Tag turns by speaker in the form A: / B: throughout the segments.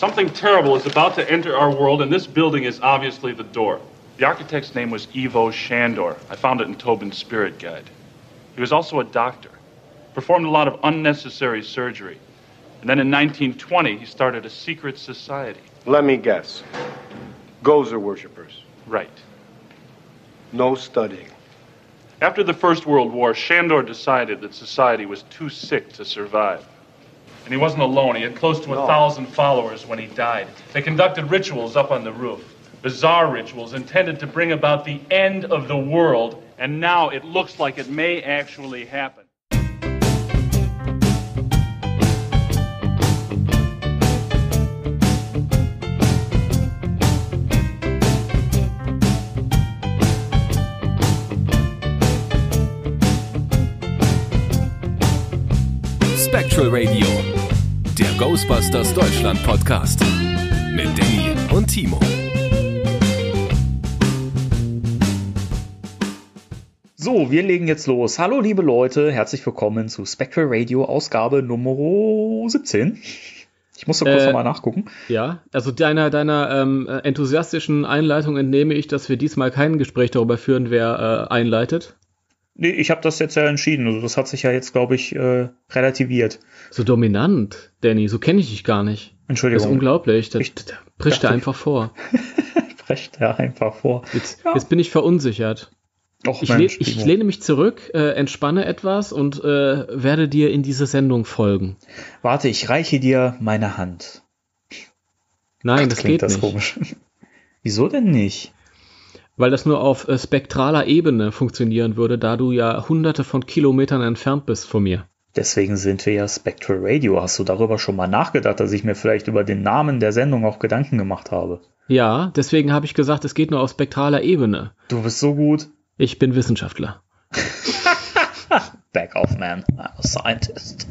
A: Something terrible is about to enter our world, and this building is obviously the door. The architect's name was Ivo Shandor. I found it in Tobin's Spirit Guide. He was also a doctor, performed a lot of unnecessary surgery. And then in 1920, he started a secret society.
B: Let me guess. Gozer worshippers.
A: Right.
B: No studying.
A: After the First World War, Shandor decided that society was too sick to survive. And he wasn't alone. He had close to a
B: No.
A: thousand followers when he died. They conducted rituals up on the roof, bizarre rituals intended to bring about the end of the world. And now it looks like it may actually happen.
C: Spectral Radio, der Ghostbusters Deutschland Podcast mit Danny und Timo.
D: So, wir legen jetzt los. Hallo, liebe Leute, herzlich willkommen zu Spectral Radio, Ausgabe Nummer 17. Ich muss so kurz
E: Äh,
D: nochmal nachgucken.
E: Ja, also deiner, deiner ähm, äh, enthusiastischen Einleitung entnehme ich, dass wir diesmal kein Gespräch darüber führen, wer äh, einleitet.
D: Nee, ich habe das jetzt ja entschieden. Also das hat sich ja jetzt, glaube ich, äh, relativiert.
E: So dominant, Danny, so kenne ich dich gar nicht. Das ist
D: Entschuldigung.
E: unglaublich. Das,
D: Ich
E: das bricht er einfach vor.
D: Sprecht da einfach vor.
E: Jetzt,
D: Ja.
E: jetzt bin ich verunsichert.
D: Och,
E: Ich,
D: Mensch,
E: lehn, ich lehne mich zurück, äh, entspanne etwas und äh, werde dir in diese Sendung folgen.
D: Warte, ich reiche dir meine Hand.
E: Nein, das
D: Klingt
E: geht
D: das
E: nicht.
D: komisch. Wieso denn nicht?
E: Weil das nur auf äh, spektraler Ebene funktionieren würde, da du ja hunderte von Kilometern entfernt bist von mir.
D: Deswegen sind wir ja Spectral Radio. Hast du darüber schon mal nachgedacht, dass ich mir vielleicht über den Namen der Sendung auch Gedanken gemacht habe?
E: Ja, deswegen habe ich gesagt, es geht nur auf spektraler Ebene.
D: Du bist so gut.
E: Ich bin Wissenschaftler.
D: Back off, man. I'm a scientist.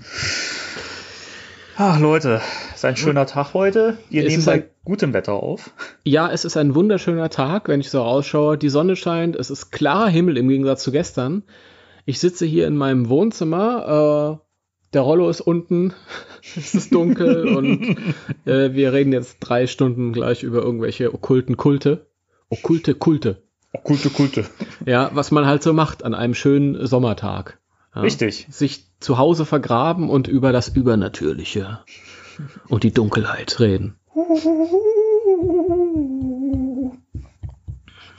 D: Ach, Leute, ist ein schöner Tag heute. Ihr
E: Es
D: nehmt bei
E: ein-
D: gutem Wetter auf.
E: Ja, es ist ein wunderschöner Tag, wenn ich so rausschaue. Die Sonne scheint, es ist klarer Himmel im Gegensatz zu gestern. Ich sitze hier in meinem Wohnzimmer. Äh, der Rollo ist unten, es ist dunkel und äh, wir reden jetzt drei Stunden gleich über irgendwelche okkulten Kulte. Okkulte Kulte.
D: Kulte, kulte.
E: Ja, was man halt so macht an einem schönen Sommertag. Ja,
D: Richtig.
E: Sich zu Hause vergraben und über das Übernatürliche und die Dunkelheit reden.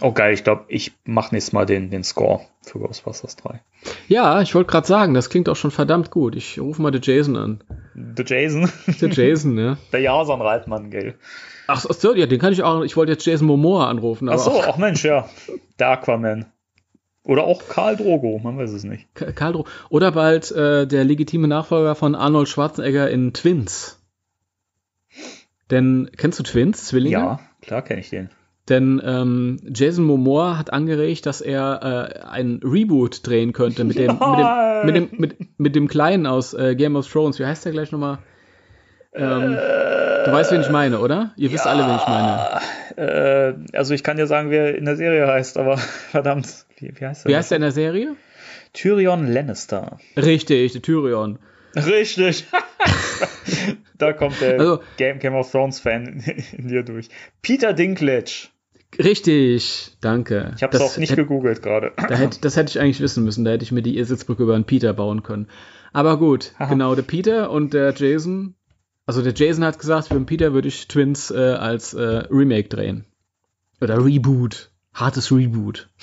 D: Oh geil, ich glaube, ich mache nächstes Mal den, den Score für Ghostbusters 3.
E: Ja, ich wollte gerade sagen, das klingt auch schon verdammt gut. Ich rufe mal den Jason an.
D: Der Jason,
E: Der Jason, ne?
D: der Jason Reitmann, gell.
E: Ach so, ja, den kann ich auch. Ich wollte jetzt Jason Momoa anrufen,
D: Ach so,
E: auch
D: ach Mensch, ja. Der Aquaman. Oder auch Karl Drogo, man weiß es nicht.
E: Ka- Karl Dro Oder bald äh, der legitime Nachfolger von Arnold Schwarzenegger in Twins. Denn, kennst du Twins, Zwillinge?
D: Ja, klar kenne ich den.
E: Denn ähm, Jason Momoa hat angeregt, dass er äh, ein Reboot drehen könnte mit dem, mit dem, mit dem, mit, mit dem Kleinen aus äh, Game of Thrones. Wie heißt der gleich nochmal? Ähm, du weißt, wen ich meine, oder? Ihr wisst alle, wen ich meine.
D: Äh, also ich kann dir sagen, wer in der Serie heißt, aber verdammt, wie, wie heißt der?
E: Wie heißt der in der Serie?
D: Tyrion Lannister.
E: Richtig, der Tyrion.
D: Richtig. da kommt der
E: Also-
D: Game, Game of Thrones Fan in, in dir durch. Peter Dinklage.
E: Richtig, danke.
D: Ich habe es auch nicht
E: hätte,
D: gegoogelt gerade.
E: da hätte, Das hätte ich eigentlich wissen müssen. Da hätte ich mir die Irrsitzbrücke über einen Peter bauen können. Aber gut,
D: Aha.
E: genau, der Peter und der Jason. Also der Jason hat gesagt, für den Peter würde ich Twins äh, als äh, Remake drehen. Oder Reboot. Hartes Reboot.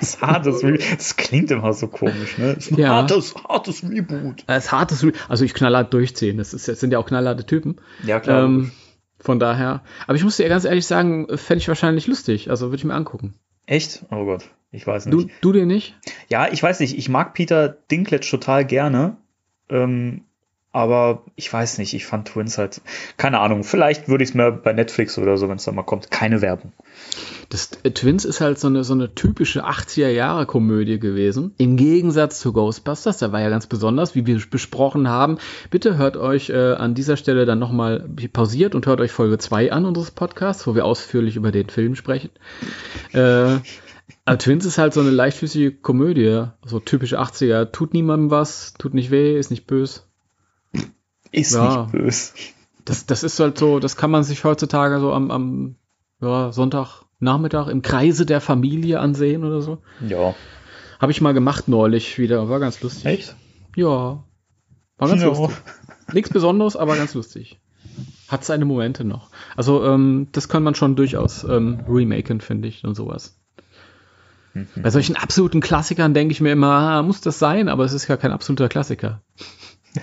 D: Das, hartes Re das klingt immer so komisch, ne? Das ist ein
E: Ja.
D: hartes, hartes Reboot.
E: Als hartes Re Also ich knallhart durchziehen. Das, ist, das sind ja auch knallharte Typen.
D: Ja, klar.
E: Ähm, von daher. Aber ich muss dir ganz ehrlich sagen, fände ich wahrscheinlich lustig. Also würde ich mir angucken.
D: Echt? Oh Gott, ich weiß nicht.
E: Du, du den nicht?
D: Ja, ich weiß nicht. Ich mag Peter Dinklage total gerne. Ähm, aber ich weiß nicht. Ich fand Twins halt. Keine Ahnung. Vielleicht würde ich es mir bei Netflix oder so, wenn es da mal kommt. Keine Werbung.
E: Das äh, Twins ist halt so eine, so eine typische 80er-Jahre-Komödie gewesen. Im Gegensatz zu Ghostbusters, da war ja ganz besonders, wie wir besprochen haben. Bitte hört euch äh, an dieser Stelle dann nochmal pausiert und hört euch Folge 2 an unseres Podcasts, wo wir ausführlich über den Film sprechen. Äh, aber Twins ist halt so eine leichtfüßige Komödie, so typische 80er. Tut niemandem was, tut nicht weh, ist nicht böse.
D: Ist
E: Ja.
D: nicht böse.
E: Das, das ist halt so, das kann man sich heutzutage so am, am ja, Sonntagnachmittag im Kreise der Familie ansehen oder so.
D: Ja.
E: Habe ich mal gemacht neulich wieder, war ganz lustig.
D: Echt?
E: Ja. War ganz
D: Ja.
E: lustig. Nichts Besonderes, aber ganz lustig. Hat seine Momente noch. Also, ähm, das kann man schon durchaus ähm, remaken, finde ich, und sowas. Bei solchen absoluten Klassikern denke ich mir immer, ah, muss das sein, aber es ist ja kein absoluter Klassiker.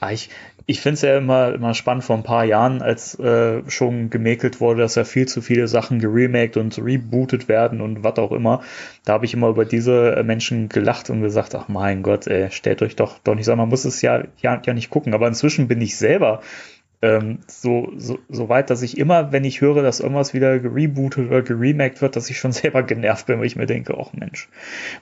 D: Ah, ich ich finde es ja immer, immer spannend vor ein paar Jahren, als äh, schon gemäkelt wurde, dass ja viel zu viele Sachen geremaked und rebootet werden und was auch immer. Da habe ich immer über diese äh, Menschen gelacht und gesagt, ach mein Gott, ey, stellt euch doch doch nicht so an, man muss es ja, ja, ja nicht gucken. Aber inzwischen bin ich selber ähm, so, so, so weit, dass ich immer, wenn ich höre, dass irgendwas wieder gerebootet oder geremaked wird, dass ich schon selber genervt bin, weil ich mir denke, ach Mensch,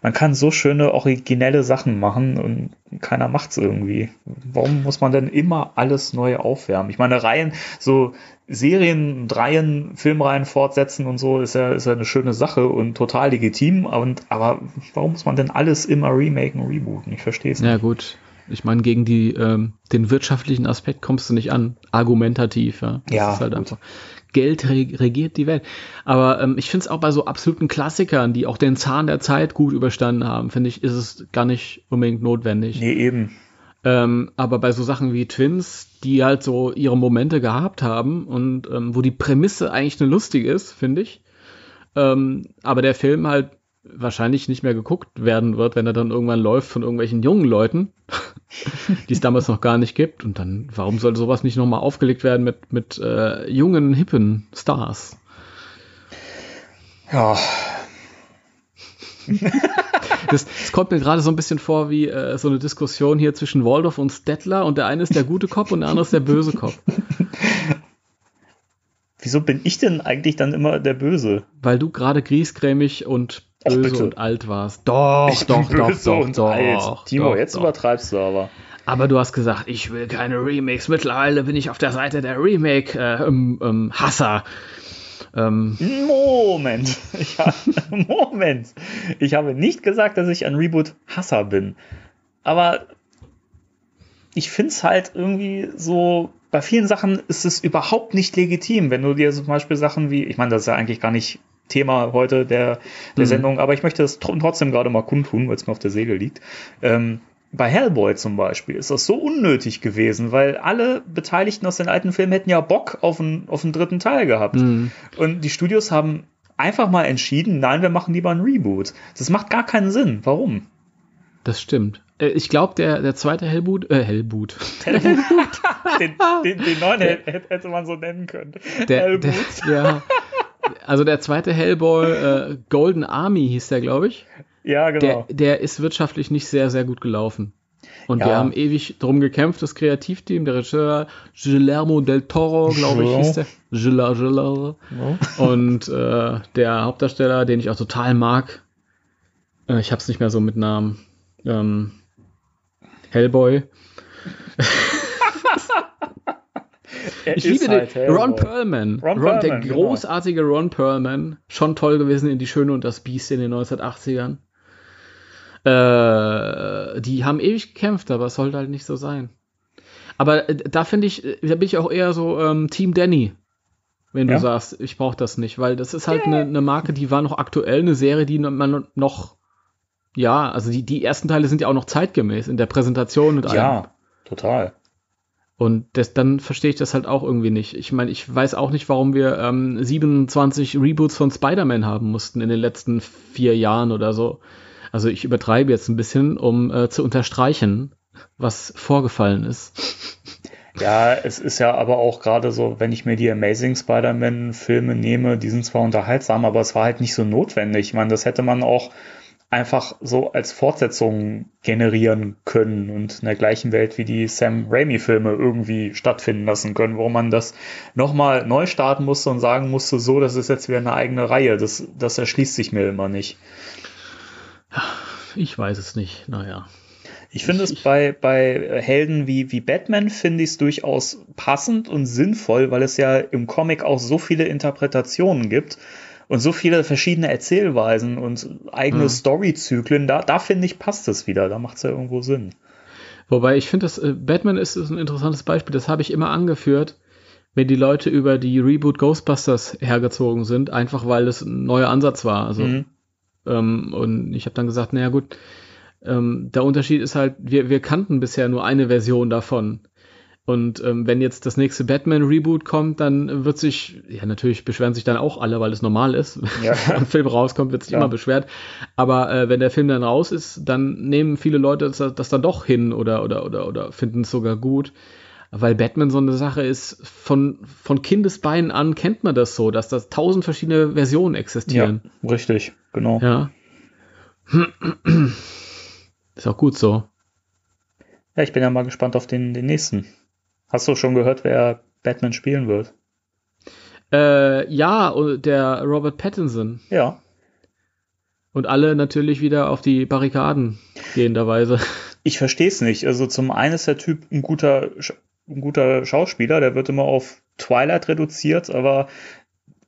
D: man kann so schöne, originelle Sachen machen und keiner macht's irgendwie. Warum muss man denn immer alles neu aufwärmen? Ich meine, Reihen, so Serien, Reihen, Filmreihen fortsetzen und so ist ja, ist ja eine schöne Sache und total legitim. Und, aber warum muss man denn alles immer remaken, rebooten? Ich verstehe es
E: Ja,
D: nicht.
E: gut. Ich meine, gegen die, ähm, den wirtschaftlichen Aspekt kommst du nicht an. Argumentativ, ja. Das
D: Ja,
E: ist halt. Geld re- regiert die Welt. Aber ähm, ich finde es auch bei so absoluten Klassikern, die auch den Zahn der Zeit gut überstanden haben, finde ich, ist es gar nicht unbedingt notwendig.
D: Nee, eben.
E: Ähm, aber bei so Sachen wie Twins, die halt so ihre Momente gehabt haben und ähm, wo die Prämisse eigentlich eine lustige ist, finde ich, ähm, aber der Film halt wahrscheinlich nicht mehr geguckt werden wird, wenn er dann irgendwann läuft von irgendwelchen jungen Leuten, die es damals noch gar nicht gibt. Und dann, warum soll sowas nicht nochmal aufgelegt werden mit, mit äh, jungen, hippen Stars?
D: Ja,
E: Das, das kommt mir gerade so ein bisschen vor wie äh, so eine Diskussion hier zwischen Waldorf und Stettler und der eine ist der gute Kopf und der andere ist der böse Kopf.
D: wieso bin ich denn eigentlich dann immer der Böse?
E: Weil du gerade griesgrämig und böse und alt warst. Doch,
D: ich
E: doch, doch, doch,
D: und
E: doch,
D: alt. Timo,
E: doch,
D: jetzt
E: doch.
D: übertreibst du aber.
E: Aber du hast gesagt, ich will keine Remakes. Mittlerweile bin ich auf der Seite der Remake-Hasser. ähm,
D: Moment. Ich ha Moment. Ich habe nicht gesagt, dass ich ein Reboot-Hasser bin. Aber ich finde es halt irgendwie so, bei vielen Sachen ist es überhaupt nicht legitim, wenn du dir zum Beispiel Sachen wie, ich meine, das ist ja eigentlich gar nicht Thema heute der, der
E: Mhm.
D: Sendung, aber ich möchte das tr trotzdem gerade mal kundtun, weil es mir auf der Seele liegt. Ähm, bei Hellboy zum Beispiel ist das so unnötig gewesen, weil alle Beteiligten aus den alten Filmen hätten ja Bock auf einen, auf einen dritten Teil gehabt.
E: mh,
D: Und die Studios haben einfach mal entschieden, nein, wir machen lieber einen Reboot. Das macht gar keinen Sinn. Warum?
E: das stimmt. Äh, ich glaube, der, der zweite Hellboot, äh, Hellboot,
D: den, den, den neuen hätte, hätte man so nennen können.
E: der, der,
D: Hellboot.
E: ja, also der zweite Hellboy, äh, Golden Army hieß der, glaube ich.
D: ja,
E: Der,
D: genau.
E: der ist wirtschaftlich nicht sehr, sehr gut gelaufen. Und
D: Ja.
E: wir haben ewig drum gekämpft, das Kreativteam, der Regisseur Guillermo del Toro, glaube ich, hieß der. Gila, Gila. Und äh, der Hauptdarsteller, den ich auch total mag, äh, ich hab's nicht mehr so mit Namen, ähm, Hellboy. Ich liebe
D: halt
E: den. Ron Perlman.
D: Ron
E: Ron, der
D: Perlman, genau.
E: großartige Ron Perlman. Schon toll gewesen in Die Schöne und das Biest in den 1980ern. Äh, die haben ewig gekämpft, aber es sollte halt nicht so sein. Aber äh, da finde ich, äh, da bin ich auch eher so ähm, Team Danny. Wenn du
D: Ja?
E: sagst, ich brauche das nicht, weil das ist halt eine eine Marke, die war noch aktuell, eine Serie, die man noch, ja, also die, die ersten Teile sind ja auch noch zeitgemäß in der Präsentation und allem.
D: Ja, total.
E: Und das, dann verstehe ich das halt auch irgendwie nicht. Ich meine, ich weiß auch nicht, warum wir ähm, 27 Reboots von Spider-Man haben mussten in den letzten vier Jahren oder so. Also ich übertreibe jetzt ein bisschen, um äh, zu unterstreichen, was vorgefallen ist.
D: Ja, es ist ja aber auch gerade so, wenn ich mir die Amazing Spider-Man-Filme nehme, die sind zwar unterhaltsam, aber es war halt nicht so notwendig. Ich meine, das hätte man auch einfach so als Fortsetzung generieren können und in der gleichen Welt wie die Sam Raimi-Filme irgendwie stattfinden lassen können, wo man das nochmal neu starten musste und sagen musste, so, das ist jetzt wieder eine eigene Reihe. Das, das erschließt sich mir immer nicht.
E: Ich weiß es nicht. Naja.
D: Ich finde es bei, bei Helden wie, wie Batman finde ich es durchaus passend und sinnvoll, weil es ja im Comic auch so viele Interpretationen gibt und so viele verschiedene Erzählweisen und eigene
E: Mhm.
D: Storyzyklen. Da, da finde ich, passt es wieder. Da macht es ja irgendwo Sinn.
E: Wobei ich finde, dass äh, Batman ist, ist ein interessantes Beispiel. Das habe ich immer angeführt, wenn die Leute über die Reboot Ghostbusters hergezogen sind, einfach weil es ein neuer Ansatz war. Also
D: Mhm.
E: ähm, und ich habe dann gesagt, naja gut, ähm, der Unterschied ist halt, wir, wir kannten bisher nur eine Version davon. Und ähm, wenn jetzt das nächste Batman-Reboot kommt, dann wird sich, ja natürlich beschweren sich dann auch alle, weil es normal ist.
D: Ja.
E: Wenn ein Film rauskommt, wird sich
D: Ja.
E: immer beschwert. Aber äh, wenn der Film dann raus ist, dann nehmen viele Leute das, das dann doch hin oder, oder, oder, oder finden es sogar gut. Weil Batman so eine Sache ist, von, von Kindesbeinen an kennt man das so, dass da tausend verschiedene Versionen
D: Ja,
E: existieren.
D: richtig, genau.
E: Ja. Ist auch gut so.
D: Ja, ich bin ja mal gespannt auf den, den nächsten. Hast du schon gehört, wer Batman spielen wird?
E: Äh, ja, und der Robert Pattinson.
D: Ja.
E: Und alle natürlich wieder auf die Barrikaden gehenderweise.
D: Ich verstehe es nicht. Also zum einen ist der Typ ein guter, ein guter Schauspieler, der wird immer auf Twilight reduziert, aber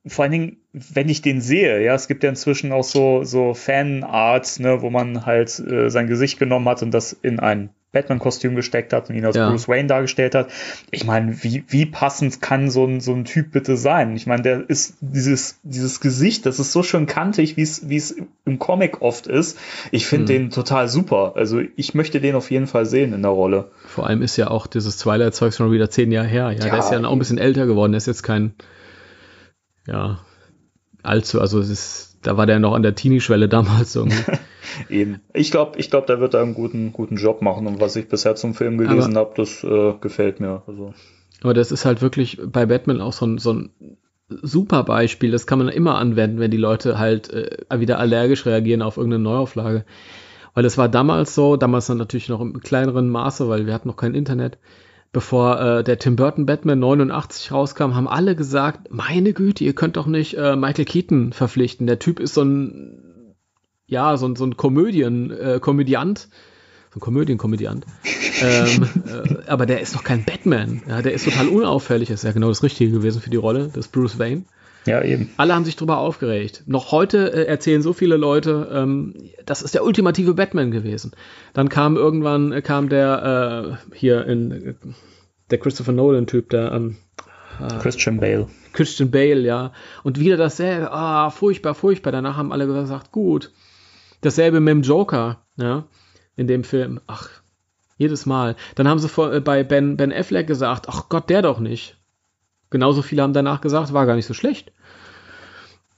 D: vor allen Dingen, wenn ich den sehe, ja, es gibt ja inzwischen auch so, so Fanart, ne, wo man halt äh, sein Gesicht genommen hat und das in ein Batman-Kostüm gesteckt hat und ihn als
E: Ja.
D: Bruce Wayne dargestellt hat. Ich meine, wie, wie passend kann so ein, so ein Typ bitte sein? Ich meine, der ist dieses, dieses Gesicht, das ist so schön kantig, wie es, wie es im Comic oft ist. Ich finde
E: Hm.
D: den total super. Also ich möchte den auf jeden Fall sehen in der Rolle.
E: Vor allem ist ja auch dieses Twilight-Zeug schon wieder zehn Jahre her. Ja,
D: Ja,
E: der ist ja auch ein bisschen älter geworden. Der ist jetzt kein, ja, allzu, also es ist, da war der noch an der Teenie-Schwelle damals irgendwie.
D: Eben. Ich glaube, ich glaube, der wird da einen guten, guten Job machen. Und was ich bisher zum Film gelesen habe, das äh, gefällt mir. Also.
E: Aber das ist halt wirklich bei Batman auch so ein, so ein super Beispiel. Das kann man immer anwenden, wenn die Leute halt äh, wieder allergisch reagieren auf irgendeine Neuauflage. Weil es war damals so, damals dann natürlich noch im kleineren Maße, weil wir hatten noch kein Internet. Bevor äh, der Tim Burton Batman 89 rauskam, haben alle gesagt, meine Güte, ihr könnt doch nicht äh, Michael Keaton verpflichten. Der Typ ist so ein, ja, so ein, so ein Komödien, äh, Komödiant, so ein Komödienkomödiant. ähm, äh, aber der ist doch kein Batman. Ja, der ist total unauffällig. Ist ja genau das Richtige gewesen für die Rolle des Bruce Wayne.
D: Ja, eben.
E: Alle haben sich drüber aufgeregt. Noch heute äh, erzählen so viele Leute, ähm, das ist der ultimative Batman gewesen. Dann kam irgendwann, äh, kam der äh, hier in äh, der Christopher Nolan-Typ, der ähm,
D: Christian Bale.
E: Christian Bale, ja. Und wieder dasselbe, ah, furchtbar, furchtbar. Danach haben alle gesagt, gut. Dasselbe mit dem Joker, ja, in dem Film. Ach, jedes Mal. Dann haben sie vor, äh, bei ben, ben Affleck gesagt, ach Gott, der doch nicht. Genauso viele haben danach gesagt, war gar nicht so schlecht.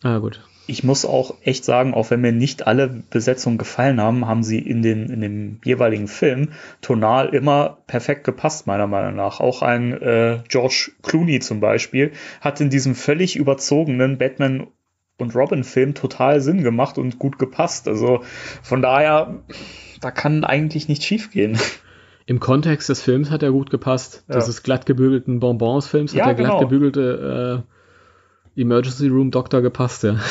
E: Ah, gut.
D: Ich muss auch echt sagen, auch wenn mir nicht alle Besetzungen gefallen haben, haben sie in, den, in dem jeweiligen Film tonal immer perfekt gepasst, meiner Meinung nach. Auch ein äh, George Clooney zum Beispiel hat in diesem völlig überzogenen Batman und Robin-Film total Sinn gemacht und gut gepasst. Also von daher, da kann eigentlich nicht schief gehen.
E: Im Kontext des Films hat er gut gepasst.
D: Ja.
E: Des glatt gebügelten Bonbons-Films
D: Ja,
E: hat der glatt
D: genau.
E: gebügelte äh, Emergency Room Doktor gepasst, ja.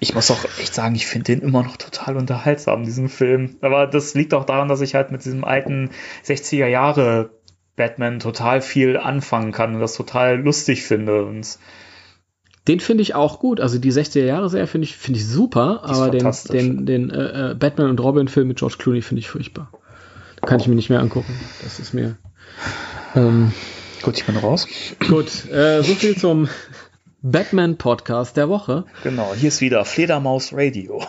D: Ich muss auch echt sagen, ich finde den immer noch total unterhaltsam, diesen Film. Aber das liegt auch daran, dass ich halt mit diesem alten 60er Jahre Batman total viel anfangen kann und das total lustig finde. Und
E: Den finde ich auch gut. Also die 60er Jahre Serie finde ich, finde ich super, aber den, den, den äh, äh, Batman und Robin Film mit George Clooney finde ich furchtbar. Kann ich mir nicht mehr angucken. Das ist mir. Ähm,
D: gut, ich bin raus.
E: gut, äh, so viel zum Batman Podcast der Woche.
D: Genau, hier ist wieder Fledermaus Radio.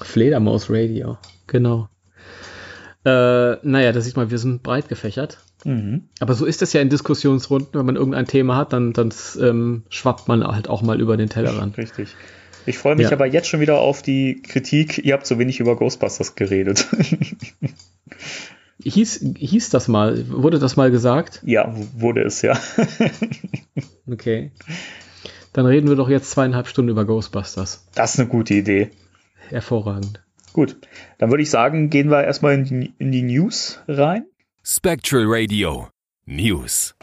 E: Fledermaus Radio. Genau. Äh, naja, da sieht man, wir sind breit gefächert.
D: Mhm.
E: Aber so ist das ja in Diskussionsrunden, wenn man irgendein Thema hat, dann, dann ähm, schwappt man halt auch mal über den Tellerrand.
D: Richtig. Ich freue mich
E: Ja.
D: aber jetzt schon wieder auf die Kritik, ihr habt so wenig über Ghostbusters geredet.
E: Hieß, hieß das mal, wurde das mal gesagt?
D: ja, wurde es ja.
E: Okay. Dann reden wir doch jetzt zweieinhalb Stunden über Ghostbusters.
D: Das ist eine gute Idee.
E: Hervorragend.
D: Gut, dann würde ich sagen, gehen wir erstmal in die, in die News rein.
C: Spectral Radio News.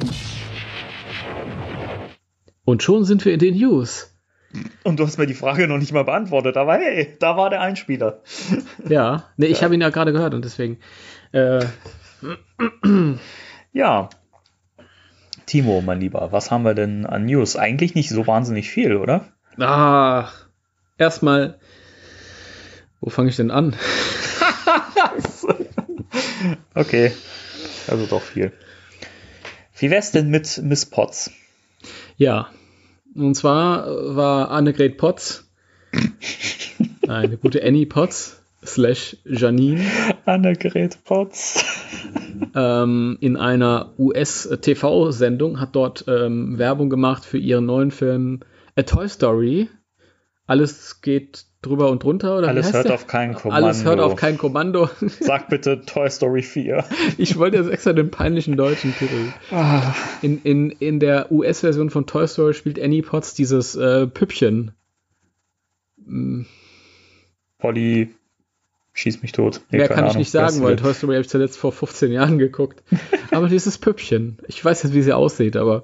E: Und schon sind wir in den News.
D: Und du hast mir die Frage noch nicht mal beantwortet, aber hey, da war der Einspieler.
E: Ja, nee, ich habe ihn ja gerade gehört und deswegen. Äh,
D: Ja. Timo, mein Lieber, was haben wir denn an News? Eigentlich nicht so wahnsinnig viel, oder?
E: ah, erstmal. Wo fange ich denn an?
D: Okay, also doch viel. Wie wär's denn mit Miss Potts?
E: Ja, und zwar war Annegret Potts, eine gute Annie Potts, slash Janine,
D: Annegret Potts.
E: Ähm, in einer US-TV-Sendung, hat dort ähm, Werbung gemacht für ihren neuen Film A Toy Story. Alles geht drüber und drunter, oder
D: Alles hört
E: der?
D: auf kein Kommando.
E: Alles hört auf kein Kommando.
D: Sag bitte Toy Story 4.
E: Ich wollte jetzt extra den peinlichen deutschen Titel. In, in, in der US-Version von Toy Story spielt Annie Potts dieses äh, Püppchen.
D: Polly, schieß mich tot. Nee,
E: Mehr kann ich
D: Ahnung,
E: nicht
D: wer es
E: sagen, weil. Toy Story habe ich zuletzt vor 15 Jahren geguckt. Aber dieses Püppchen. Ich weiß jetzt, wie sie aussieht, aber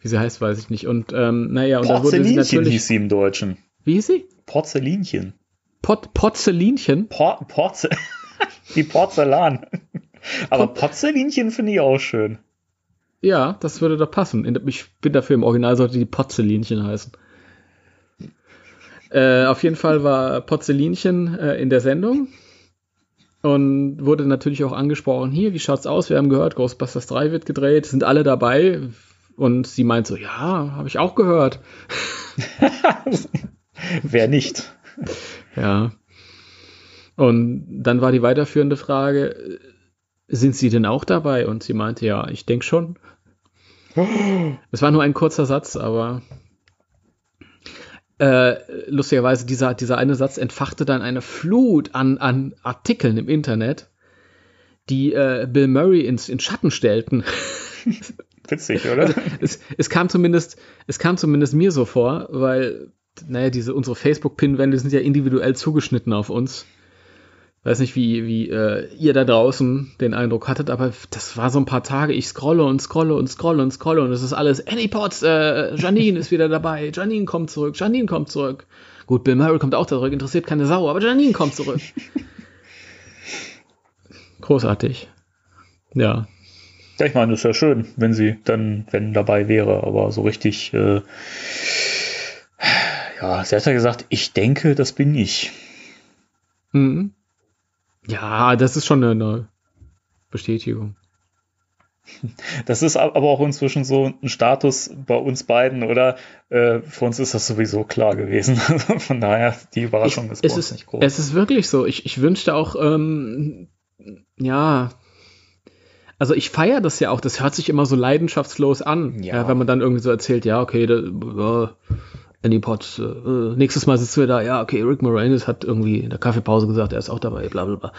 E: wie sie heißt, weiß ich nicht. Und ähm, naja, und dann wurde sie natürlich.
D: hieß sie im Deutschen.
E: Wie hieß sie?
D: Porzellinchen.
E: Pot Porzellinchen?
D: Por Porze Wie Porzellan. Aber Porzellinchen finde ich auch schön.
E: Ja, das würde doch passen. Ich bin dafür, im Original sollte die Porzellinchen heißen. Äh, auf jeden Fall war Porzellinchen äh, in der Sendung und wurde natürlich auch angesprochen, hier, wie schaut's aus? Wir haben gehört, Ghostbusters 3 wird gedreht, sind alle dabei? Und sie meint so, ja, habe ich auch gehört.
D: Wer nicht?
E: Ja. Und dann war die weiterführende Frage, äh, sind Sie denn auch dabei? Und sie meinte, ja, ich denke schon. Es war nur ein kurzer Satz, aber äh, lustigerweise, dieser, dieser eine Satz entfachte dann eine Flut an, an Artikeln im Internet, die äh, Bill Murray ins, in Schatten stellten.
D: Witzig, oder?
E: es, es kam zumindest, es kam zumindest mir so vor, weil, naja, diese, unsere Facebook-Pinwände sind ja individuell zugeschnitten auf uns. Weiß nicht, wie, wie äh, ihr da draußen den Eindruck hattet, aber das war so ein paar Tage. Ich scrolle und scrolle und scrolle und scrolle und es ist alles Annie Potts, äh, Janine ist wieder dabei, Janine kommt zurück, Janine kommt zurück. Gut, Bill Murray kommt auch zurück, interessiert keine Sau, aber Janine kommt zurück. Großartig. Ja,
D: Ja, ich meine, das ist ja schön, wenn sie dann, wenn dabei wäre, aber so richtig, äh, ja, sie hat ja gesagt, ich denke, das bin ich.
E: Mhm. Ja, das ist schon eine, Bestätigung.
D: Das ist aber auch inzwischen so ein Status bei uns beiden, oder? Äh, für uns ist das sowieso klar gewesen. Von daher, die Überraschung ist bei
E: es ist,
D: nicht groß.
E: Es ist wirklich so. Ich, ich wünschte auch, ähm, ja, also ich feiere das ja auch. Das hört sich immer so leidenschaftslos an,
D: Ja.
E: ja. wenn man dann irgendwie so erzählt, ja, okay, da, ja, Andy Potts, äh, nächstes Mal sitzen wir da, ja, okay, Rick Moranis hat irgendwie in der Kaffeepause gesagt, er ist auch dabei, bla bla bla.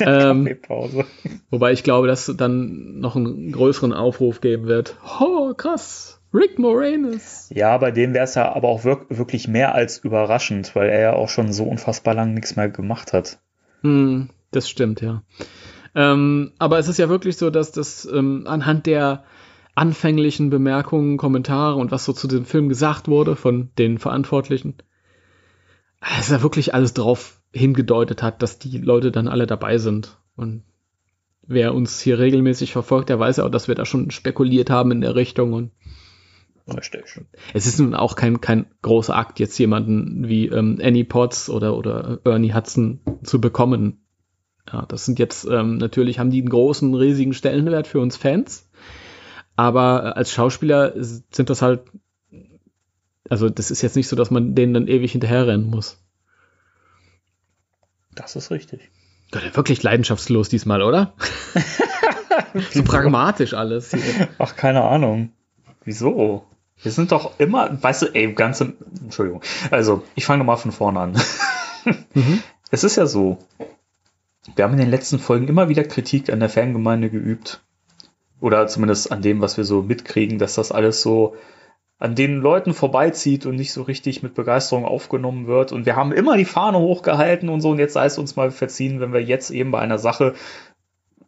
E: ähm,
D: Kaffeepause.
E: wobei ich glaube, dass es dann noch einen größeren Aufruf geben wird. Oh, krass, Rick Moranis.
D: Ja, bei dem wäre es ja aber auch wirk wirklich mehr als überraschend, weil er ja auch schon so unfassbar lang nichts mehr gemacht hat.
E: Hm, das stimmt, ja. Ähm, aber es ist ja wirklich so, dass das ähm, anhand der anfänglichen Bemerkungen, Kommentare und was so zu dem Film gesagt wurde von den Verantwortlichen, es ja wirklich alles drauf hingedeutet hat, dass die Leute dann alle dabei sind. Und wer uns hier regelmäßig verfolgt, der weiß ja auch, dass wir da schon spekuliert haben in der Richtung. Und
D: Richtig.
E: es ist nun auch kein, kein großer Akt, jetzt jemanden wie ähm, Annie Potts oder, oder Ernie Hudson zu bekommen. Ja, das sind jetzt ähm, natürlich, haben die einen großen, riesigen Stellenwert für uns Fans. Aber äh, als Schauspieler sind das halt, also das ist jetzt nicht so, dass man denen dann ewig hinterherrennen muss.
D: Das ist richtig.
E: Gott, wirklich leidenschaftslos diesmal, oder? so pragmatisch alles hier.
D: Ach, keine Ahnung. Wieso? Wir sind doch immer, weißt du, ey, ganze, Entschuldigung. Also, ich fange mal von vorne an. Es ist ja so, wir haben in den letzten Folgen immer wieder Kritik an der Fangemeinde geübt. Oder zumindest an dem, was wir so mitkriegen, dass das alles so an den Leuten vorbeizieht und nicht so richtig mit Begeisterung aufgenommen wird. Und wir haben immer die Fahne hochgehalten und so. Und jetzt sei es uns mal verziehen, wenn wir jetzt eben bei einer Sache,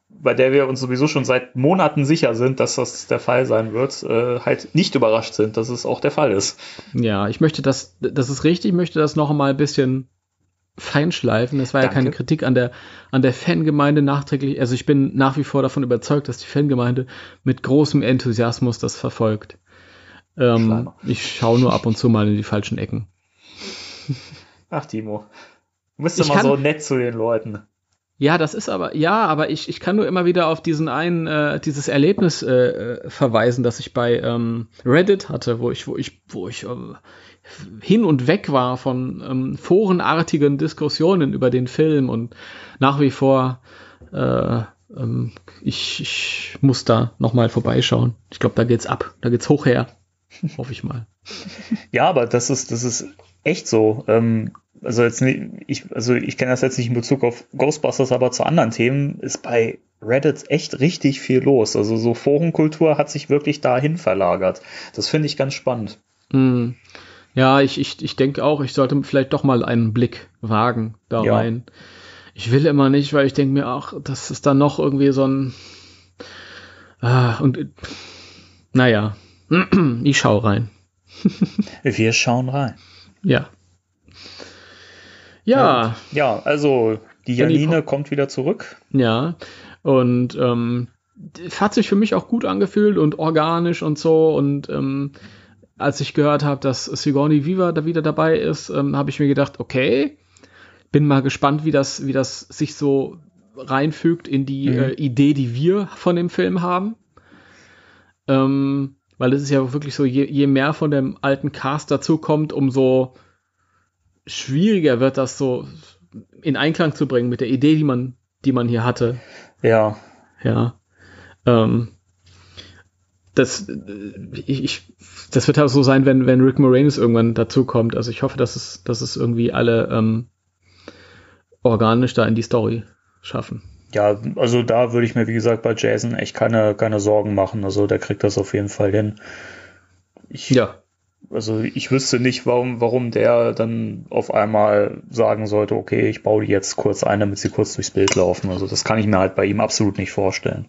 D: bei der wir uns sowieso schon seit Monaten sicher sind, dass das der Fall sein wird, äh, halt nicht überrascht sind, dass es auch der Fall ist.
E: Ja, ich möchte das, das ist richtig, ich möchte das noch mal ein bisschen feinschleifen. Das war ja
D: Danke.
E: keine Kritik an der, an der Fangemeinde nachträglich. Also ich bin nach wie vor davon überzeugt, dass die Fangemeinde mit großem Enthusiasmus das verfolgt. Ähm, ich schaue nur ab und zu mal in die falschen Ecken.
D: Ach, Timo. Du bist immer so nett zu den Leuten.
E: Ja, das ist aber, ja, aber ich, ich kann nur immer wieder auf diesen einen, äh, dieses Erlebnis äh, äh verweisen, das ich bei ähm, Reddit hatte, wo ich, wo ich, wo ich äh, hin und weg war von ähm, forenartigen Diskussionen über den Film und nach wie vor äh, ähm, ich, ich muss da nochmal vorbeischauen. Ich glaube, da geht's ab. Da geht's hoch her. Hoffe ich mal.
D: Ja, aber das ist, das ist echt so. Ähm, also jetzt nicht, ich, also ich kenne das jetzt nicht in Bezug auf Ghostbusters, aber zu anderen Themen ist bei Reddit echt richtig viel los. Also so Forenkultur hat sich wirklich dahin verlagert. Das finde ich ganz spannend.
E: Mm. Ja, ich, ich, ich denke auch, ich sollte vielleicht doch mal einen Blick wagen da ja. rein. Ich will immer nicht, weil ich denke mir auch, das ist dann noch irgendwie so ein. Ah, und naja, ich schau rein.
D: Wir schauen rein.
E: Ja.
D: Ja. Ja, also die Janine kommt wieder zurück.
E: Ja. Und ähm, hat sich für mich auch gut angefühlt und organisch und so. Und ähm, als ich gehört habe, dass Sigourney Viva da wieder dabei ist, ähm, habe ich mir gedacht, okay, bin mal gespannt, wie das, wie das sich so reinfügt in die mhm. äh, Idee, die wir von dem Film haben. Ähm, weil es ist ja wirklich so, je, je mehr von dem alten Cast dazukommt, umso schwieriger wird das so in Einklang zu bringen mit der Idee, die man, die man hier hatte.
D: Ja.
E: Ja. Ähm, das, ich, ich, das wird halt so sein, wenn, wenn Rick Moranis irgendwann dazukommt. Also ich hoffe, dass es, dass es irgendwie alle ähm, organisch da in die Story schaffen.
D: Ja, also da würde ich mir, wie gesagt, bei Jason echt keine, keine Sorgen machen. Also der kriegt das auf jeden Fall hin. Ich, ja. Also ich wüsste nicht, warum, warum der dann auf einmal sagen sollte, okay, ich baue die jetzt kurz ein, damit sie kurz durchs Bild laufen. Also das kann ich mir halt bei ihm absolut nicht vorstellen.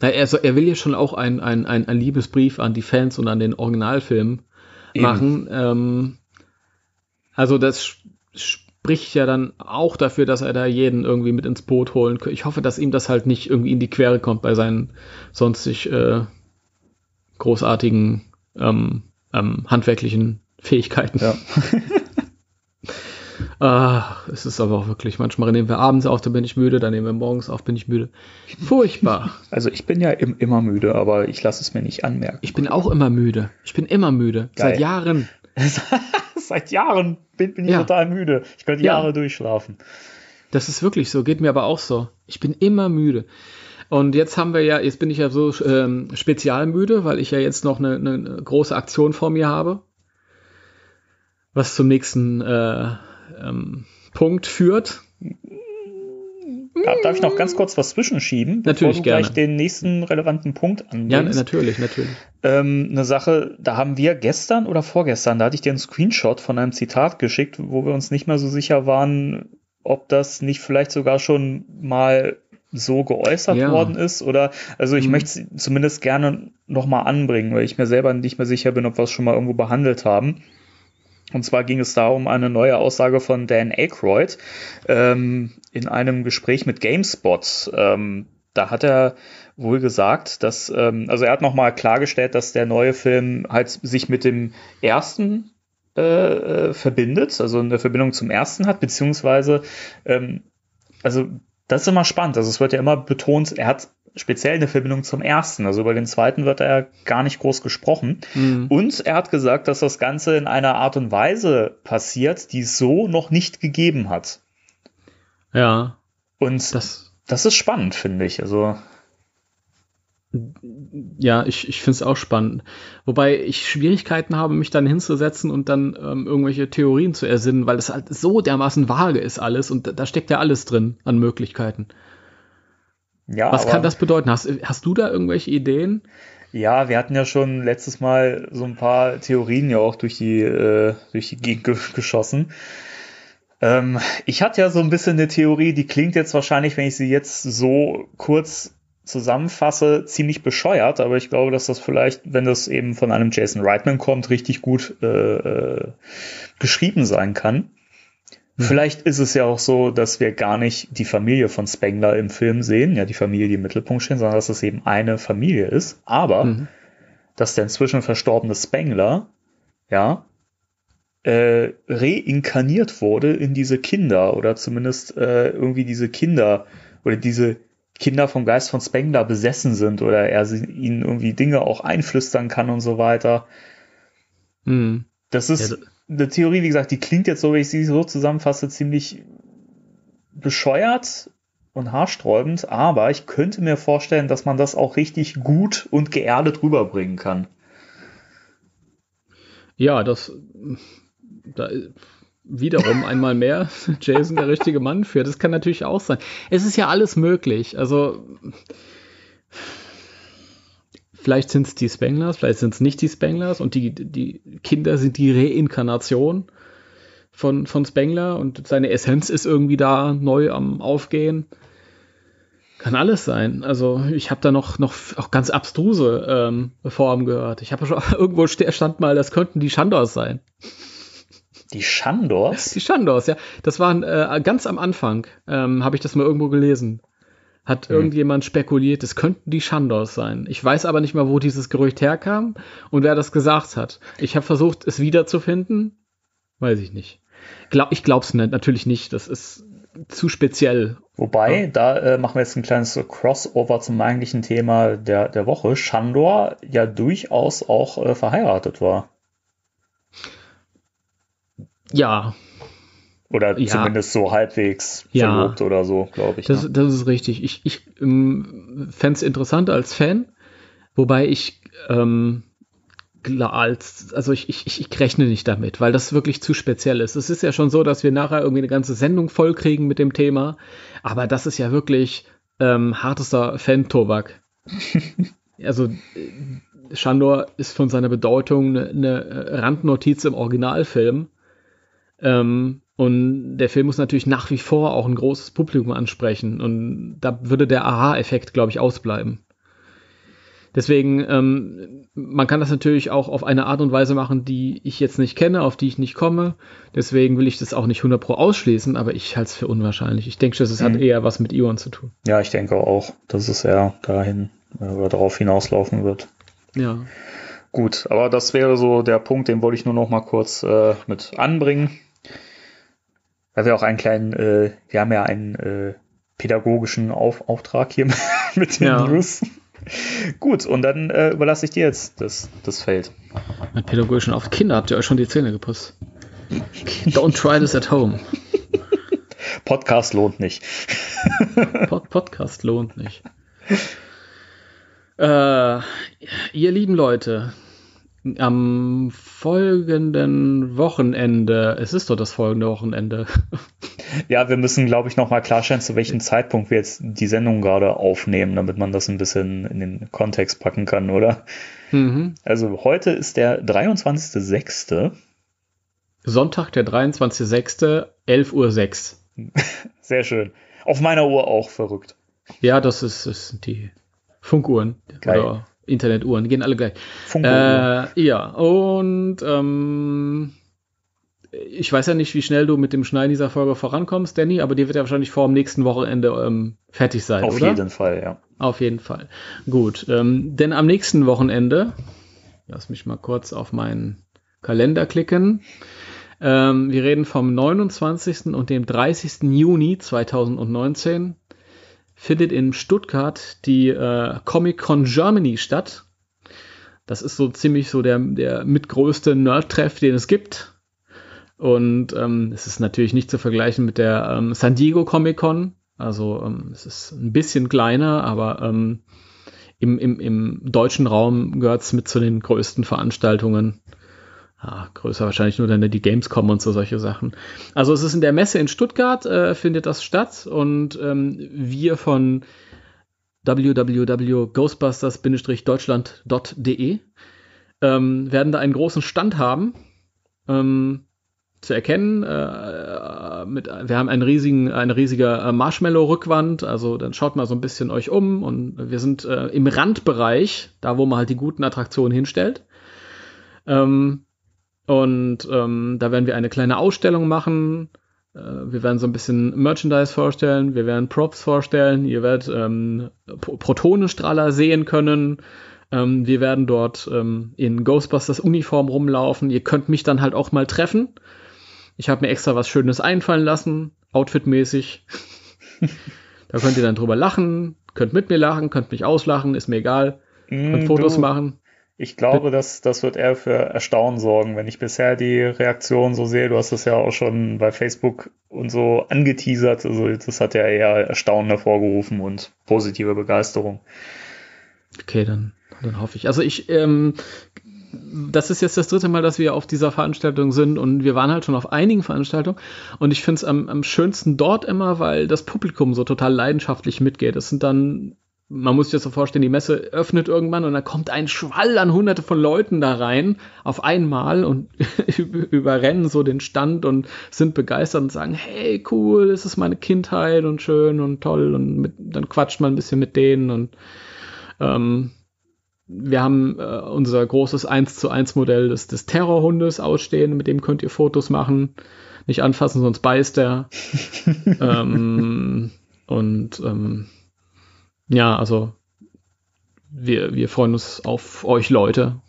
E: Na, er, er will ja schon auch ein, ein, ein, ein Liebesbrief an die Fans und an den Originalfilm Eben. machen. Ähm, also das spricht ja dann auch dafür, dass er da jeden irgendwie mit ins Boot holen kann. Ich hoffe, dass ihm das halt nicht irgendwie in die Quere kommt bei seinen sonstig äh, großartigen ähm, ähm, handwerklichen Fähigkeiten. Ja. ah, es ist aber auch wirklich, manchmal nehmen wir abends auf, dann bin ich müde, dann nehmen wir morgens auf, bin ich müde. Furchtbar.
D: Also ich bin ja im, immer müde, aber ich lasse es mir nicht anmerken.
E: Ich bin auch immer müde. Ich bin immer müde. Geil. Seit Jahren.
D: Seit Jahren bin, bin ich ja. total müde. Ich könnte ja. Jahre durchschlafen.
E: Das ist wirklich so, geht mir aber auch so. Ich bin immer müde. Und jetzt haben wir ja, jetzt bin ich ja so ähm, spezialmüde, weil ich ja jetzt noch eine, eine, große Aktion vor mir habe, was zum nächsten äh, ähm, Punkt führt.
D: Darf ich noch ganz kurz was zwischenschieben,
E: bevor natürlich, du gleich
D: gerne. den nächsten relevanten Punkt
E: anbringst? Ja, natürlich, natürlich.
D: Ähm, eine Sache, da haben wir gestern oder vorgestern, da hatte ich dir einen Screenshot von einem Zitat geschickt, wo wir uns nicht mehr so sicher waren, ob das nicht vielleicht sogar schon mal so geäußert ja. worden ist oder also ich mhm. möchte es zumindest gerne nochmal anbringen, weil ich mir selber nicht mehr sicher bin, ob wir es schon mal irgendwo behandelt haben. Und zwar ging es da um eine neue Aussage von Dan Aykroyd ähm, in einem Gespräch mit GameSpot. Ähm, da hat er wohl gesagt, dass, ähm, also er hat nochmal klargestellt, dass der neue Film halt sich mit dem ersten äh, äh, verbindet, also eine Verbindung zum ersten hat, beziehungsweise, ähm, also das ist immer spannend. Also es wird ja immer betont, er hat speziell eine Verbindung zum ersten. Also über den zweiten wird er gar nicht groß gesprochen. Mhm. Und er hat gesagt, dass das Ganze in einer Art und Weise passiert, die es so noch nicht gegeben hat.
E: Ja.
D: Und das, das ist spannend, finde ich. Also.
E: Ja, ich, ich finde es auch spannend. Wobei ich Schwierigkeiten habe, mich dann hinzusetzen und dann ähm, irgendwelche Theorien zu ersinnen, weil es halt so dermaßen vage ist alles und da steckt ja alles drin an Möglichkeiten. Ja, Was kann das bedeuten? Hast, hast du da irgendwelche Ideen?
D: Ja, wir hatten ja schon letztes Mal so ein paar Theorien ja auch durch die, äh, durch die Gegend geschossen. Ähm, ich hatte ja so ein bisschen eine Theorie, die klingt jetzt wahrscheinlich, wenn ich sie jetzt so kurz zusammenfasse, ziemlich bescheuert, aber ich glaube, dass das vielleicht, wenn das eben von einem Jason Reitman kommt, richtig gut äh, äh geschrieben sein kann. Hm. Vielleicht ist es ja auch so, dass wir gar nicht die Familie von Spengler im Film sehen, ja, die Familie, die im Mittelpunkt steht, sondern dass es eben eine Familie ist. Aber, mhm. dass der inzwischen verstorbene Spengler, ja, äh, reinkarniert wurde in diese Kinder oder zumindest äh, irgendwie diese Kinder oder diese Kinder vom Geist von Spengler besessen sind oder er sie, ihnen irgendwie Dinge auch einflüstern kann und so weiter.
E: Hm.
D: Das ist
E: Ja,
D: eine Theorie, wie gesagt, die klingt jetzt so, wenn ich sie so zusammenfasse, ziemlich bescheuert und haarsträubend, aber ich könnte mir vorstellen, dass man das auch richtig gut und geerdet rüberbringen kann.
E: Ja, das da, wiederum einmal mehr Jason der richtige Mann für. Das kann natürlich auch sein. Es ist ja alles möglich. Also vielleicht sind es die Spenglers, vielleicht sind es nicht die Spenglers und die, die Kinder sind die Reinkarnation von, von Spengler und seine Essenz ist irgendwie da neu am Aufgehen. Kann alles sein. Also ich habe da noch, noch auch ganz abstruse ähm, Formen gehört. Ich habe schon irgendwo stand mal, das könnten die Shandors sein.
D: Die Shandors?
E: Die Shandors, ja. Das waren äh, ganz am Anfang, ähm, habe ich das mal irgendwo gelesen. Hat
D: Hm.
E: irgendjemand spekuliert, es könnten die Shandors sein. Ich weiß aber nicht mal, wo dieses Gerücht herkam und wer das gesagt hat. Ich habe versucht, es wiederzufinden. Weiß ich nicht. Glaub, ich glaub's nicht, natürlich nicht. Das ist zu speziell.
D: Wobei, da äh, machen wir jetzt ein kleines Crossover zum eigentlichen Thema der, der Woche. Shandor ja durchaus auch äh, verheiratet war.
E: Ja,
D: Oder
E: Ja.
D: zumindest so halbwegs
E: Ja.
D: verlobt oder so, glaube ich.
E: Das,
D: ne?
E: das ist richtig. Ich, ich ähm, fände es interessant als Fan, wobei ich ähm, als, also ich, ich, ich, rechne nicht damit, weil das wirklich zu speziell ist. Es ist ja schon so, dass wir nachher irgendwie eine ganze Sendung voll kriegen mit dem Thema, aber das ist ja wirklich ähm, hartester Fan-Tobak. also Shandor ist von seiner Bedeutung eine, eine Randnotiz im Originalfilm. Ähm, und der Film muss natürlich nach wie vor auch ein großes Publikum ansprechen. Und da würde der Aha-Effekt, glaube ich, ausbleiben. Deswegen, ähm, man kann das natürlich auch auf eine Art und Weise machen, die ich jetzt nicht kenne, auf die ich nicht komme. Deswegen will ich das auch nicht 100 pro ausschließen, aber ich halte es für unwahrscheinlich. Ich denke, das hat
D: Mhm.
E: eher was mit Ion zu tun.
D: Ja, ich denke auch, dass es eher dahin äh, oder darauf hinauslaufen wird.
E: Ja.
D: Gut, aber das wäre so der Punkt, den wollte ich nur noch mal kurz äh, mit anbringen. Weil wir auch einen kleinen, äh, wir haben ja einen äh, pädagogischen Auf Auftrag hier mit den
E: Ja.
D: News. Gut, und dann äh, überlasse ich dir jetzt das, das Feld.
E: Mit pädagogischen auf Kinder habt ihr euch schon die Zähne geputzt. Don't try this at home.
D: Podcast lohnt nicht.
E: Pod Podcast lohnt nicht. Äh, ihr lieben Leute, am folgenden Wochenende, es ist doch das folgende Wochenende,
D: Ja, wir müssen, glaube ich, noch mal klarstellen, zu welchem Zeitpunkt wir jetzt die Sendung gerade aufnehmen, damit man das ein bisschen in den Kontext packen kann, oder?
E: mhm.
D: Also heute ist der 23.06.
E: Sonntag, der 23.06., 11.06 Uhr.
D: Sehr schön. Auf meiner Uhr auch verrückt.
E: Ja, das, ist, das sind die Funkuhren
D: Geil.
E: oder Internetuhren, die gehen alle gleich. Äh, ja, und ähm, ich weiß ja nicht, wie schnell du mit dem Schneiden dieser Folge vorankommst, Danny, aber die wird ja wahrscheinlich vor dem nächsten Wochenende ähm, fertig sein,
D: Auf
E: oder?
D: jeden Fall, ja.
E: Auf jeden Fall. Gut, ähm, denn am nächsten Wochenende, lass mich mal kurz auf meinen Kalender klicken. Ähm, wir reden vom 29. und dem 30. Juni 2019 findet in Stuttgart die äh, Comic-Con Germany statt. Das ist so ziemlich so der, der mitgrößte Nerd-Treff, den es gibt. Und ähm, es ist natürlich nicht zu vergleichen mit der ähm, San Diego Comic-Con. Also ähm, es ist ein bisschen kleiner, aber ähm, im, im, im deutschen Raum gehört es mit zu den größten Veranstaltungen. Ja, größer wahrscheinlich nur dann die Gamescom und so solche Sachen. Also es ist in der Messe in Stuttgart, äh, findet das statt und ähm, wir von www.ghostbusters-deutschland.de ähm, werden da einen großen Stand haben. Ähm, zu erkennen. Äh, mit, wir haben einen riesigen, eine riesige äh, Marshmallow-Rückwand, also dann schaut mal so ein bisschen euch um und wir sind äh, im Randbereich, da wo man halt die guten Attraktionen hinstellt. Ähm, und ähm, da werden wir eine kleine Ausstellung machen. Äh, wir werden so ein bisschen Merchandise vorstellen, wir werden Props vorstellen, ihr werdet ähm, Pro- Protonenstrahler sehen können. Ähm, wir werden dort ähm, in Ghostbusters Uniform rumlaufen. Ihr könnt mich dann halt auch mal treffen. Ich habe mir extra was Schönes einfallen lassen, outfitmäßig. da könnt ihr dann drüber lachen, könnt mit mir lachen, könnt mich auslachen, ist mir egal. Könnt
D: Mm,
E: Fotos
D: du,
E: machen.
D: Ich glaube, das, das wird eher für Erstaunen sorgen, wenn ich bisher die Reaktion so sehe. Du hast es ja auch schon bei Facebook und so angeteasert. Also das hat ja eher Erstaunen hervorgerufen und positive Begeisterung.
E: Okay, dann, dann hoffe ich. Also ich, ähm, das ist jetzt das dritte Mal, dass wir auf dieser Veranstaltung sind und wir waren halt schon auf einigen Veranstaltungen und ich finde es am, am schönsten dort immer, weil das Publikum so total leidenschaftlich mitgeht. Es sind dann, man muss sich das so vorstellen, die Messe öffnet irgendwann und da kommt ein Schwall an hunderte von Leuten da rein auf einmal und überrennen so den Stand und sind begeistert und sagen, hey, cool, es ist meine Kindheit und schön und toll und mit, dann quatscht man ein bisschen mit denen und ähm, wir haben äh, unser großes 1 zu 1 Modell des, des Terrorhundes ausstehen, mit dem könnt ihr Fotos machen. Nicht anfassen, sonst beißt er. ähm, und ähm, ja, also wir, wir freuen uns auf euch Leute.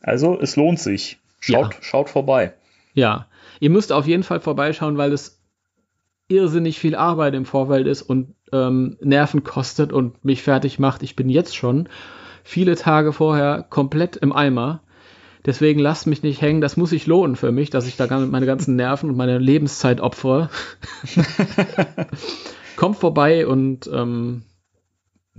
D: Also es lohnt sich. Schaut,
E: Ja.
D: schaut vorbei.
E: Ja, ihr müsst auf jeden Fall vorbeischauen, weil es irrsinnig viel Arbeit im Vorfeld ist und ähm, Nerven kostet und mich fertig macht. Ich bin jetzt schon viele Tage vorher komplett im Eimer. Deswegen lasst mich nicht hängen. Das muss sich lohnen für mich, dass ich da meine ganzen Nerven und meine Lebenszeit opfere. Kommt vorbei und ähm,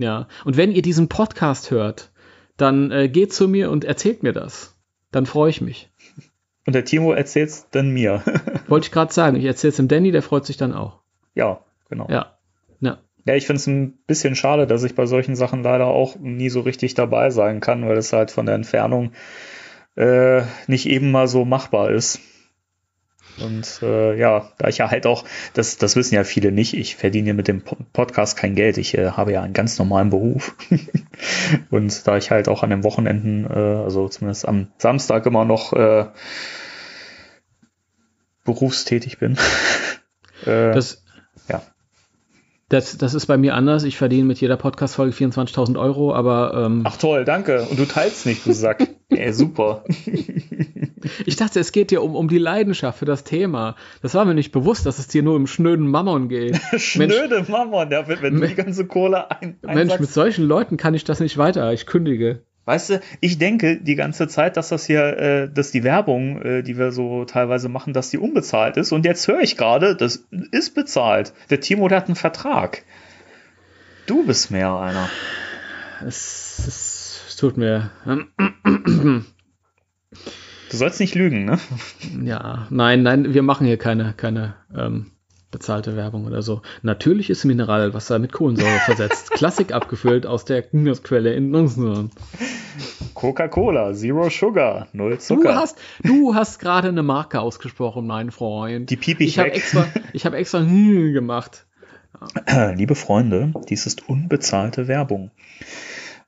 E: ja. Und wenn ihr diesen Podcast hört, dann äh, geht zu mir und erzählt mir das. Dann freue ich mich.
D: Und der Timo erzählt's dann mir.
E: Wollte ich gerade sagen. Ich erzähle es dem Danny, der freut sich dann auch.
D: ja, genau.
E: Ja. Ja.
D: Ja, ich finde es ein bisschen schade, dass ich bei solchen Sachen leider auch nie so richtig dabei sein kann, weil es halt von der Entfernung äh, nicht eben mal so machbar ist. Und äh, ja, da ich ja halt auch, das, das wissen ja viele nicht, ich verdiene mit dem Po- Podcast kein Geld. Ich äh, habe ja einen ganz normalen Beruf. Und da ich halt auch an den Wochenenden, äh, also zumindest am Samstag immer noch äh, berufstätig bin. äh,
E: Das. Das, das ist bei mir anders. Ich verdiene mit jeder Podcast-Folge 24.000 Euro, aber ähm,
D: Ach toll, danke. Und du teilst nicht, du Sack. Ey, super.
E: ich dachte, es geht dir um, um die Leidenschaft für das Thema. Das war mir nicht bewusst, dass es dir nur um schnöden Mammon geht. Mensch,
D: Schnöde Mammon, der, wenn, wenn du die ganze Kohle ein,
E: Mensch, mit
D: einsackst.
E: solchen Leuten kann ich das nicht weiter. Ich kündige.
D: Weißt du, ich denke die ganze Zeit, dass das hier, äh, dass die Werbung, äh, die wir so teilweise machen, dass die unbezahlt ist. Und jetzt höre ich gerade, das ist bezahlt. Der Timo, der hat einen Vertrag. Du bist mehr einer.
E: Es, es, tut mir.
D: Du sollst nicht lügen, ne?
E: Ja, nein, nein, wir machen hier keine, keine ähm, bezahlte Werbung oder so. Natürlich ist Mineralwasser mit Kohlensäure versetzt. Klassik abgefüllt aus der Quelle in Nussnüren.
D: Coca-Cola, Zero Sugar, Null
E: Du
D: Zucker.
E: hast, du hast gerade eine Marke ausgesprochen, mein Freund.
D: Die piep ich
E: ich extra, ich habe extra hm gemacht.
D: Liebe Freunde, dies ist unbezahlte Werbung.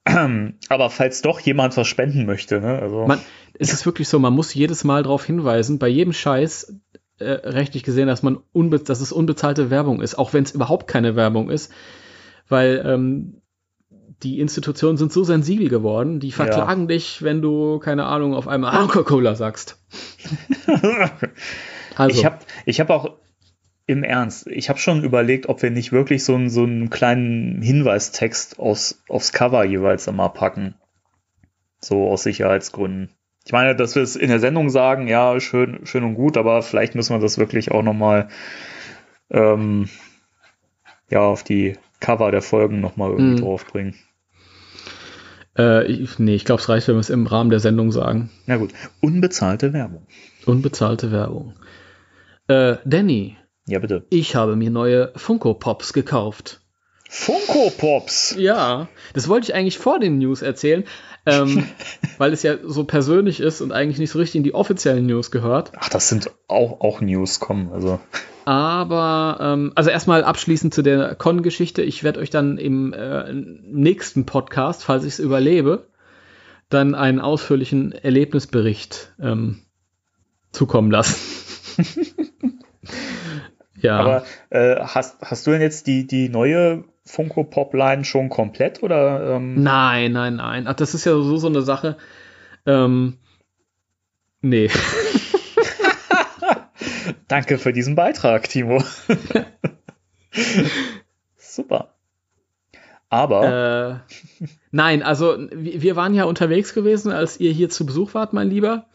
D: Aber falls doch jemand was spenden möchte, ne? Also,
E: Man, es ist wirklich so, man muss jedes Mal darauf hinweisen, bei jedem Scheiß äh, rechtlich gesehen, dass man unbe dass es unbezahlte Werbung ist, auch wenn es überhaupt keine Werbung ist, weil ähm, die Institutionen sind so sensibel geworden, die verklagen dich, wenn du keine Ahnung auf einmal Coca-Cola sagst. Also,
D: Ich habe ich hab auch im Ernst, ich habe schon überlegt, ob wir nicht wirklich so einen, so einen kleinen Hinweistext aus, aufs Cover jeweils immer packen. So aus Sicherheitsgründen. Ich meine, dass wir es in der Sendung sagen, ja, schön, schön und gut, aber vielleicht müssen wir das wirklich auch nochmal ähm, ja, auf die Cover der Folgen nochmal irgendwie
E: Mhm.
D: draufbringen.
E: äh, ich, nee, ich glaube, es reicht, wenn wir es im Rahmen der Sendung sagen.
D: Na gut, unbezahlte Werbung.
E: Unbezahlte Werbung. Äh, Danny,
D: Ja, bitte.
E: ich habe mir neue Funko Pops gekauft.
D: Funko Pops!
E: Ja, das wollte ich eigentlich vor den News erzählen, ähm, weil es ja so persönlich ist und eigentlich nicht so richtig in die offiziellen News gehört.
D: Ach, das sind auch, auch News, kommen. Also,
E: Aber, ähm, also erstmal abschließend zu der Con-Geschichte. Ich werde euch dann im äh, nächsten Podcast, falls ich es überlebe, dann einen ausführlichen Erlebnisbericht ähm, zukommen lassen. ja.
D: Aber äh, hast, hast du denn jetzt die, die neue Funko Pop Line schon komplett oder?
E: Ähm? Nein, nein, nein. Ach, das ist ja so so eine Sache. Ähm, nee.
D: Danke für diesen Beitrag, Timo. Super.
E: Aber. Äh, nein, also wir waren ja unterwegs gewesen, als ihr hier zu Besuch wart, mein Lieber.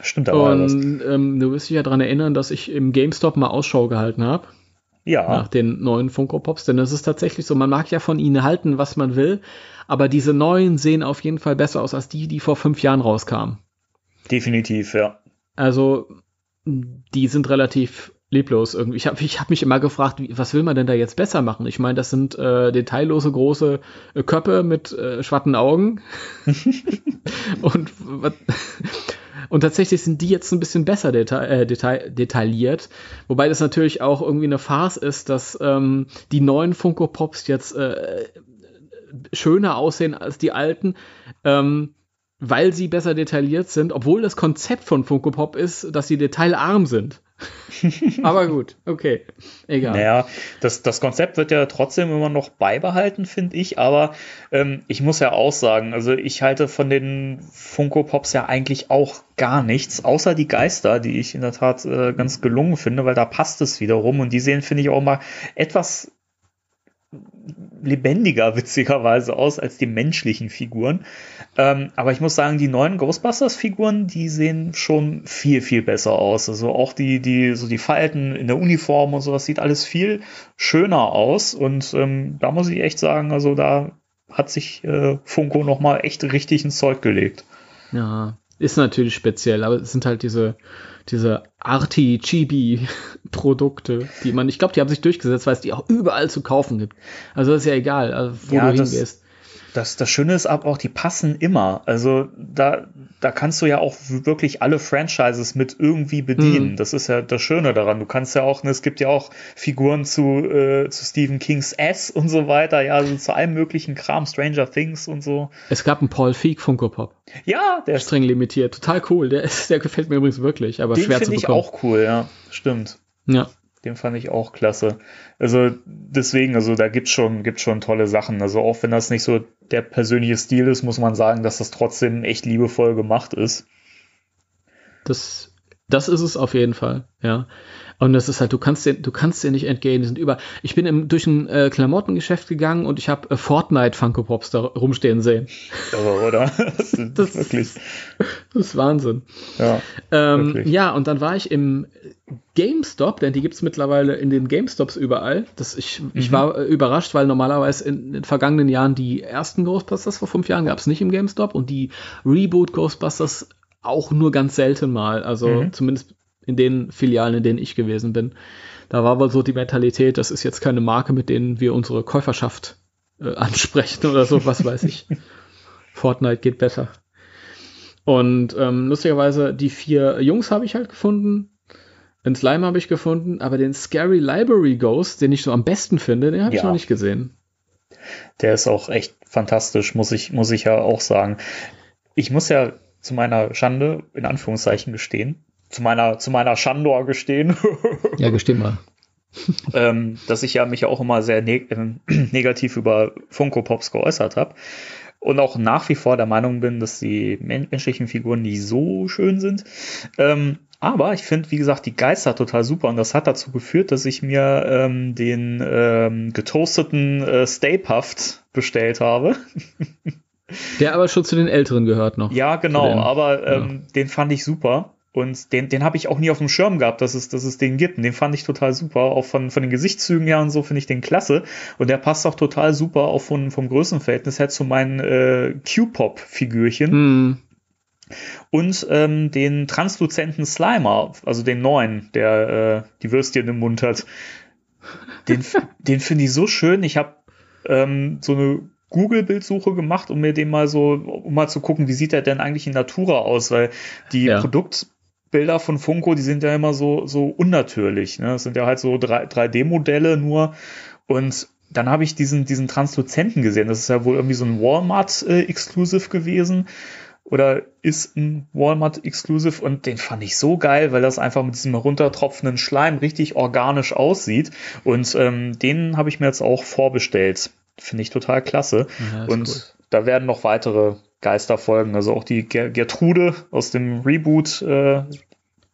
D: Stimmt aber.
E: Und ähm, du wirst dich ja daran erinnern, dass ich im GameStop mal Ausschau gehalten habe.
D: Ja.
E: Nach den neuen Funko Pops. Denn es ist tatsächlich so, man mag ja von ihnen halten, was man will. Aber diese neuen sehen auf jeden Fall besser aus als die, die vor fünf Jahren rauskamen.
D: Definitiv, ja.
E: Also, die sind relativ leblos irgendwie. Ich habe ich hab mich immer gefragt, wie, was will man denn da jetzt besser machen? Ich meine, das sind äh, detaillose große äh, Köpfe mit äh, schwarzen Augen. und, und tatsächlich sind die jetzt ein bisschen besser deta äh, deta detailliert. Wobei das natürlich auch irgendwie eine Farce ist, dass ähm, die neuen Funko Pops jetzt äh, schöner aussehen als die alten. Ähm, weil sie besser detailliert sind, obwohl das Konzept von Funko Pop ist, dass sie detailarm sind. Aber gut, okay, egal.
D: Naja, das, das Konzept wird ja trotzdem immer noch beibehalten, finde ich. Aber ähm, ich muss ja auch sagen, also ich halte von den Funko Pops ja eigentlich auch gar nichts, außer die Geister, die ich in der Tat äh, ganz gelungen finde, weil da passt es wiederum. Und die sehen, finde ich, auch mal etwas lebendiger witzigerweise aus als die menschlichen Figuren. Ähm, aber ich muss sagen, die neuen Ghostbusters-Figuren, die sehen schon viel, viel besser aus. Also auch die, die, so die Falten in der Uniform und sowas sieht alles viel schöner aus. Und ähm, da muss ich echt sagen, also da hat sich äh, Funko nochmal echt richtig ins Zeug gelegt.
E: Ja, ist natürlich speziell, aber es sind halt diese, diese Arti-Chibi-Produkte, die man, ich glaube, die haben sich durchgesetzt, weil es die auch überall zu kaufen gibt. Also ist ja egal, also wo ja, du hingehst.
D: Das, das Schöne ist aber auch, die passen immer. Also da, da kannst du ja auch wirklich alle Franchises mit irgendwie bedienen. Mhm. Das ist ja das Schöne daran. Du kannst ja auch, ne, es gibt ja auch Figuren zu, äh, zu Stephen Kings S und so weiter, ja, also zu allem möglichen Kram, Stranger Things und so.
E: Es gab einen Paul Feig Funko Pop.
D: Ja,
E: der ist streng limitiert. Total cool. Der, ist, der gefällt mir übrigens wirklich, aber schwer zu bekommen. Den finde
D: ich auch cool, ja. Stimmt.
E: Ja.
D: Den fand ich auch klasse. Also deswegen, also da gibt's schon, gibt's schon tolle Sachen. Also auch wenn das nicht so der persönliche Stil ist, muss man sagen, dass das trotzdem echt liebevoll gemacht ist.
E: Das, das ist es auf jeden Fall, ja. Und das ist halt, du kannst dir, du kannst dir nicht entgehen. Die sind über. Ich bin im, durch ein äh, Klamottengeschäft gegangen und ich habe äh, Fortnite Funko Pops da rumstehen sehen.
D: Aber, oder? Das, das wirklich.
E: Das ist Wahnsinn.
D: Ja,
E: ähm, ja, und dann war ich im GameStop, denn die gibt es mittlerweile in den GameStops überall. Das, ich, mhm. ich war äh, überrascht, weil normalerweise in, in, den vergangenen Jahren die ersten Ghostbusters vor fünf Jahren gab es nicht im GameStop und die Reboot Ghostbusters auch nur ganz selten mal. Also mhm. zumindest in den Filialen, in denen ich gewesen bin. Da war wohl so die Mentalität, das ist jetzt keine Marke, mit denen wir unsere Käuferschaft äh, ansprechen oder so, was weiß ich. Fortnite geht besser. Und ähm, lustigerweise, die vier Jungs habe ich halt gefunden. Den Slime habe ich gefunden, aber den Scary Library Ghost, den ich so am besten finde, den habe ja. ich noch nicht gesehen.
D: Der ist auch echt fantastisch, muss ich, muss ich ja auch sagen. Ich muss ja zu meiner Schande in Anführungszeichen gestehen, zu meiner, zu meiner Schandor gestehen.
E: ja, gesteh mal.
D: ähm, dass ich ja mich ja auch immer sehr neg äh, negativ über Funko Pops geäußert habe und auch nach wie vor der Meinung bin, dass die menschlichen Figuren nicht so schön sind. Ähm, aber ich finde, wie gesagt, die Geister total super und das hat dazu geführt, dass ich mir ähm, den ähm, getoasteten äh, Stay Puft bestellt habe.
E: Der aber schon zu den Älteren gehört noch.
D: Ja, genau, aber ähm, ja. den fand ich super. Und den, den habe ich auch nie auf dem Schirm gehabt, dass es, dass es den gibt. Und den fand ich total super. Auch von, von den Gesichtszügen her und so finde ich den klasse. Und der passt auch total super, auch von, vom Größenverhältnis her zu meinen äh, Q-Pop-Figürchen. Mm. Und ähm, den transluzenten Slimer, also den neuen, der äh, die Würstchen im Mund hat. Den, den finde ich so schön. Ich habe ähm, so eine Google-Bildsuche gemacht, um mir den mal so, um mal zu gucken, wie sieht er denn eigentlich in Natura aus, weil die ja. Produkt, Bilder von Funko, die sind ja immer so, so unnatürlich. Ne? Das sind ja halt so 3D-Modelle nur. Und dann habe ich diesen, diesen Transluzenten gesehen. Das ist ja wohl irgendwie so ein Walmart-Exclusive äh, gewesen. oder ist ein Walmart Exclusive und den fand ich so geil, weil das einfach mit diesem runtertropfenden Schleim richtig organisch aussieht und ähm, den habe ich mir jetzt auch vorbestellt. Finde ich total klasse.
E: Ja,
D: und
E: gut.
D: da werden noch weitere Geister folgen. Also auch die Ger Gertrude aus dem Reboot, äh,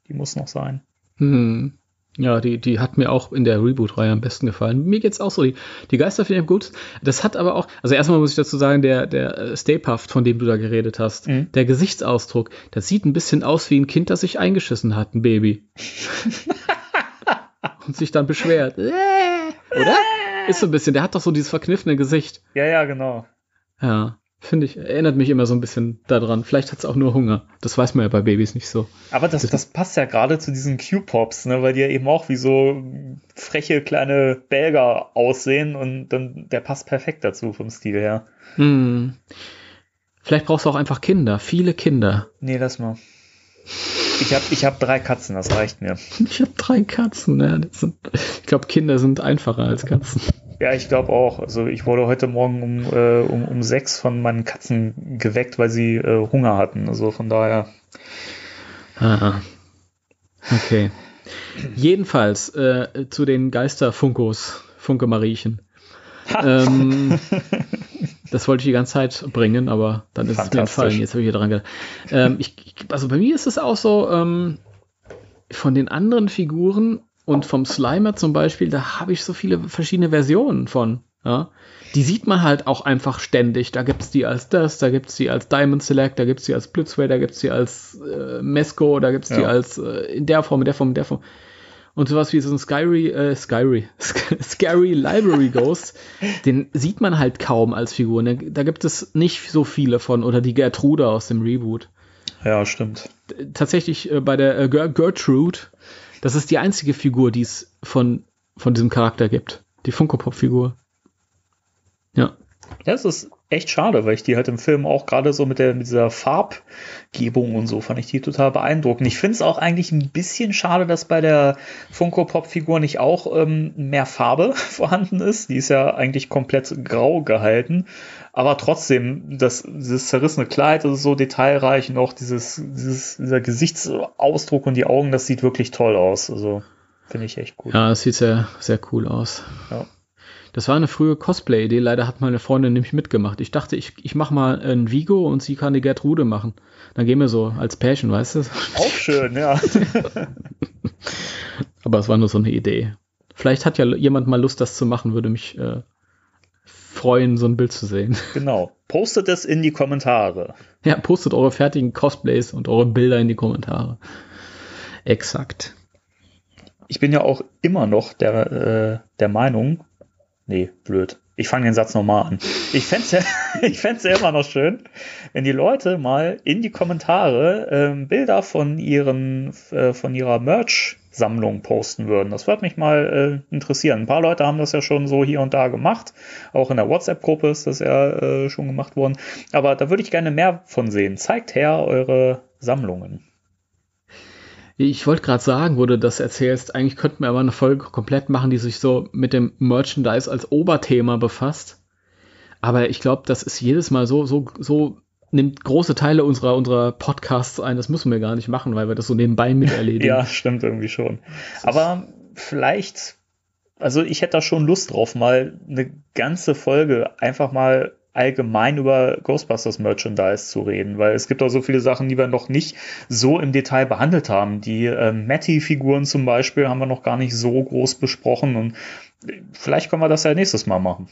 D: die muss noch sein.
E: Hm. Ja, die, die hat mir auch in der Reboot-Reihe am besten gefallen. Mir geht's auch so. Die, die Geister finde ich gut. Das hat aber auch, also erstmal muss ich dazu sagen, der, der äh, Stay Puft, von dem du da geredet hast,
D: Mhm.
E: der Gesichtsausdruck, das sieht ein bisschen aus wie ein Kind, das sich eingeschissen hat, ein Baby. Und sich dann beschwert. Oder? Ist so ein bisschen, der hat doch so dieses verkniffene Gesicht.
D: Ja, ja, genau.
E: Ja, finde ich, erinnert mich immer so ein bisschen daran. Vielleicht hat's auch nur Hunger. Das weiß man ja bei Babys nicht so.
D: Aber das, das passt ja gerade zu diesen Q-Pops, ne, weil die ja eben auch wie so freche kleine Belger aussehen und dann der passt perfekt dazu vom Stil her.
E: Hm. Vielleicht brauchst du auch einfach Kinder, viele Kinder.
D: Nee, lass mal. Ich habe ich hab drei Katzen, das reicht mir.
E: Ich habe drei Katzen. Ja, das sind, ich glaube, Kinder sind einfacher als Katzen.
D: Ja, ich glaube auch. Also ich wurde heute Morgen um, äh, um, um sechs von meinen Katzen geweckt, weil sie äh, Hunger hatten. Also von daher.
E: Ah. Okay. Jedenfalls äh, zu den Geister-Funkos, Funke-Mariechen. ähm, das wollte ich die ganze Zeit bringen, aber dann ist es mir entfallen. Jetzt habe ich hier dran gedacht. Ähm, ich, also bei mir ist es auch so, ähm, von den anderen Figuren und vom Slimer zum Beispiel, da habe ich so viele verschiedene Versionen von. Ja? Die sieht man halt auch einfach ständig. Da gibt es die als das, da gibt es die als Diamond Select, da gibt es die als Blitzway, da gibt es die als äh, Mesco, da gibt es die
D: Ja.
E: als äh, in der Form, in der Form, in der Form. Und sowas wie so ein Skyry, äh, Skyry, Scary Library Ghost, den sieht man halt kaum als Figur. Ne? Da gibt es nicht so viele von. Oder die Gertrude aus dem Reboot.
D: Ja, stimmt.
E: Tatsächlich äh, bei der äh, Ger- Gertrude, das ist die einzige Figur, die es von, von diesem Charakter gibt. Die Funko-Pop-Figur. Ja.
D: Ja, es ist echt schade, weil ich die halt im Film auch gerade so mit, der, mit dieser Farbgebung und so fand ich die total beeindruckend. Ich finde es auch eigentlich ein bisschen schade, dass bei der Funko Pop Figur nicht auch ähm, mehr Farbe vorhanden ist. Die ist ja eigentlich komplett grau gehalten. Aber trotzdem, das, dieses zerrissene Kleid das ist so detailreich und auch dieses, dieses, dieser Gesichtsausdruck und die Augen, das sieht wirklich toll aus. Also finde ich echt gut.
E: Ja, es sieht sehr, sehr cool aus.
D: Ja.
E: Das war eine frühe Cosplay-Idee. Leider hat meine Freundin nämlich mitgemacht. Ich dachte, ich, ich mache mal ein Vigo und sie kann die Gertrude machen. Dann gehen wir so als Pärchen, weißt du?
D: Auch schön, ja.
E: Aber es war nur so eine Idee. Vielleicht hat ja jemand mal Lust, das zu machen, würde mich äh, freuen, so ein Bild zu sehen.
D: genau. Postet es in die Kommentare.
E: Ja, postet eure fertigen Cosplays und eure Bilder in die Kommentare. Exakt.
D: ich bin ja auch immer noch der, äh, der Meinung, nee, blöd. Ich fange den Satz nochmal an. Ich fänd's ja, ich fänd's ja immer noch schön, wenn die Leute mal in die Kommentare ähm, Bilder von ihren, äh, von ihrer Merch-Sammlung posten würden. Das würde mich mal äh, interessieren. Ein paar Leute haben das ja schon so hier und da gemacht. Auch in der WhatsApp-Gruppe ist das ja äh, schon gemacht worden. Aber da würde ich gerne mehr von sehen. Zeigt her eure Sammlungen.
E: Ich wollte gerade sagen, wo du das erzählst, eigentlich könnten wir aber eine Folge komplett machen, die sich so mit dem Merchandise als Oberthema befasst. Aber ich glaube, das ist jedes Mal so, so, so nimmt große Teile unserer, unserer Podcasts ein. Das müssen wir gar nicht machen, weil wir das so nebenbei miterledigen.
D: Ja, stimmt irgendwie schon. Aber vielleicht, also ich hätte da schon Lust drauf, mal eine ganze Folge einfach mal allgemein über Ghostbusters Merchandise zu reden, weil es gibt auch so viele Sachen, die wir noch nicht so im Detail behandelt haben. Die äh, Matty-Figuren zum Beispiel haben wir noch gar nicht so groß besprochen und vielleicht können wir das ja nächstes Mal machen.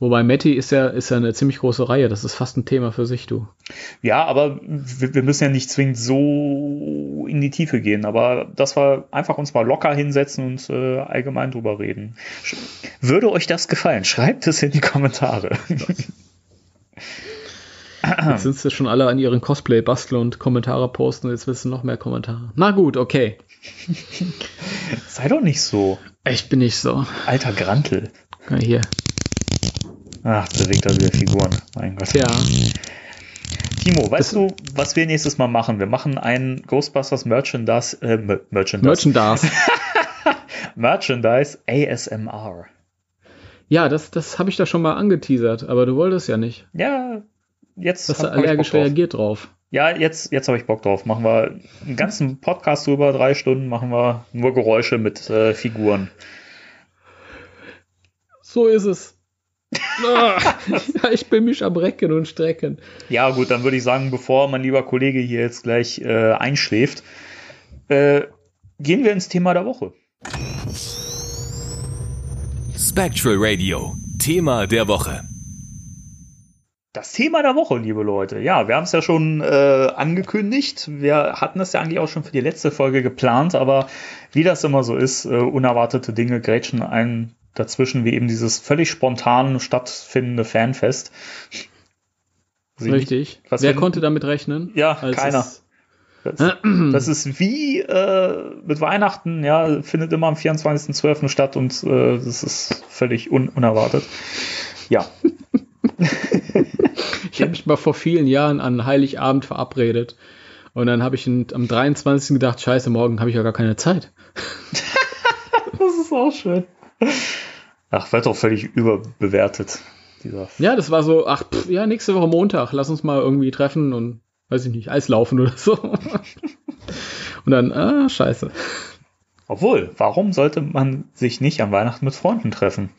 E: Wobei Matty ist ja, ist ja eine ziemlich große Reihe. Das ist fast ein Thema für sich, du.
D: Ja, aber wir, wir müssen ja nicht zwingend so in die Tiefe gehen, aber dass wir einfach uns mal locker hinsetzen und äh, allgemein drüber reden. Würde euch das gefallen? Schreibt es in die Kommentare.
E: Jetzt sind sie schon alle an ihren Cosplay basteln und Kommentare posten und jetzt du noch mehr Kommentare. Na gut, okay.
D: Sei doch nicht so.
E: Ich bin nicht so.
D: Alter Grantel.
E: Ja, Hier.
D: Ach, bewegt er wieder Figuren. Mein Gott.
E: Ja.
D: Timo, weißt du, was wir nächstes Mal machen? Wir machen ein Ghostbusters Merchandise, äh, Mer- Merchandise,
E: Merchandise.
D: Merchandise ASMR.
E: Ja, das, das habe ich da schon mal angeteasert, aber du wolltest ja nicht.
D: Ja, jetzt
E: Du hast
D: ich
E: allergisch
D: Bock drauf.
E: reagiert drauf.
D: Ja, jetzt, jetzt habe ich Bock drauf. Machen wir einen ganzen Podcast über drei Stunden, machen wir nur Geräusche mit äh, Figuren.
E: So ist es. Ah, ja, ich bin mich am Recken und Strecken.
D: Ja, gut, dann würde ich sagen, bevor mein lieber Kollege hier jetzt gleich äh, einschläft, äh, gehen wir ins Thema der Woche.
C: Spectral Radio, Thema der Woche.
D: Das Thema der Woche, liebe Leute. Ja, wir haben es ja schon äh, angekündigt. Wir hatten es ja eigentlich auch schon für die letzte Folge geplant, aber wie das immer so ist, äh, unerwartete Dinge grätschen ein dazwischen, wie eben dieses völlig spontan stattfindende Fanfest.
E: Sie, Richtig. Wer konnte damit rechnen?
D: Ja, keiner. Das, das, ist wie äh, mit Weihnachten, ja, findet immer am 24.12. statt und äh, das ist völlig un unerwartet. Ja.
E: ich habe mich mal vor vielen Jahren an Heiligabend verabredet. Und dann habe ich am 23. gedacht, scheiße, morgen habe ich ja gar keine Zeit.
D: das ist auch schön. Ach, wird doch völlig überbewertet.
E: Dieser ja, das war so, ach, pff, ja, nächste Woche Montag, lass uns mal irgendwie treffen und, weiß ich nicht, Eislaufen oder so. und dann, ah, scheiße.
D: Obwohl, warum sollte man sich nicht an Weihnachten mit Freunden treffen?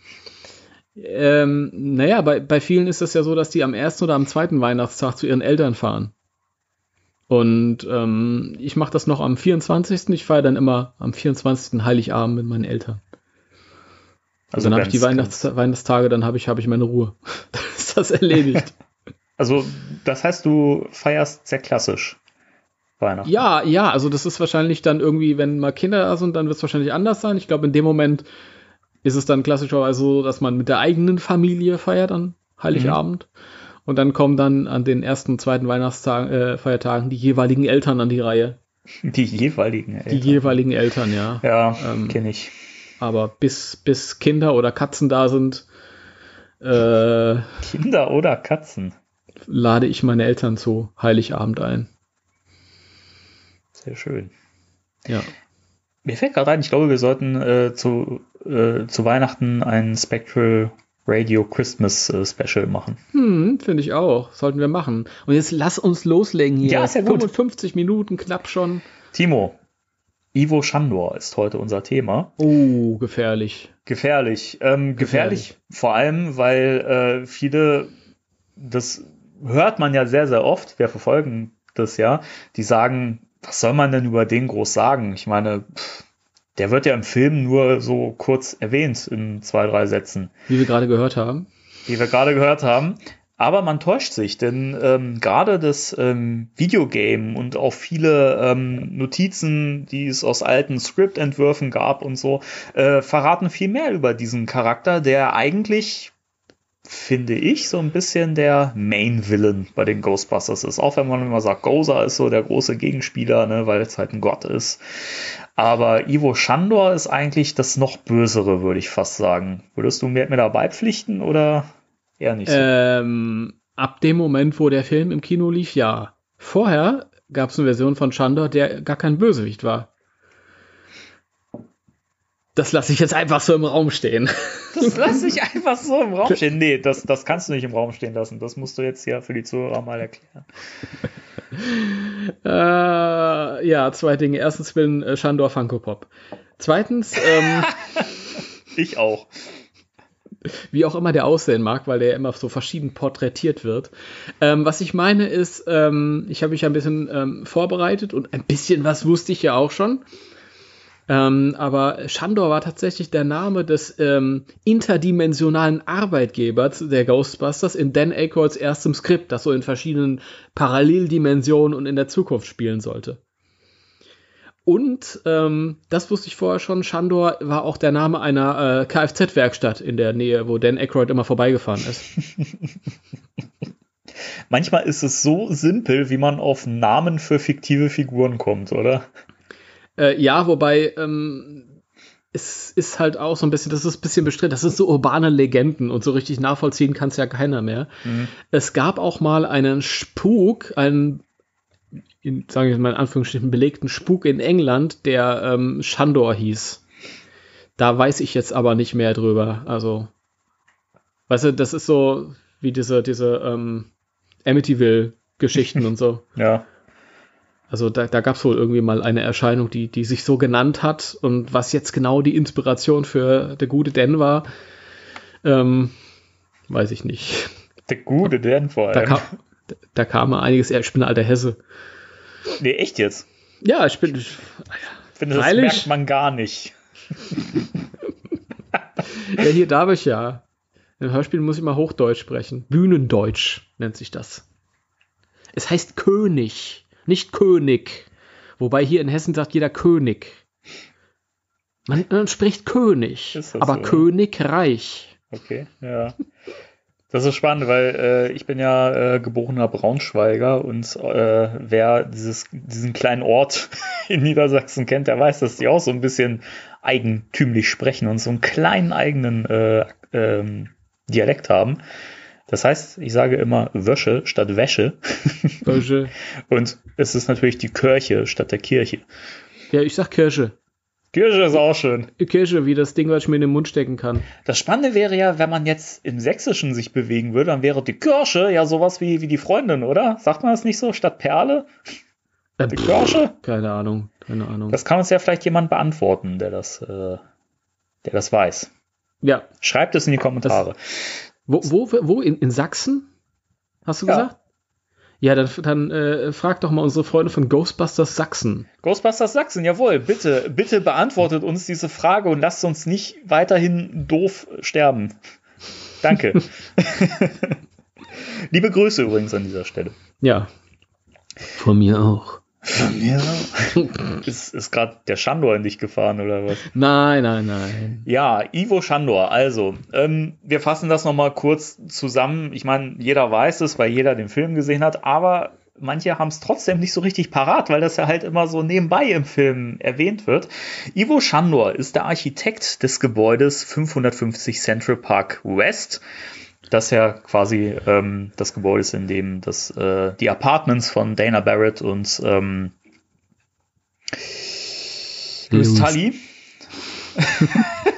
E: Ähm, naja, bei, bei vielen ist es ja so, dass die am ersten oder am zweiten Weihnachtstag zu ihren Eltern fahren. Und ähm, ich mache das noch am 24. Ich feiere dann immer am 24. Heiligabend mit meinen Eltern. Also, also dann habe ich die Weihnachts Weihnachtstage, dann habe ich, hab ich meine Ruhe. dann ist das erledigt.
D: also, das heißt, du feierst sehr klassisch
E: Weihnachten. Ja, ja, also das ist wahrscheinlich dann irgendwie, wenn mal Kinder da sind, dann wird es wahrscheinlich anders sein. Ich glaube, in dem Moment ist es dann klassischerweise so, dass man mit der eigenen Familie feiert an Heiligabend. Mhm. Und dann kommen dann an den ersten, zweiten Weihnachtstagen, äh, Feiertagen die jeweiligen Eltern an die Reihe.
D: Die jeweiligen
E: Eltern. Die jeweiligen Eltern, ja.
D: Ja, ähm, kenne ich.
E: Aber bis, bis Kinder oder Katzen da sind.
D: Äh, Kinder oder Katzen?
E: Lade ich meine Eltern zu Heiligabend ein.
D: Sehr schön. Ja. Mir fällt gerade ein, ich glaube, wir sollten äh, zu, äh, zu Weihnachten ein Spectral Radio Christmas äh, Special machen.
E: Hm, finde ich auch. Sollten wir machen. Und jetzt lass uns loslegen hier.
D: Ja, ist ja gut.
E: 55 Minuten knapp schon.
D: Timo, Ivo Schandor ist heute unser Thema.
E: Oh, gefährlich.
D: Gefährlich. Ähm, gefährlich. gefährlich. vor allem, weil äh, viele, das hört man ja sehr, sehr oft, wir verfolgen das ja, die sagen, was soll man denn über den groß sagen? Ich meine, pff, der wird ja im Film nur so kurz erwähnt in zwei, drei Sätzen.
E: Wie wir gerade gehört haben.
D: Wie wir gerade gehört haben. Aber man täuscht sich, denn ähm, gerade das ähm, Videogame und auch viele ähm, Notizen, die es aus alten Script-Entwürfen gab und so, äh, verraten viel mehr über diesen Charakter, der eigentlich finde ich, so ein bisschen der Main-Villain bei den Ghostbusters ist. Auch wenn man immer sagt, Gozer ist so der große Gegenspieler, ne, weil es halt ein Gott ist. Aber Ivo Shandor ist eigentlich das noch Bösere, würde ich fast sagen. Würdest du mir, dabei pflichten oder? Eher nicht
E: so. Ähm, ab dem Moment, wo der Film im Kino lief, ja. Vorher gab es eine Version von Chandor, der gar kein Bösewicht war. Das lasse ich jetzt einfach so im Raum stehen.
D: Das lasse ich einfach so im Raum stehen. Nee, das, das kannst du nicht im Raum stehen lassen. Das musst du jetzt hier für die Zuhörer mal erklären.
E: Äh, ja, zwei Dinge. Erstens, bin äh, Shandor Funko Pop. Zweitens, ähm,
D: ich auch
E: wie auch immer der aussehen mag, weil der ja immer so verschieden porträtiert wird. Ähm, was ich meine ist, ähm, ich habe mich ein bisschen ähm, vorbereitet und ein bisschen was wusste ich ja auch schon. Ähm, aber Shandor war tatsächlich der Name des ähm, interdimensionalen Arbeitgebers der Ghostbusters in Dan Aykroyds erstem Skript, das so in verschiedenen Paralleldimensionen und in der Zukunft spielen sollte. Und ähm, das wusste ich vorher schon, Shandor war auch der Name einer äh, Kfz-Werkstatt in der Nähe, wo Dan Aykroyd immer vorbeigefahren ist.
D: Manchmal ist es so simpel, wie man auf Namen für fiktive Figuren kommt, oder?
E: Äh, ja, wobei ähm, es ist halt auch so ein bisschen, das ist ein bisschen bestritten, das sind so urbane Legenden und so richtig nachvollziehen kann es ja keiner mehr. Mhm. Es gab auch mal einen Spuk, einen in, sagen wir mal in Anführungsstrichen, belegten Spuk in England, der ähm, Shandor hieß. Da weiß ich jetzt aber nicht mehr drüber. Also, weißt du, das ist so wie diese, diese ähm, Amityville Geschichten und so.
D: Ja.
E: Also da, da gab es wohl irgendwie mal eine Erscheinung, die, die sich so genannt hat und was jetzt genau die Inspiration für der gute Dan war, ähm, weiß ich nicht.
D: Der gute Dan vor
E: Da
D: allem.
E: kam, da kam mal einiges, ich bin ein alter Hesse.
D: nee, echt jetzt.
E: Ja, ich bin,
D: Ich finde, das
E: Freilich.
D: merkt man gar nicht.
E: ja, hier darf ich ja. Im Hörspiel muss ich mal Hochdeutsch sprechen. Bühnendeutsch nennt sich das. Es heißt König, nicht König. Wobei hier in Hessen sagt jeder König. Man, man spricht König, aber
D: so?
E: Königreich.
D: Okay, ja. Das ist spannend, weil äh, ich bin ja äh, geborener Braunschweiger und äh, wer dieses, diesen kleinen Ort in Niedersachsen kennt, der weiß, dass die auch so ein bisschen eigentümlich sprechen und so einen kleinen eigenen äh, ähm, Dialekt haben. Das heißt, ich sage immer Wäsche statt Wäsche
E: Böse.
D: und es ist natürlich die Kirche statt der Kirche.
E: Ja, ich sag Kirche.
D: Kirche ist auch schön.
E: Kirche, wie das Ding, was ich mir in den Mund stecken kann.
D: Das Spannende wäre ja, wenn man jetzt im Sächsischen sich bewegen würde, dann wäre die Kirche ja sowas wie, wie die Freundin, oder? Sagt man das nicht so? Statt Perle?
E: Äh,
D: Die Kirche?
E: keine Ahnung, keine Ahnung.
D: Das kann uns ja vielleicht jemand beantworten, der das, äh, der das weiß.
E: ja,
D: Schreibt es in die Kommentare.
E: Wo, wo, wo? In, in Sachsen? Hast du
D: Ja.
E: gesagt? Ja, dann, dann äh, frag doch mal unsere Freunde von Ghostbusters Sachsen.
D: Ghostbusters Sachsen, jawohl, bitte, bitte beantwortet uns diese Frage und lasst uns nicht weiterhin doof sterben. Danke. Liebe Grüße übrigens an dieser Stelle.
E: Ja. Von mir auch.
D: Ist, ist gerade der Shandor in dich gefahren oder was?
E: Nein, nein, nein.
D: Ja, Ivo Shandor. Also, ähm, wir fassen das nochmal kurz zusammen. Ich meine, jeder weiß es, weil jeder den Film gesehen hat, aber manche haben es trotzdem nicht so richtig parat, weil das ja halt immer so nebenbei im Film erwähnt wird. Ivo Shandor ist der Architekt des Gebäudes 550 Central Park West. Das ja quasi ähm, das Gebäude ist, in dem das, äh, die Apartments von Dana Barrett und ähm, Louis
E: Louis.
D: Tully.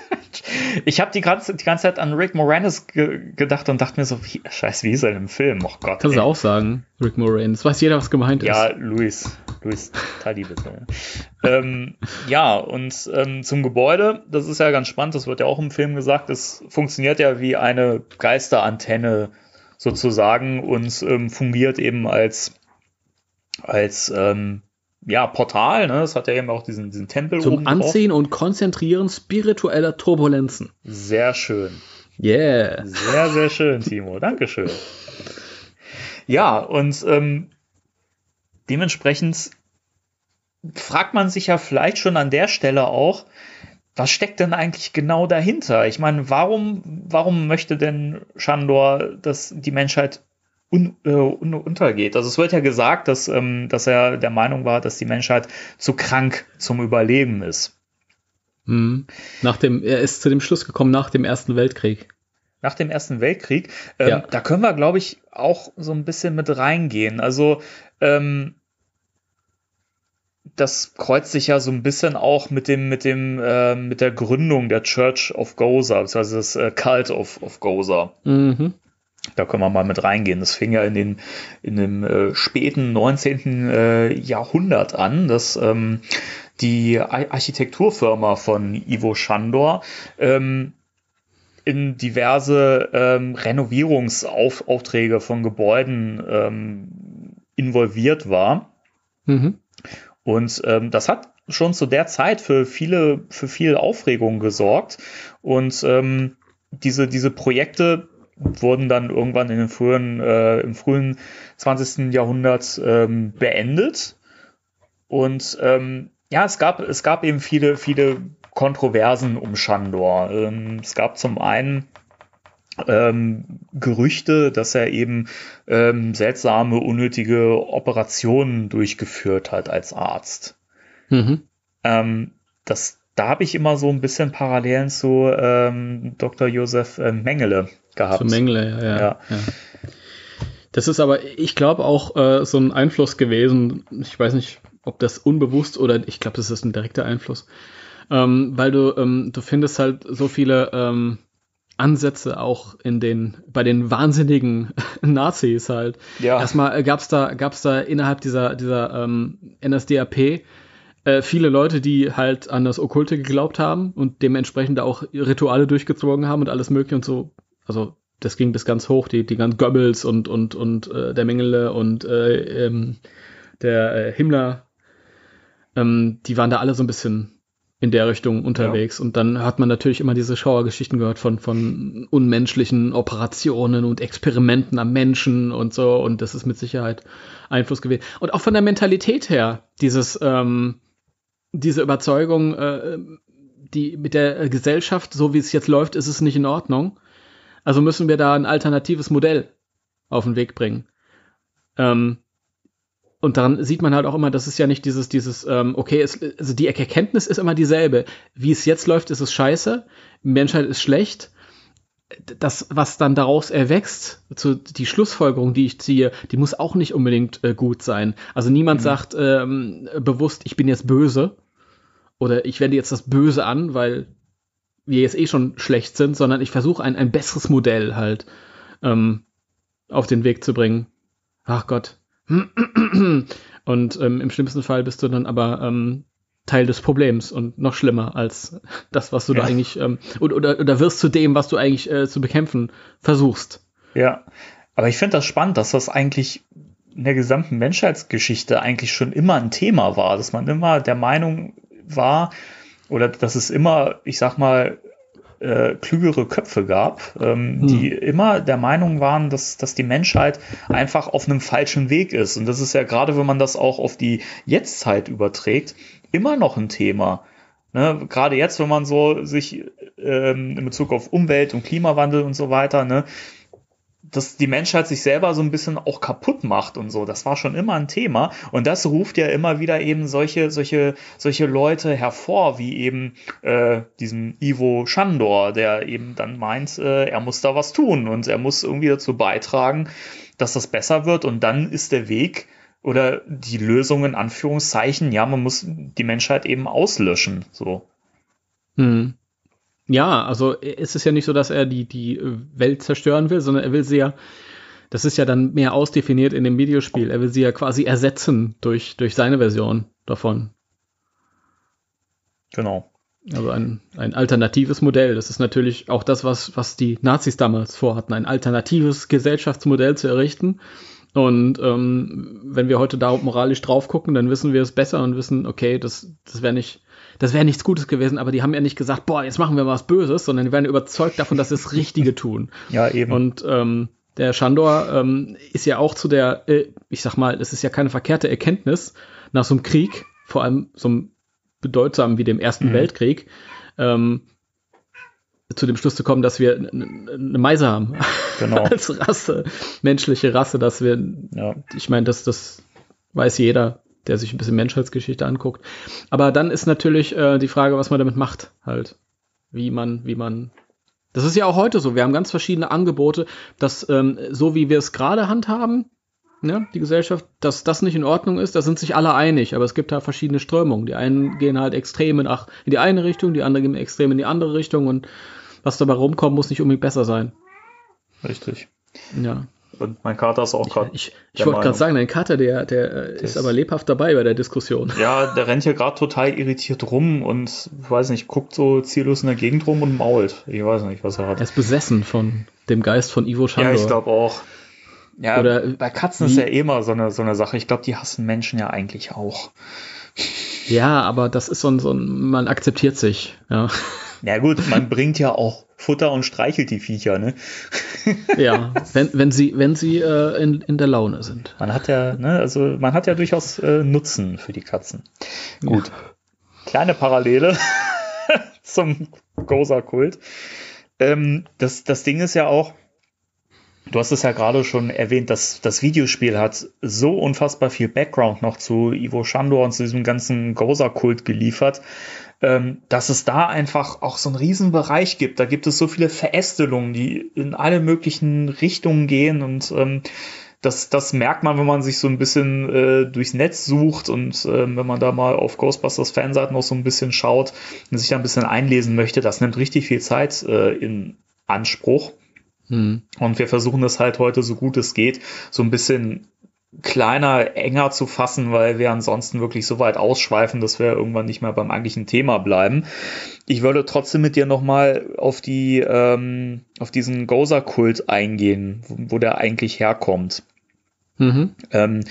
D: ich habe die ganze, die ganze Zeit an Rick Moranis ge gedacht und dachte mir so, wie, scheiße, wie ist er denn im Film? Oh Gott.
E: Kannst du auch sagen, Rick Moranis. Weiß jeder, was gemeint
D: Ja,
E: ist.
D: Louis. Louis Tully, bitte. ähm, ja, und ähm, zum Gebäude, das ist ja ganz spannend, das wird ja auch im Film gesagt, es funktioniert ja wie eine Geisterantenne sozusagen und ähm, fungiert eben als, als ähm, ja, Portal, ne? Es hat ja eben auch diesen, diesen Tempel
E: Zum
D: oben drauf.
E: Anziehen und Konzentrieren spiritueller Turbulenzen.
D: Sehr schön.
E: Yeah.
D: Sehr, sehr schön, Timo. Dankeschön. Ja, und ähm, dementsprechend fragt man sich ja vielleicht schon an der Stelle auch, was steckt denn eigentlich genau dahinter? Ich meine, warum, warum möchte denn Shandor, dass die Menschheit un, äh, un, untergeht? Also es wird ja gesagt, dass, ähm, dass er der Meinung war, dass die Menschheit zu krank zum Überleben ist.
E: Mhm. Nach dem, er ist zu dem Schluss gekommen nach dem Ersten Weltkrieg.
D: nach dem Ersten Weltkrieg. Ähm,
E: Ja.
D: Da können wir, glaube ich, auch so ein bisschen mit reingehen. Also ähm, das kreuzt sich ja so ein bisschen auch mit dem, mit dem, äh, mit der Gründung der Church of Goza, beziehungsweise das äh, Cult of, of Goza.
E: Mhm.
D: Da können wir mal mit reingehen. Das fing ja in, den, in dem äh, späten 19. Äh, Jahrhundert an, dass ähm, die Ar- Architekturfirma von Ivo Shandor ähm, in diverse ähm, Renovierungsaufträge von Gebäuden ähm, involviert war.
E: Mhm.
D: Und ähm, das hat schon zu der Zeit für viele, für viel Aufregung gesorgt. Und ähm, diese, diese Projekte wurden dann irgendwann in den frühen, äh, im frühen 20. Jahrhundert ähm, beendet. Und ähm, ja, es gab, es gab eben viele, viele Kontroversen um Shandor. Ähm, es gab zum einen ähm, Gerüchte, dass er eben ähm, seltsame, unnötige Operationen durchgeführt hat als Arzt.
E: Mhm.
D: Ähm, das, da habe ich immer so ein bisschen Parallelen zu ähm, Dr. Josef äh, Mengele gehabt.
E: Zu Mengele, ja, ja.
D: Ja.
E: ja. Das ist aber, ich glaube, auch äh, so ein Einfluss gewesen. Ich weiß nicht, ob das unbewusst oder ich glaube, das ist ein direkter Einfluss. Ähm, weil du, ähm, du findest halt so viele ähm, Ansätze auch in den, bei den wahnsinnigen Nazis halt.
D: Ja.
E: Erstmal gab es da, gab's da innerhalb dieser, dieser ähm, NSDAP äh, viele Leute, die halt an das Okkulte geglaubt haben und dementsprechend auch Rituale durchgezogen haben und alles mögliche und so. Also das ging bis ganz hoch, die, die ganzen Goebbels und, und, und äh, der Mengele und äh, ähm, der äh, Himmler, ähm, die waren da alle so ein bisschen in der Richtung unterwegs. Und dann hat man natürlich immer diese Schauergeschichten gehört von, von unmenschlichen Operationen und Experimenten am Menschen und so. Und das ist mit Sicherheit Einfluss gewesen. Und auch von der Mentalität her, dieses, ähm, diese Überzeugung, äh, die mit der Gesellschaft, so wie es jetzt läuft, ist es nicht in Ordnung. Also müssen wir da ein alternatives Modell auf den Weg bringen. Ähm, und daran sieht man halt auch immer, dass es ja nicht dieses, dieses, ähm, okay, es, also die Erkenntnis ist immer dieselbe. Wie es jetzt läuft, ist es scheiße, Menschheit ist schlecht. Das, was dann daraus erwächst, zu, die Schlussfolgerung, die ich ziehe, die muss auch nicht unbedingt äh, gut sein. Also niemand mhm. sagt ähm, bewusst, ich bin jetzt böse oder ich wende jetzt das Böse an, weil wir jetzt eh schon schlecht sind, sondern ich versuche ein, ein besseres Modell halt ähm, auf den Weg zu bringen. Ach Gott, und ähm, im schlimmsten Fall bist du dann aber ähm, Teil des Problems und noch schlimmer als das, was du ja. da eigentlich, ähm, oder, oder, oder wirst zu dem, was du eigentlich äh, zu bekämpfen versuchst.
D: Ja, aber ich finde das spannend, dass das eigentlich in der gesamten Menschheitsgeschichte eigentlich schon immer ein Thema war, dass man immer der Meinung war, oder dass es immer, ich sag mal, äh, klügere Köpfe gab, ähm, hm. die immer der Meinung waren, dass, dass die Menschheit einfach auf einem falschen Weg ist. Und das ist ja gerade, wenn man das auch auf die Jetztzeit überträgt, immer noch ein Thema. Ne, gerade jetzt, wenn man so sich ähm, in Bezug auf Umwelt und Klimawandel und so weiter, ne, dass die Menschheit sich selber so ein bisschen auch kaputt macht und so. Das war schon immer ein Thema. Und das ruft ja immer wieder eben solche, solche, solche Leute hervor, wie eben äh, diesen Ivo Shandor, der eben dann meint, äh, er muss da was tun und er muss irgendwie dazu beitragen, dass das besser wird. Und dann ist der Weg oder die Lösung in Anführungszeichen, ja, man muss die Menschheit eben auslöschen. So.
E: Hm. Ja, also ist es ja nicht so, dass er die, die Welt zerstören will, sondern er will sie ja, das ist ja dann mehr ausdefiniert in dem Videospiel, er will sie ja quasi ersetzen durch, durch seine Version davon.
D: Genau.
E: Also ein, ein alternatives Modell. Das ist natürlich auch das, was, was die Nazis damals vorhatten, ein alternatives Gesellschaftsmodell zu errichten. Und ähm, wenn wir heute da moralisch drauf gucken, dann wissen wir es besser und wissen, okay, das, das wäre nicht, das wäre nichts Gutes gewesen, aber die haben ja nicht gesagt, boah, jetzt machen wir was Böses, sondern die werden überzeugt davon, dass sie das Richtige tun.
D: Ja, eben.
E: Und ähm, der Shandor ähm, ist ja auch zu der, äh, ich sag mal, es ist ja keine verkehrte Erkenntnis nach so einem Krieg, vor allem so einem bedeutsamen wie dem Ersten mhm. Weltkrieg, ähm, zu dem Schluss zu kommen, dass wir eine Meise haben.
D: Genau.
E: Als Rasse, menschliche Rasse, dass wir, ja. ich meine, das, das weiß jeder, der sich ein bisschen Menschheitsgeschichte anguckt. Aber dann ist natürlich äh, die Frage, was man damit macht, halt. Wie man, wie man. Das ist ja auch heute so. Wir haben ganz verschiedene Angebote, dass ähm, so wie wir es gerade handhaben, ne, die Gesellschaft, dass das nicht in Ordnung ist, da sind sich alle einig, aber es gibt da verschiedene Strömungen. Die einen gehen halt extrem in, ach, in die eine Richtung, die anderen gehen extrem in die andere Richtung und was dabei rumkommt, muss nicht unbedingt besser sein.
D: Richtig.
E: Ja.
D: Und mein Kater ist auch gerade.
E: Ich, ich, ich wollte gerade sagen, dein Kater, der, der ist, ist aber lebhaft dabei bei der Diskussion.
D: Ja, der rennt hier gerade total irritiert rum und weiß nicht, guckt so ziellos in der Gegend rum und mault. Ich weiß nicht, was er hat.
E: Er ist besessen von dem Geist von Ivo Schandor.
D: Ja, ich glaube auch. Ja, Oder bei Katzen ist ja eh immer so eine, so eine Sache. Ich glaube, die hassen Menschen ja eigentlich auch.
E: Ja, aber das ist so ein, so ein man akzeptiert sich, ja.
D: Ja gut, man bringt ja auch Futter und streichelt die Viecher, ne?
E: Ja, wenn, wenn sie, wenn sie äh, in, in der Laune sind.
D: Man hat ja, ne, also man hat ja durchaus äh, Nutzen für die Katzen. Gut. Ja. Kleine Parallele zum Goza-Kult. Ähm, das, das Ding ist ja auch, Du hast es ja gerade schon erwähnt, dass das Videospiel hat so unfassbar viel Background noch zu Ivo Shandor und zu diesem ganzen Goza-Kult geliefert, ähm, dass es da einfach auch so einen riesen Bereich gibt. Da gibt es so viele Verästelungen, die in alle möglichen Richtungen gehen und ähm, das, das merkt man, wenn man sich so ein bisschen äh, durchs Netz sucht und äh, wenn man da mal auf Ghostbusters Fanseiten noch so ein bisschen schaut und sich da ein bisschen einlesen möchte, das nimmt richtig viel Zeit äh, in Anspruch.
E: Hm.
D: Und wir versuchen das halt heute so gut es geht, so ein bisschen kleiner, enger zu fassen, weil wir ansonsten wirklich so weit ausschweifen, dass wir irgendwann nicht mehr beim eigentlichen Thema bleiben. Ich würde trotzdem mit dir nochmal auf die, ähm, auf diesen Gozer-Kult eingehen, wo, wo der eigentlich herkommt.
E: Mhm.
D: Ähm,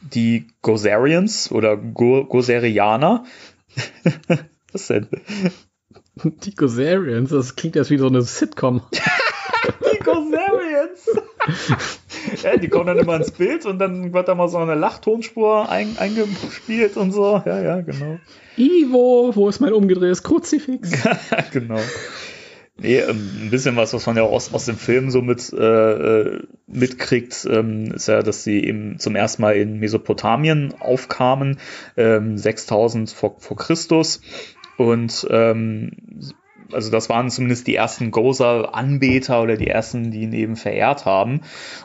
D: die Gozerians oder Go Gozerianer. Was denn?
E: Die Gozerians, das klingt jetzt wie so eine Sitcom.
D: Die Gozerians! ja, die kommen dann immer ins Bild und dann wird da mal so eine Lachtonspur ein, eingespielt und so. Ja, ja, genau.
E: Ivo, wo ist mein umgedrehtes Kruzifix?
D: genau. Nee, ähm, ein bisschen was, was man ja aus, aus dem Film so mit, äh, äh, mitkriegt, ähm, ist ja, dass sie eben zum ersten Mal in Mesopotamien aufkamen, ähm, 6000 vor, vor Christus. Und ähm, also das waren zumindest die ersten Gozer-Anbeter oder die ersten, die ihn eben verehrt haben.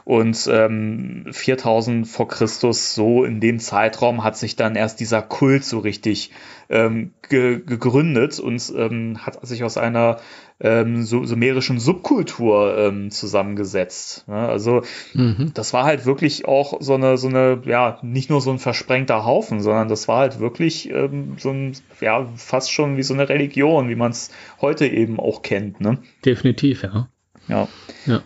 D: Und ähm, 4000 vor Christus, so in dem Zeitraum, hat sich dann erst dieser Kult so richtig ähm, ge gegründet und ähm, hat sich aus einer ähm, sumerischen Subkultur ähm, zusammengesetzt. Ja, also
E: Mhm.
D: das war halt wirklich auch so eine, so eine, ja, nicht nur so ein versprengter Haufen, sondern das war halt wirklich ähm, so ein, ja, fast schon wie so eine Religion, wie man es heute eben auch kennt, ne?
E: Definitiv, ja.
D: Ja.
E: Ja.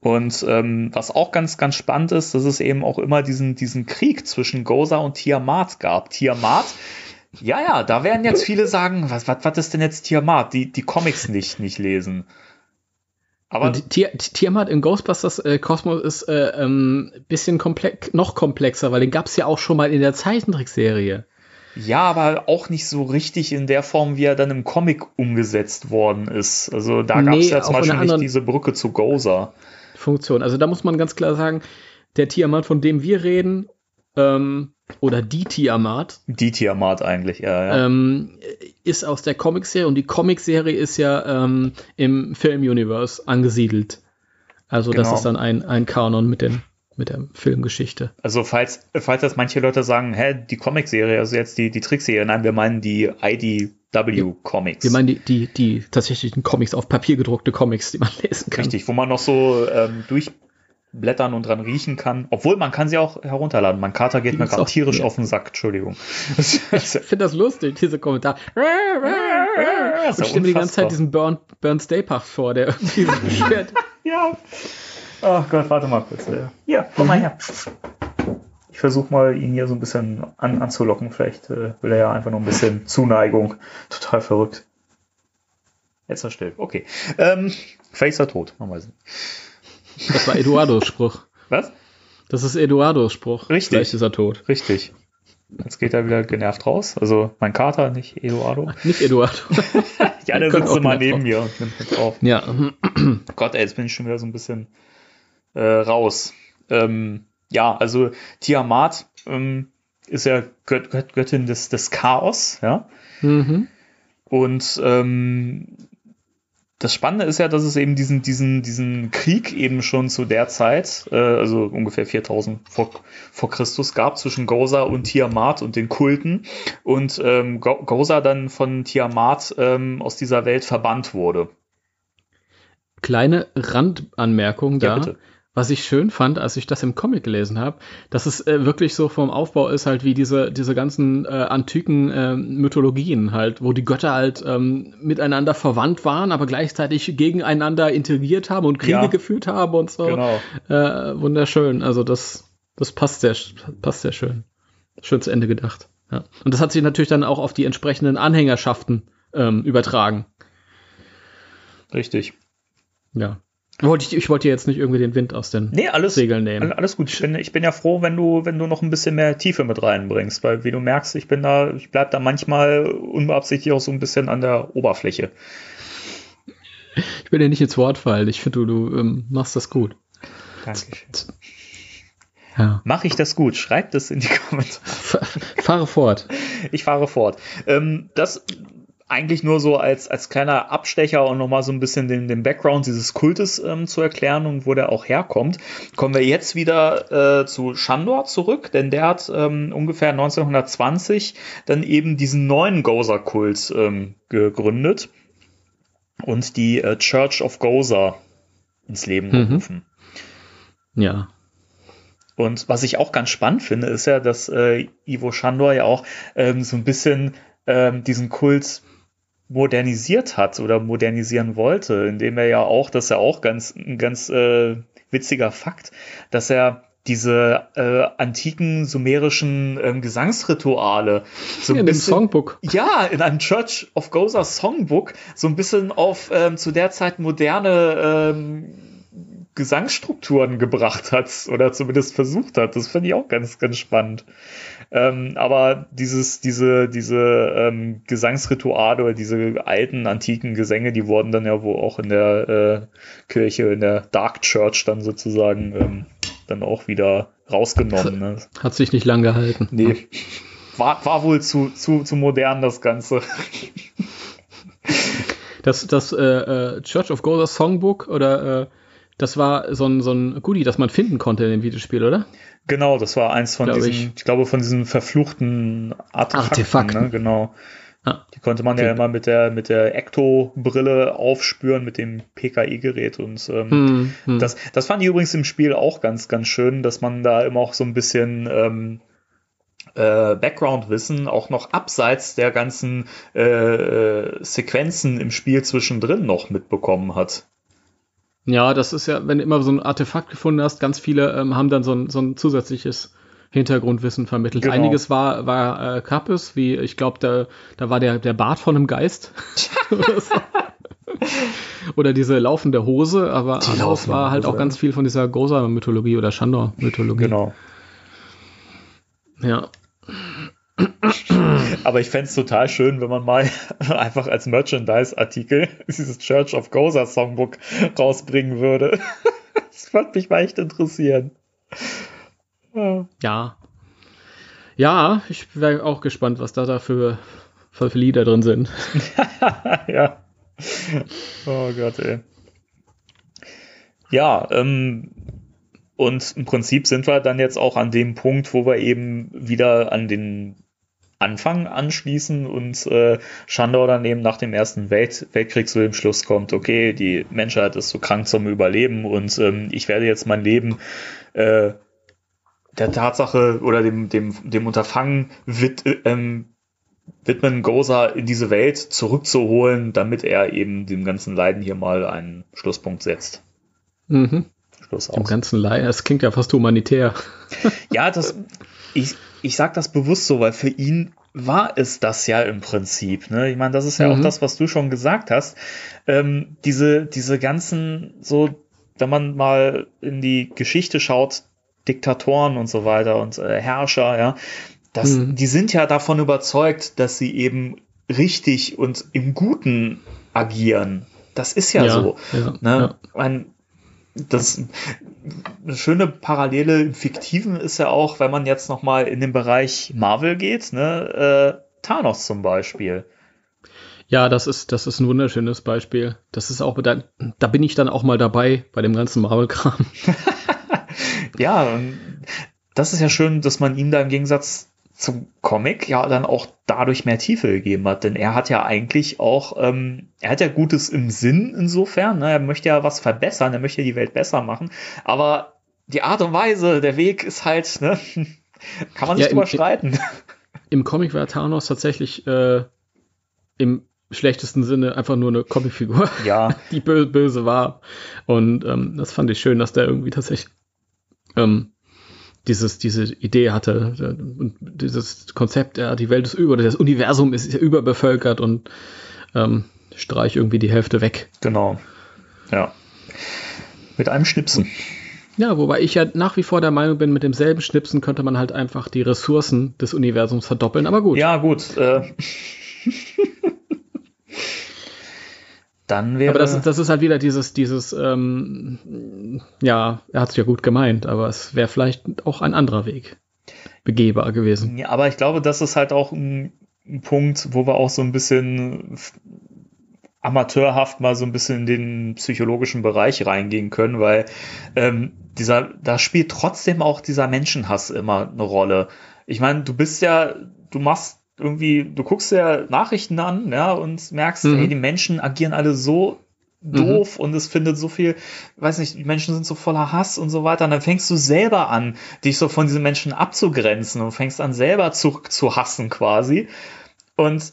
D: Und ähm, was auch ganz, ganz spannend ist, dass es eben auch immer diesen, diesen Krieg zwischen Goza und Tiamat gab. Tiamat, ja, ja, da werden jetzt viele sagen, was, was, was ist denn jetzt Tiamat? Die, die Comics nicht, nicht lesen. Aber
E: Tiamat in Ghostbusters äh, Kosmos ist äh, ähm, bisschen komplex, noch komplexer, weil den gab es ja auch schon mal in der Zeichentrickserie.
D: Ja, aber auch nicht so richtig in der Form, wie er dann im Comic umgesetzt worden ist. Also da gab es
E: Nee,
D: ja zum Beispiel nicht diese Brücke zu Gozer.
E: Funktion. Also da muss man ganz klar sagen, der Tiamat, von dem wir reden, ähm, oder die Tiamat,
D: Die Tiamat eigentlich, ja, ja.
E: ähm, ist aus der Comicserie und die Comicserie ist ja ähm, im Film-Universe angesiedelt. Also das
D: Genau.
E: ist dann ein, ein Kanon mit, den, mit der Filmgeschichte.
D: Also falls, falls das manche Leute sagen, hä, die Comicserie, also jetzt die, die Trickserie, nein, wir meinen die IDW Comics.
E: Wir meinen die, die, die tatsächlichen Comics, auf Papier gedruckte Comics, die man lesen kann.
D: Richtig, wo man noch so ähm, durchblättern und dran riechen kann. Obwohl, man kann sie auch herunterladen. Mein Kater geht mir gerade tierisch
E: ja.
D: auf den Sack, Entschuldigung.
E: Ich finde das lustig, diese Kommentare. Ich stelle mir die ganze. Zeit diesen Burn, Burn Stay Puff vor, der irgendwie sich beschwert.
D: Ja. Ach Gott, warte mal kurz. Hier, komm mal her. Ich versuche mal, ihn hier so ein bisschen an, anzulocken. Vielleicht äh, will er ja einfach noch ein bisschen Zuneigung. Total verrückt. Jetzt ist er still. Okay. Ähm, vielleicht ist er tot. Man weiß nicht.
E: Das war Eduardos Spruch.
D: Was?
E: Das ist Eduardos Spruch.
D: Richtig.
E: Vielleicht ist er tot.
D: Richtig. Jetzt geht er wieder genervt raus. Also mein Kater, nicht Eduardo.
E: Nicht Eduardo.
D: Die andere
E: Können
D: sitzt immer neben mir und nimmt mit auf.
E: ja.
D: Gott, ey, jetzt bin ich schon wieder so ein bisschen äh, raus. Ähm, ja, also Tiamat ähm, ist ja Gött Göttin des, des Chaos, ja.
E: Mhm.
D: Und ähm, das Spannende ist ja, dass es eben diesen, diesen, diesen Krieg eben schon zu der Zeit, äh, also ungefähr 4000 vor, vor Christus gab zwischen Goza und Tiamat und den Kulten und ähm, Go Goza dann von Tiamat ähm, aus dieser Welt verbannt wurde.
E: Kleine Randanmerkung
D: Ja,
E: da.
D: bitte.
E: Was ich schön fand, als ich das im Comic gelesen habe, dass es äh, wirklich so vom Aufbau ist, halt wie diese, diese ganzen äh, antiken äh, Mythologien halt, wo die Götter halt ähm, miteinander verwandt waren, aber gleichzeitig gegeneinander integriert haben und Kriege
D: Ja.
E: geführt haben und so.
D: Genau.
E: Äh, wunderschön. Also das, das passt sehr, passt sehr schön. Schön zu Ende gedacht. Ja. Und das hat sich natürlich dann auch auf die entsprechenden Anhängerschaften ähm, übertragen.
D: Richtig.
E: Ja. Wollte ich, ich wollte dir jetzt nicht irgendwie den Wind aus den
D: Nee, alles,
E: Segeln nehmen.
D: all- alles gut. Ich bin, ich bin ja froh, wenn du, wenn du noch ein bisschen mehr Tiefe mit reinbringst, weil wie du merkst, ich bin da, ich bleib da manchmal unbeabsichtigt auch so ein bisschen an der Oberfläche.
E: Ich will dir nicht ins Wort fallen. Ich finde, du, du ähm, machst das gut.
D: Dankeschön.
E: Ja.
D: Mache ich das gut? Schreibt es in die Kommentare.
E: Fahre fort.
D: Ich fahre fort. Ähm, das eigentlich nur so als, als kleiner Abstecher und nochmal so ein bisschen den, den Background dieses Kultes ähm, zu erklären und wo der auch herkommt. Kommen wir jetzt wieder äh, zu Shandor zurück, denn der hat ähm, ungefähr 1920 dann eben diesen neuen Gozer-Kult ähm, gegründet. und die äh, Church of Goza ins Leben
E: Mhm.
D: gerufen.
E: Ja.
D: Und was ich auch ganz spannend finde, ist ja, dass äh, Ivo Shandor ja auch ähm, so ein bisschen ähm, diesen Kult modernisiert hat oder modernisieren wollte, indem er ja auch, das ist ja auch ganz, ein ganz äh, witziger Fakt, dass er diese äh, antiken sumerischen ähm, Gesangsrituale so
E: in dem Songbook.
D: ja, in einem Church of Goza Songbook so ein bisschen auf ähm, zu der Zeit moderne ähm, Gesangsstrukturen gebracht hat oder zumindest versucht hat. Das finde ich auch ganz, ganz spannend. Ähm, aber dieses, diese, diese ähm, Gesangsrituale oder diese alten, antiken Gesänge, die wurden dann ja wohl auch in der äh, Kirche, in der Dark Church dann sozusagen ähm, dann auch wieder rausgenommen. Ne?
E: Hat sich nicht lang gehalten.
D: Nee. War, war wohl zu, zu, zu modern, das Ganze.
E: Das, das äh, äh, Church of Goza Songbook oder äh, das war so ein, so ein Goodie, das man finden konnte in dem Videospiel, oder?
D: Genau, das war eins von
E: Glaub
D: diesen,
E: ich.
D: ich. glaube, von diesen verfluchten Artefakten.
E: Artefakten.
D: Ne? Genau.
E: Ah.
D: Die konnte man ja immer mit der, mit der Ecto-Brille aufspüren, mit dem PKI-Gerät und ähm,
E: Hm, hm.
D: Das, das fand ich übrigens im Spiel auch ganz, ganz schön, dass man da immer auch so ein bisschen ähm, äh, Background-Wissen auch noch abseits der ganzen äh, äh, Sequenzen im Spiel zwischendrin noch mitbekommen hat.
E: Ja, das ist ja, wenn du immer so ein Artefakt gefunden hast, ganz viele ähm, haben dann so ein, so ein zusätzliches Hintergrundwissen vermittelt.
D: Genau.
E: Einiges war, war äh, Kappes, wie ich glaube, da, da war der, der Bart von einem Geist. Oder so. Oder diese laufende Hose, aber anderes
D: laufende
E: war halt
D: Hose,
E: auch ganz viel von dieser Goza-Mythologie oder Shandor-Mythologie.
D: Genau.
E: Ja.
D: Aber ich fänd's total schön, wenn man mal einfach als Merchandise-Artikel dieses Church of Goza Songbook rausbringen würde. Das würde mich mal echt interessieren. Ja.
E: Ja. Ja, ich wäre auch gespannt, was da, da für, für Lieder drin sind.
D: ja. Oh Gott, ey. Ja, ähm, und im Prinzip sind wir dann jetzt auch an dem Punkt, wo wir eben wieder an den Anfang anschließen und äh, Shandor dann eben nach dem Ersten Welt Weltkrieg zu dem Schluss kommt, okay, die Menschheit ist so krank zum Überleben und ähm, ich werde jetzt mein Leben äh, der Tatsache oder dem, dem, dem Unterfangen wid, äh, ähm, widmen, Goza in diese Welt zurückzuholen, damit er eben dem ganzen Leiden hier mal einen Schlusspunkt setzt.
E: Mhm.
D: Schluss
E: Im
D: aus.
E: ganzen Leid, das klingt ja fast humanitär.
D: Ja, das, ich, ich sag das bewusst so, weil für ihn war es das ja im Prinzip. Ne? Ich meine, das ist ja auch
E: Mhm.
D: das, was du schon gesagt hast. Ähm, diese, diese ganzen, so, wenn man mal in die Geschichte schaut, Diktatoren und so weiter und äh, Herrscher, ja, das,
E: Mhm.
D: die sind ja davon überzeugt, dass sie eben richtig und im Guten agieren. Das ist ja, so.
E: Ja,
D: Ne?
E: ja.
D: Ein, das eine schöne Parallele im Fiktiven ist ja auch, wenn man jetzt noch mal in den Bereich Marvel geht, ne, äh, Thanos zum Beispiel.
E: ja, das ist, das ist ein wunderschönes Beispiel. Das ist auch, da, da bin ich dann auch mal dabei bei dem ganzen Marvel-Kram.
D: Ja, das ist ja schön, dass man ihm da im Gegensatz zum Comic ja dann auch dadurch mehr Tiefe gegeben hat, denn er hat ja eigentlich auch, ähm, er hat ja Gutes im Sinn insofern, ne? er möchte ja was verbessern, er möchte die Welt besser machen, aber die Art und Weise, der Weg ist halt, ne, kann man sich
E: Ja, im-
D: drüber streiten.
E: Im Comic war Thanos tatsächlich äh, im schlechtesten Sinne einfach nur eine Comicfigur,
D: Ja,
E: die böse, böse war. Und ähm, das fand ich schön, dass der irgendwie tatsächlich ähm, dieses, diese Idee hatte äh, und dieses Konzept, ja, die Welt ist über, das Universum ist überbevölkert und ähm, streich irgendwie die Hälfte weg.
D: genau. Ja. Mit einem Schnipsen.
E: Ja, wobei ich ja nach wie vor der Meinung bin, mit demselben Schnipsen könnte man halt einfach die Ressourcen des Universums verdoppeln, aber gut.
D: Ja, gut. Äh, dann wäre.
E: Aber das ist, das ist halt wieder dieses, dieses, ähm, ja, er hat es ja gut gemeint, aber es wäre vielleicht auch ein anderer Weg begehbar gewesen.
D: Ja, aber ich glaube, das ist halt auch ein, ein Punkt, wo wir auch so ein bisschen amateurhaft mal so ein bisschen in den psychologischen Bereich reingehen können, weil ähm, dieser, da spielt trotzdem auch dieser Menschenhass immer eine Rolle. Ich meine, du bist ja, du machst irgendwie, du guckst ja Nachrichten an, ja, und merkst,
E: Mhm.
D: ey, die Menschen agieren alle so doof und es findet so viel, weiß nicht, die Menschen sind so voller Hass und so weiter. Und dann fängst du selber an, dich so von diesen Menschen abzugrenzen und fängst an, selber zu, zu hassen quasi. Und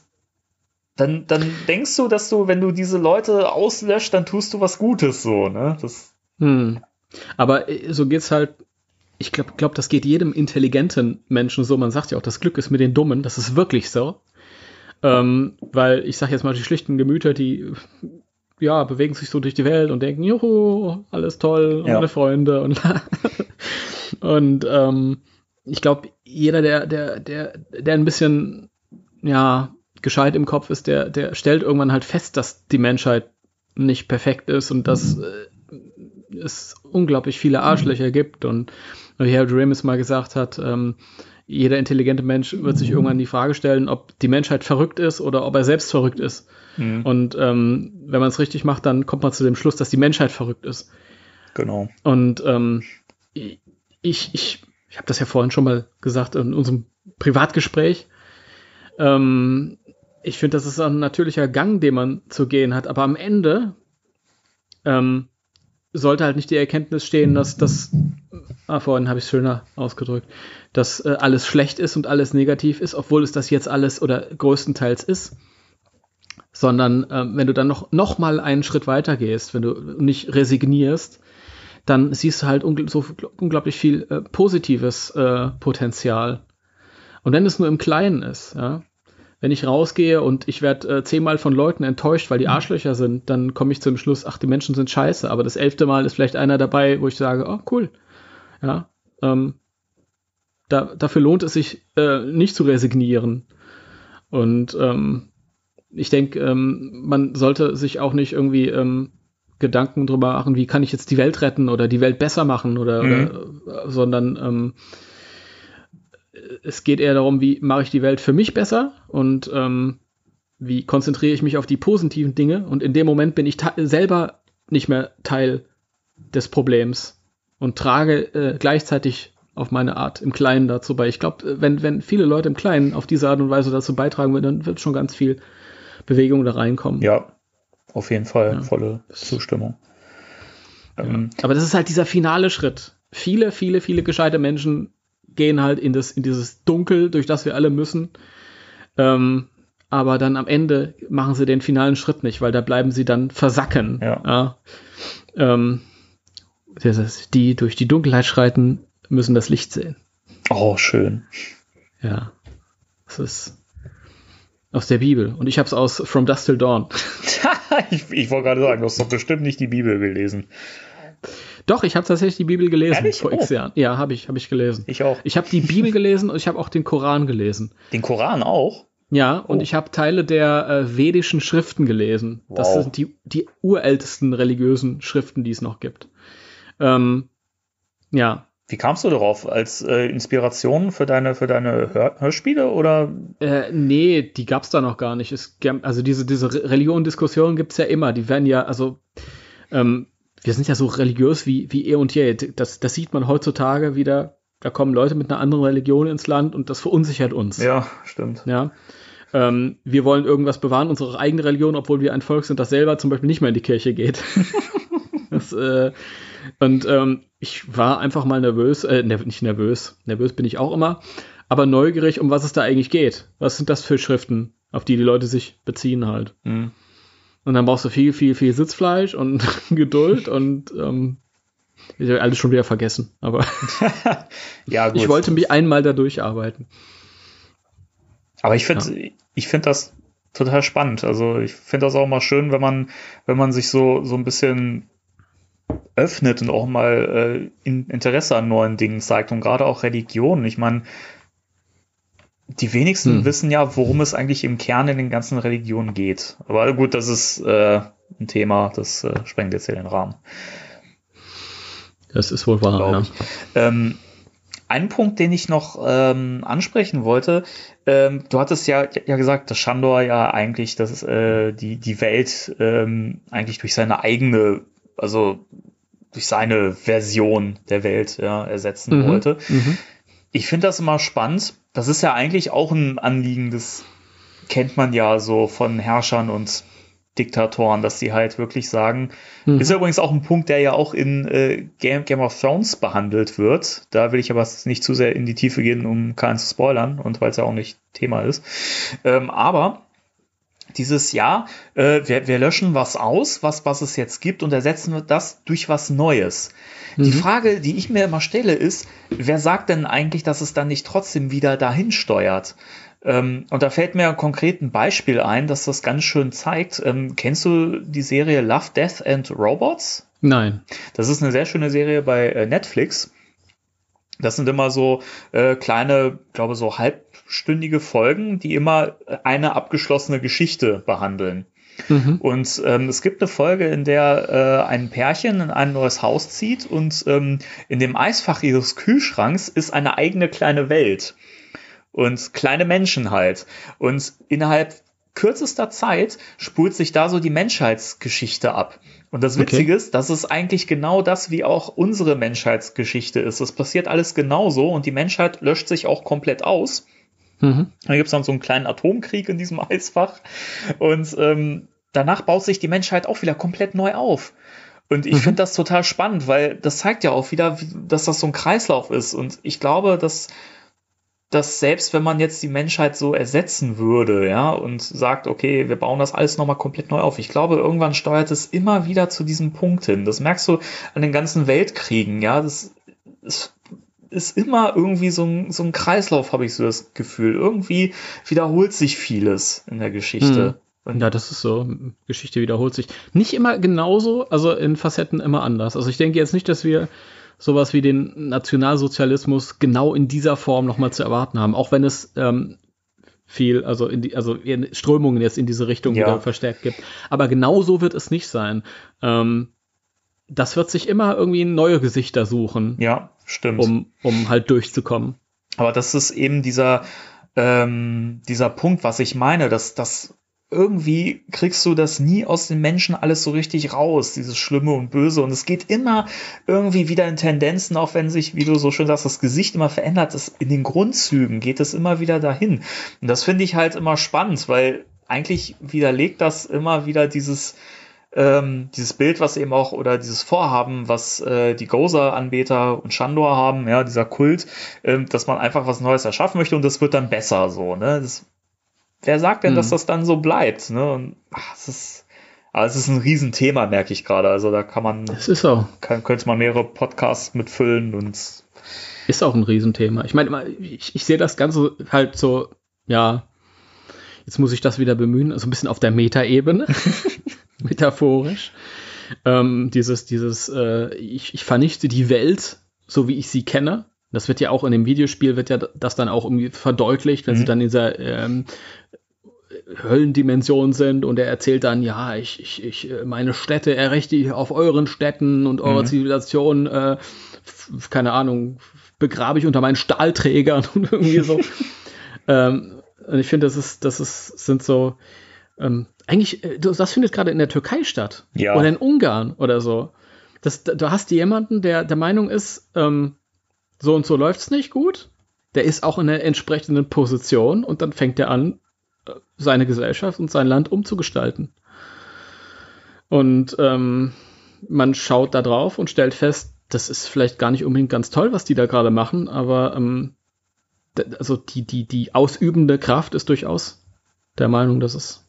D: dann, dann denkst du, dass du, wenn du diese Leute auslöscht, dann tust du was Gutes so, ne? Das,
E: Hm. Aber äh, so geht's halt. Ich glaube, glaub, das geht jedem intelligenten Menschen so. Man sagt ja auch, das Glück ist mit den Dummen. Das ist wirklich so. Ähm, weil ich sage jetzt mal, die schlichten Gemüter, die ja, bewegen sich so durch die Welt und denken, juhu, alles toll,
D: Ja.
E: alle Freunde und, und ähm, ich glaube, jeder, der, der, der, der ein bisschen ja, gescheit im Kopf ist, der, der stellt irgendwann halt fest, dass die Menschheit nicht perfekt ist und dass äh, es unglaublich viele Arschlöcher gibt und Harold Ramis mal gesagt hat, ähm, jeder intelligente Mensch wird sich irgendwann die Frage stellen, ob die Menschheit verrückt ist oder ob er selbst verrückt ist. Und ähm, wenn man es richtig macht, dann kommt man zu dem Schluss, dass die Menschheit verrückt ist.
D: genau.
E: Und ähm, ich, ich, ich habe das ja vorhin schon mal gesagt in unserem Privatgespräch. Ähm, ich finde, das ist ein natürlicher Gang, den man zu gehen hat. Aber am Ende ähm, sollte halt nicht die Erkenntnis stehen, dass das, ah, vorhin habe ich es schöner ausgedrückt, dass äh, alles schlecht ist und alles negativ ist, obwohl es das jetzt alles oder größtenteils ist. Sondern ähm, wenn du dann noch, noch mal einen Schritt weiter gehst, wenn du nicht resignierst, dann siehst du halt ungl so unglaublich viel äh, positives äh, Potenzial. Und wenn es nur im Kleinen ist, ja, wenn ich rausgehe und ich werde äh, zehnmal von Leuten enttäuscht, weil die Arschlöcher sind, dann komme ich zum Schluss, ach, die Menschen sind scheiße. Aber das elfte Mal ist vielleicht einer dabei, wo ich sage, oh, cool. Ja, ähm, da, dafür lohnt es sich äh, nicht zu resignieren. Und ähm, ich denke, ähm, man sollte sich auch nicht irgendwie ähm, Gedanken drüber machen, wie kann ich jetzt die Welt retten oder die Welt besser machen oder,
D: Mhm.
E: oder sondern ähm, es geht eher darum, wie mache ich die Welt für mich besser und ähm, wie konzentriere ich mich auf die positiven Dinge und in dem Moment bin ich selber nicht mehr Teil des Problems und trage äh, gleichzeitig auf meine Art im Kleinen dazu bei. Ich glaube, wenn, wenn viele Leute im Kleinen auf diese Art und Weise dazu beitragen würden, dann wird schon ganz viel Bewegung da reinkommen.
D: Ja, auf jeden Fall
E: Ja.
D: volle Zustimmung. Ähm,
E: Aber das ist halt dieser finale Schritt. Viele, viele, viele gescheite Menschen gehen halt in, das, in dieses Dunkel, durch das wir alle müssen. Ähm, aber dann am Ende machen sie den finalen Schritt nicht, weil da bleiben sie dann versacken.
D: Ja.
E: Ähm, das ist, die durch die Dunkelheit schreiten, müssen das Licht sehen.
D: oh, schön.
E: Ja. Das ist aus der Bibel. Und ich habe es aus From Dusk Till Dawn.
D: ich ich wollte gerade sagen, du hast doch bestimmt nicht die Bibel gelesen.
E: Doch, ich habe tatsächlich die Bibel gelesen
D: Ehrlich?
E: vor x
D: Oh.
E: Jahren. Ja, habe ich, habe ich gelesen.
D: Ich auch.
E: Ich habe die Bibel gelesen und ich habe auch den Koran gelesen.
D: Den Koran auch?
E: Ja, und
D: Oh.
E: ich habe Teile der äh, vedischen Schriften gelesen. Das
D: Wow.
E: sind die, die urältesten religiösen Schriften, die es noch gibt. Ähm, ja,
D: Wie kamst du darauf? Als äh, Inspiration für deine, für deine Hör Hörspiele oder?
E: äh, nee, die gab's da noch gar nicht. Es, gab- also diese, diese Re- Religion-Diskussionen gibt's ja immer. Die werden ja, also ähm, wir sind ja so religiös wie, wie eh und je. Das, das sieht man heutzutage wieder. Da kommen Leute mit einer anderen Religion ins Land und das verunsichert uns.
D: Ja, stimmt.
E: Ja. Ähm, wir wollen irgendwas bewahren, unsere eigene Religion, obwohl wir ein Volk sind, das selber zum Beispiel nicht mehr in die Kirche geht. das, äh, und ähm, ich war einfach mal nervös, äh, nicht nervös, nervös bin ich auch immer, aber neugierig, um was es da eigentlich geht. Was sind das für Schriften, auf die die Leute sich beziehen halt?
D: Hm.
E: Und dann brauchst du viel, viel, viel Sitzfleisch und Geduld und ähm, ich hab alles schon wieder vergessen. Aber
D: Ja, gut.
E: ich wollte mich einmal da durcharbeiten.
D: Aber ich finde, ich finde das total spannend. Also ich finde das auch mal schön, wenn man, wenn man sich so, so ein bisschen öffnet und auch mal äh, in Interesse an neuen Dingen zeigt und gerade auch Religion. Ich meine, die wenigsten
E: Hm.
D: wissen ja, worum es eigentlich im Kern in den ganzen Religionen geht. Aber gut, das ist äh, ein Thema, das äh, sprengt jetzt hier den Rahmen.
E: Das ist wohl wahr. Ja.
D: Ähm, ein Punkt, den ich noch ähm, ansprechen wollte, ähm, du hattest ja, ja gesagt, dass Shandor ja eigentlich das, äh, die, die Welt ähm, eigentlich durch seine eigene, also durch seine Version der Welt ja, ersetzen
E: Mhm.
D: wollte.
E: Mhm.
D: Ich finde das immer spannend. Das ist ja eigentlich auch ein Anliegen, das kennt man ja so von Herrschern und Diktatoren, dass die halt wirklich sagen, mhm. ist ja übrigens auch ein Punkt, der ja auch in äh, Game, Game, of Thrones behandelt wird. Da will ich aber nicht zu sehr in die Tiefe gehen, um keinen zu spoilern und weil es ja auch nicht Thema ist. Ähm, aber dieses Jahr, äh, wir, wir, löschen was aus, was, was es jetzt gibt und ersetzen wir das durch was Neues. Mhm. Die Frage, die ich mir immer stelle, ist, wer sagt denn eigentlich, dass es dann nicht trotzdem wieder dahin steuert? Ähm, und da fällt mir konkret ein Beispiel ein, das das ganz schön zeigt. Ähm, kennst du die Serie Love, Death and Robots?
E: Nein.
D: Das ist eine sehr schöne Serie bei äh, Netflix. Das sind immer so äh, kleine, glaube so halbstündige Folgen, die immer eine abgeschlossene Geschichte behandeln. Mhm. Und ähm, es gibt eine Folge, in der äh, ein Pärchen in ein neues Haus zieht und ähm, in dem Eisfach ihres Kühlschranks ist eine eigene kleine Welt und kleine Menschen halt. Und innerhalb kürzester Zeit spult sich da so die Menschheitsgeschichte ab. Und das Witzige okay. ist, das ist eigentlich genau das, wie auch unsere Menschheitsgeschichte ist. Das passiert alles genauso und die Menschheit löscht sich auch komplett aus. Mhm. Da gibt es dann so einen kleinen Atomkrieg in diesem Eisfach. Und ähm, danach baut sich die Menschheit auch wieder komplett neu auf. Und ich mhm. finde das total spannend, weil das zeigt ja auch wieder, dass das so ein Kreislauf ist. Und ich glaube, dass dass selbst wenn man jetzt die Menschheit so ersetzen würde, ja, und sagt, okay, wir bauen das alles nochmal komplett neu auf, ich glaube, irgendwann steuert es immer wieder zu diesem Punkt hin. Das merkst du an den ganzen Weltkriegen, ja, das ist, ist immer irgendwie so ein, so ein Kreislauf, habe ich so das Gefühl. Irgendwie wiederholt sich vieles in der Geschichte.
E: Hm. Ja, das ist so. Geschichte wiederholt sich. Nicht immer genauso, also in Facetten immer anders. Also ich denke jetzt nicht, dass wir sowas wie den Nationalsozialismus genau in dieser Form nochmal zu erwarten haben, auch wenn es ähm, viel, also in die, also Strömungen jetzt in diese Richtung ja. wieder verstärkt gibt. Aber genau so wird es nicht sein. Ähm, das wird sich immer irgendwie neue Gesichter suchen.
D: Ja, stimmt.
E: Um, um halt durchzukommen.
D: Aber das ist eben dieser, ähm, dieser Punkt, was ich meine, dass, dass irgendwie kriegst du das nie aus den Menschen alles so richtig raus, dieses Schlimme und Böse. Und es geht immer irgendwie wieder in Tendenzen, auch wenn sich, wie du so schön sagst, das Gesicht immer verändert. Das, in den Grundzügen geht es immer wieder dahin. Und das finde ich halt immer spannend, weil eigentlich widerlegt das immer wieder dieses, ähm, dieses Bild, was eben auch, oder dieses Vorhaben, was äh, die Gozer-Anbeter und Shandor haben, ja, dieser Kult, äh, dass man einfach was Neues erschaffen möchte und das wird dann besser so, ne? Das wer sagt denn, mhm. dass das dann so bleibt? Ne? Und ach, es ist, aber es ist ein Riesenthema, merke ich gerade. Also da kann man,
E: es ist so.
D: Kann, könnte man mehrere Podcasts mitfüllen und
E: ist auch ein Riesenthema. Ich meine, ich, ich sehe das Ganze halt so, ja, jetzt muss ich das wieder bemühen, also ein bisschen auf der Metaebene, metaphorisch. Ähm, dieses, dieses, äh, ich, ich vernichte die Welt, so wie ich sie kenne. Das wird ja auch in dem Videospiel, wird ja das dann auch irgendwie verdeutlicht, wenn mhm. sie dann in dieser ähm, Höllendimension sind und er erzählt dann, ja, ich, ich, ich meine Städte errichte ich auf euren Städten und eure mhm. Zivilisation, äh, keine Ahnung, begrabe ich unter meinen Stahlträgern und irgendwie so. ähm, und ich finde, das ist, das ist, sind so, ähm, eigentlich, äh, das findet gerade in der Türkei statt.
D: Ja.
E: Oder in Ungarn oder so. Das, du hast jemanden, der der Meinung ist, ähm, so und so läuft's nicht gut. Der ist auch in der entsprechenden Position und dann fängt er an, seine Gesellschaft und sein Land umzugestalten. Und ähm, man schaut da drauf und stellt fest, das ist vielleicht gar nicht unbedingt ganz toll, was die da gerade machen, aber ähm, also die, die, die ausübende Kraft ist durchaus der Meinung, dass es,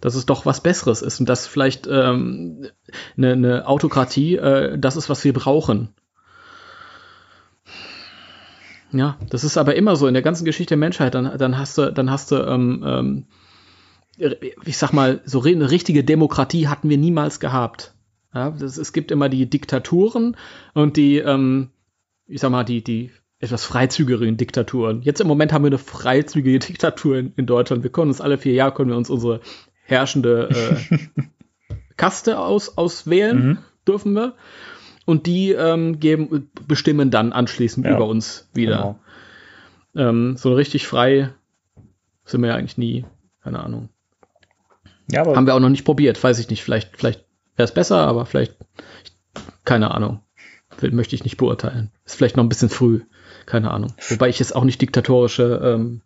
E: dass es doch was Besseres ist und dass vielleicht ähm, eine, eine Autokratie äh, das ist, was wir brauchen. Ja, das ist aber immer so in der ganzen Geschichte der Menschheit. Dann, dann hast du, dann hast du, ähm, ähm, ich sag mal, so eine richtige Demokratie hatten wir niemals gehabt. Ja, das, es gibt immer die Diktaturen und die, ähm, ich sag mal, die, die etwas freizügigeren Diktaturen. Jetzt im Moment haben wir eine freizügige Diktatur in, in Deutschland. Wir können uns alle vier Jahre können wir uns unsere herrschende äh, Kaste aus, auswählen, mhm. dürfen wir und die ähm, geben, bestimmen dann anschließend ja, über uns wieder. Genau. Ähm, so richtig frei sind wir ja eigentlich nie, keine Ahnung. Ja, aber Haben wir auch noch nicht probiert, weiß ich nicht. Vielleicht, vielleicht wäre es besser, aber vielleicht, keine Ahnung. Möchte ich nicht beurteilen. Ist vielleicht noch ein bisschen früh. keine Ahnung. Wobei ich es auch nicht diktatorische ähm,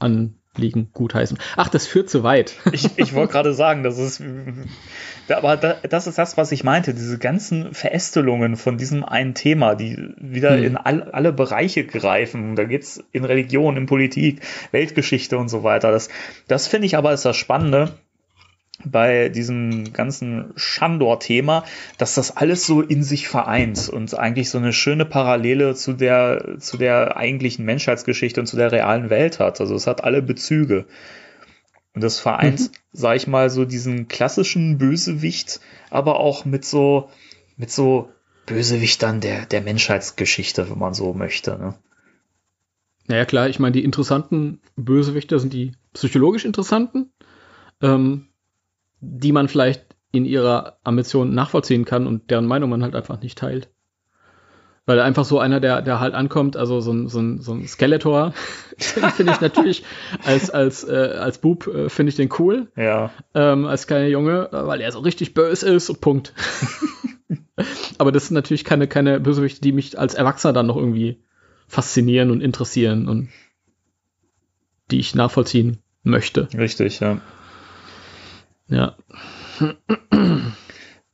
E: ähm, Anliegen gutheißen. Ach, das führt zu weit.
D: Ich, ich wollte gerade sagen, das ist, aber das ist das, was ich meinte, diese ganzen Verästelungen von diesem einen Thema, die wieder hm. in all, alle Bereiche greifen. Da geht es in Religion, in Politik, Weltgeschichte und so weiter. Das, das finde ich aber ist das Spannende bei diesem ganzen Shandor-Thema, dass das alles so in sich vereint und eigentlich so eine schöne Parallele zu der, zu der eigentlichen Menschheitsgeschichte und zu der realen Welt hat. Also es hat alle Bezüge. Und das vereint, mhm. sag ich mal, so diesen klassischen Bösewicht, aber auch mit so, mit so Bösewichtern der, der Menschheitsgeschichte, wenn man so möchte. Ne?
E: Naja, klar, ich meine, die interessanten Bösewichter sind die psychologisch interessanten. Ähm, die man vielleicht in ihrer Ambition nachvollziehen kann und deren Meinung man halt einfach nicht teilt. Weil einfach so einer, der, der halt ankommt, also so ein, so ein, so ein Skeletor, finde ich natürlich als, als, äh, als Bub äh, finde ich den cool.
D: Ja.
E: Ähm, als kleiner Junge, weil er so richtig böse ist und Punkt. Aber das sind natürlich keine, keine Bösewichte, die mich als Erwachsener dann noch irgendwie faszinieren und interessieren und die ich nachvollziehen möchte.
D: Richtig, ja.
E: Ja.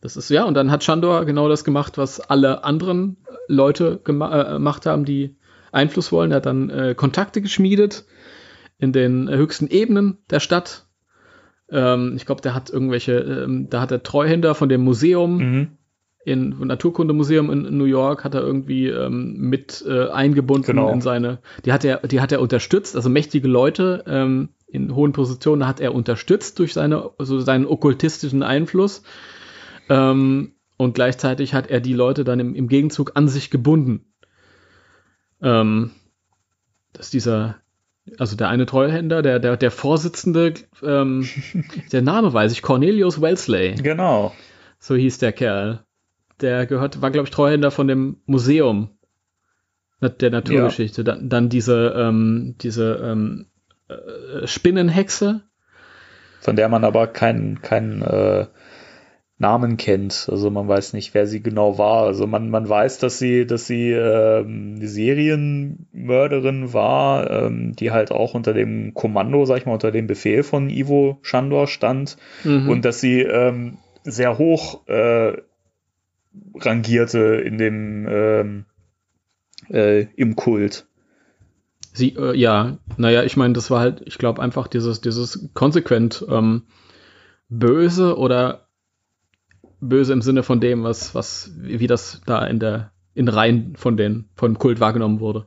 E: Das ist ja, und dann hat Chandor genau das gemacht, was alle anderen Leute gema äh, gemacht haben, die Einfluss wollen. Er hat dann äh, Kontakte geschmiedet in den höchsten Ebenen der Stadt. Ähm, ich glaube, der hat irgendwelche, ähm, da hat der Treuhänder von dem Museum mhm. in Naturkundemuseum in New York hat er irgendwie ähm, mit äh, eingebunden genau. in seine, die hat er, die hat er unterstützt, also mächtige Leute, ähm, in hohen Positionen hat er unterstützt durch seine, also seinen okkultistischen Einfluss. Ähm, und gleichzeitig hat er die Leute dann im, im Gegenzug an sich gebunden. Ähm, dass dieser, also der eine Treuhänder, der, der, der Vorsitzende, ähm, der Name weiß ich, Cornelius Wellesley.
D: Genau.
E: So hieß der Kerl. Der gehört, war, glaube ich, Treuhänder von dem Museum der Naturgeschichte. Ja. Dann, dann diese, ähm, diese ähm, äh, Spinnenhexe.
D: Von der man aber keinen keinen äh, Namen kennt. Also man weiß nicht, wer sie genau war. Also man, man weiß, dass sie, dass sie ähm, Serienmörderin war, ähm, die halt auch unter dem Kommando, sag ich mal, unter dem Befehl von Ivo Shandor stand mhm. und dass sie ähm, sehr hoch äh, rangierte in dem ähm, äh, im Kult.
E: Sie, äh, ja, naja, ich meine, das war halt, ich glaube einfach dieses, dieses konsequent ähm, böse oder böse im Sinne von dem, was, was, wie das da in der, in Reihen von den, von Kult wahrgenommen wurde.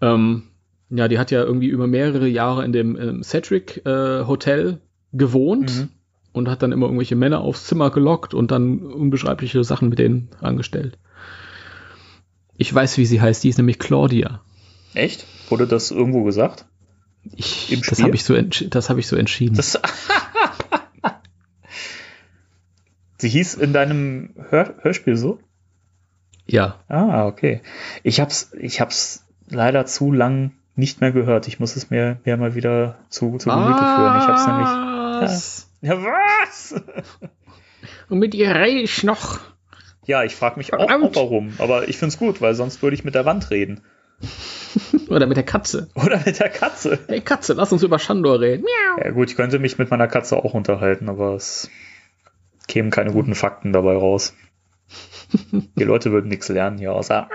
E: Ähm, ja, die hat ja irgendwie über mehrere Jahre in dem, Cedric äh, Hotel gewohnt mhm. und hat dann immer irgendwelche Männer aufs Zimmer gelockt und dann unbeschreibliche Sachen mit denen angestellt. Ich weiß, wie sie heißt, die ist nämlich Claudia.
D: Echt? Wurde das irgendwo gesagt?
E: Ich, das habe ich, so hab ich so entschieden. Das
D: Sie hieß in deinem Hör Hörspiel so?
E: Ja.
D: Ah, okay. Ich hab's, ich hab's leider zu lang nicht mehr gehört. Ich muss es mir, mir mal wieder zu, zu Gemüte führen. Ich hab's nämlich.
E: Ja, ja was? Und mit ihr rede ich noch.
D: Ja, ich frage mich auch, auch warum. Aber ich find's gut, weil sonst würde ich mit der Wand reden.
E: Oder mit der Katze.
D: Oder mit der Katze.
E: Hey Katze, lass uns über Shandor reden.
D: Miau. Ja gut, ich könnte mich mit meiner Katze auch unterhalten, aber es kämen keine guten Fakten dabei raus. Die Leute würden nichts lernen hier, außer.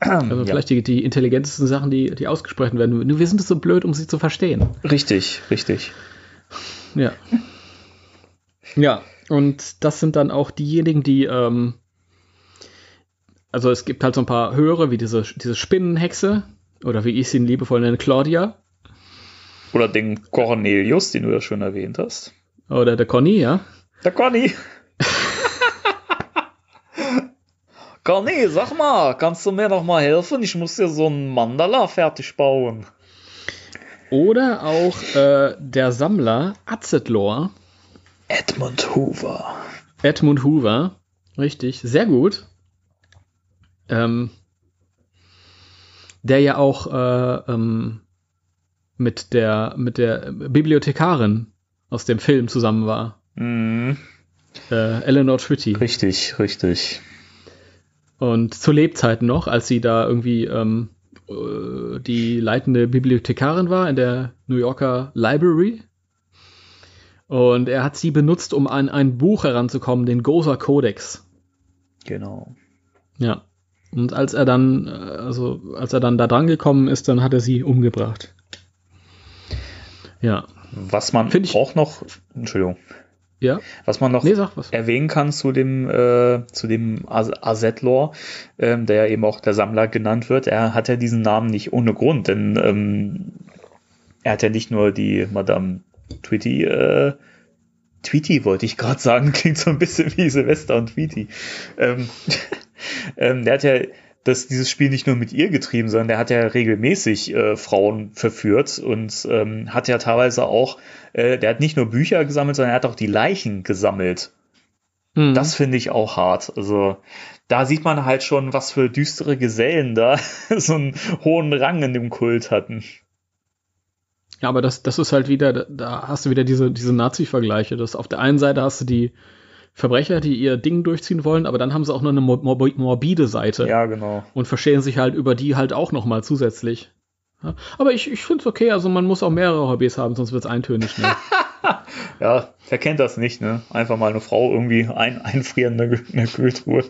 E: Also ja. vielleicht die, die intelligentesten Sachen, die, die ausgesprochen werden. Nur wir sind so blöd, um sie zu verstehen.
D: Richtig, richtig.
E: Ja. Ja, und das sind dann auch diejenigen, die ähm, also es gibt halt so ein paar höhere, wie diese, diese Spinnenhexe, oder wie ich sie liebevoll nenne, Claudia.
D: Oder den Cornelius, den du ja schon erwähnt hast.
E: Oder der Conny, ja.
D: Der Conny. Conny, sag mal, kannst du mir noch mal helfen? Ich muss hier so ein Mandala fertig bauen.
E: Oder auch äh, der Sammler Azetlor.
D: Edmund Hoover.
E: Edmund Hoover, richtig, sehr gut ähm, der ja auch äh, ähm, mit der mit der Bibliothekarin aus dem Film zusammen war.
D: Mhm.
E: Äh, Eleanor Tritty.
D: Richtig, richtig.
E: Und zu Lebzeiten noch, als sie da irgendwie ähm, äh, die leitende Bibliothekarin war in der New Yorker Library. Und er hat sie benutzt, um an ein Buch heranzukommen, den Goza Codex.
D: Genau.
E: Ja. Und als er dann, äh, also als er dann da dran gekommen ist, dann hat er sie umgebracht. Ja.
D: Was man
E: ich-
D: auch noch, Entschuldigung,
E: Ja.
D: was man noch
E: Nee, was.
D: erwähnen kann zu dem, äh, zu dem Azetlor, ähm, der ja eben auch der Sammler genannt wird, er hat ja diesen Namen nicht ohne Grund, denn ähm, er hat ja nicht nur die Madame Tweety, äh, Tweety wollte ich gerade sagen, klingt so ein bisschen wie Silvester und Tweety. Ähm, ähm, der hat ja das, dieses Spiel nicht nur mit ihr getrieben, sondern der hat ja regelmäßig äh, Frauen verführt und ähm, hat ja teilweise auch, äh, der hat nicht nur Bücher gesammelt, sondern er hat auch die Leichen gesammelt.
E: Mhm.
D: Das finde ich auch hart. Also da sieht man halt schon, was für düstere Gesellen da so einen hohen Rang in dem Kult hatten.
E: Ja, aber das, das ist halt wieder, da- hast du wieder diese, diese Nazi-Vergleiche. Das auf der einen Seite hast du die Verbrecher, die ihr Ding durchziehen wollen, aber dann haben sie auch noch eine mor- morbi- morbide Seite
D: Ja, genau.
E: und verstehen sich halt über die halt auch noch mal zusätzlich. Ja, aber ich, ich finde es okay, also man muss auch mehrere Hobbys haben, sonst wird es eintönig. Ne?
D: Ja, wer kennt das nicht, ne? Einfach mal eine Frau irgendwie ein, einfrieren in der, Kühltruhe.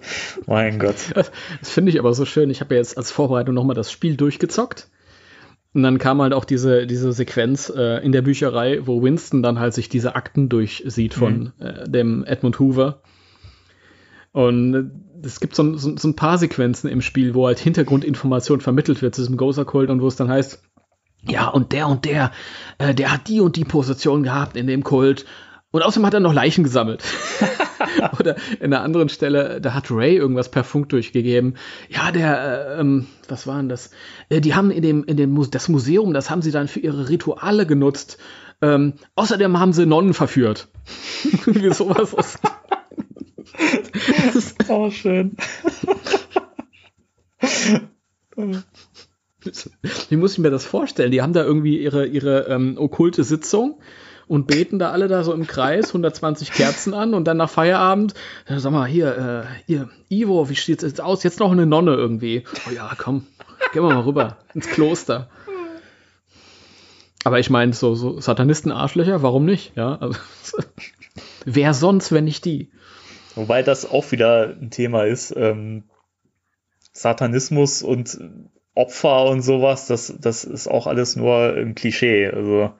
D: Mein Gott.
E: Das finde ich aber so schön. Ich habe ja jetzt als Vorbereitung noch mal das Spiel durchgezockt. Und dann kam halt auch diese, diese Sequenz äh, in der Bücherei, wo Winston dann halt sich diese Akten durchsieht von äh, dem Edmund Hoover. Und äh, es gibt so, ein- so, so ein paar Sequenzen im Spiel, wo halt Hintergrundinformation vermittelt wird zu diesem Gozer-Kult und wo es dann heißt, ja, und der und der, äh, der hat die und die Position gehabt in dem Kult. Und außerdem hat er noch Leichen gesammelt. Oder in einer anderen Stelle, da hat Ray irgendwas per Funk durchgegeben. Ja, der, äh, ähm, was war denn das? Äh, die haben in dem, in dem das Museum, das haben sie dann für ihre Rituale genutzt. Ähm, außerdem haben sie Nonnen verführt. Wie sowas ist. das ist
D: Oh, schön.
E: Wie muss ich mir das vorstellen? Die haben da irgendwie ihre, ihre ähm, okkulte Sitzung und beten da alle da so im Kreis, 120 Kerzen an und dann nach Feierabend, sag mal, hier, äh, hier, Ivo, wie steht's jetzt aus? Jetzt noch eine Nonne irgendwie. Oh ja, komm, gehen wir mal rüber ins Kloster. Aber ich meine, so, so Satanisten-Arschlöcher, warum nicht? Ja, also, wer sonst, wenn nicht die?
D: Wobei das auch wieder ein Thema ist. Ähm, Satanismus und Opfer und sowas, das, das ist auch alles nur ein Klischee. Also,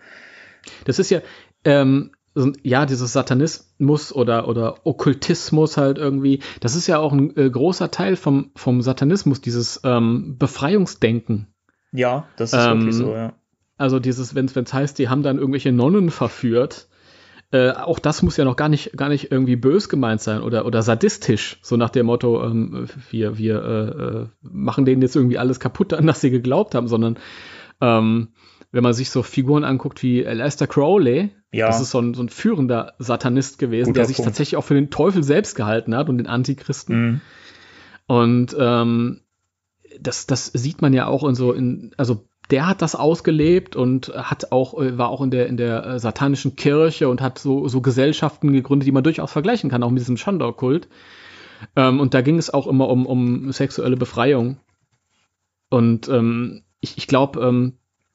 E: Das ist ja, ähm, ja, dieses Satanismus oder, oder Okkultismus halt irgendwie, das ist ja auch ein äh, großer Teil vom, vom Satanismus, dieses ähm, Befreiungsdenken.
D: ja, das ist
E: Ähm,
D: wirklich so, ja.
E: Also dieses, wenn es heißt, die haben dann irgendwelche Nonnen verführt, äh, auch das muss ja noch gar nicht, gar nicht irgendwie bös gemeint sein oder, oder sadistisch, so nach dem Motto, ähm, wir, wir äh, äh, machen denen jetzt irgendwie alles kaputt, an das sie geglaubt haben, sondern ähm, wenn man sich so Figuren anguckt wie Aleister Crowley,
D: Ja.
E: das ist so ein, so ein führender Satanist gewesen,
D: Guter
E: der sich
D: Punkt.
E: tatsächlich auch für den Teufel selbst gehalten hat und den Antichristen.
D: Mhm.
E: Und ähm, das, das sieht man ja auch in so, in, also der hat das ausgelebt und hat auch, äh, war auch in der, in der äh, satanischen Kirche und hat so, so Gesellschaften gegründet, die man durchaus vergleichen kann, auch mit diesem Schandau-Kult. Ähm, und da ging es auch immer um, um sexuelle Befreiung. Und ähm, ich, ich glaube, ähm,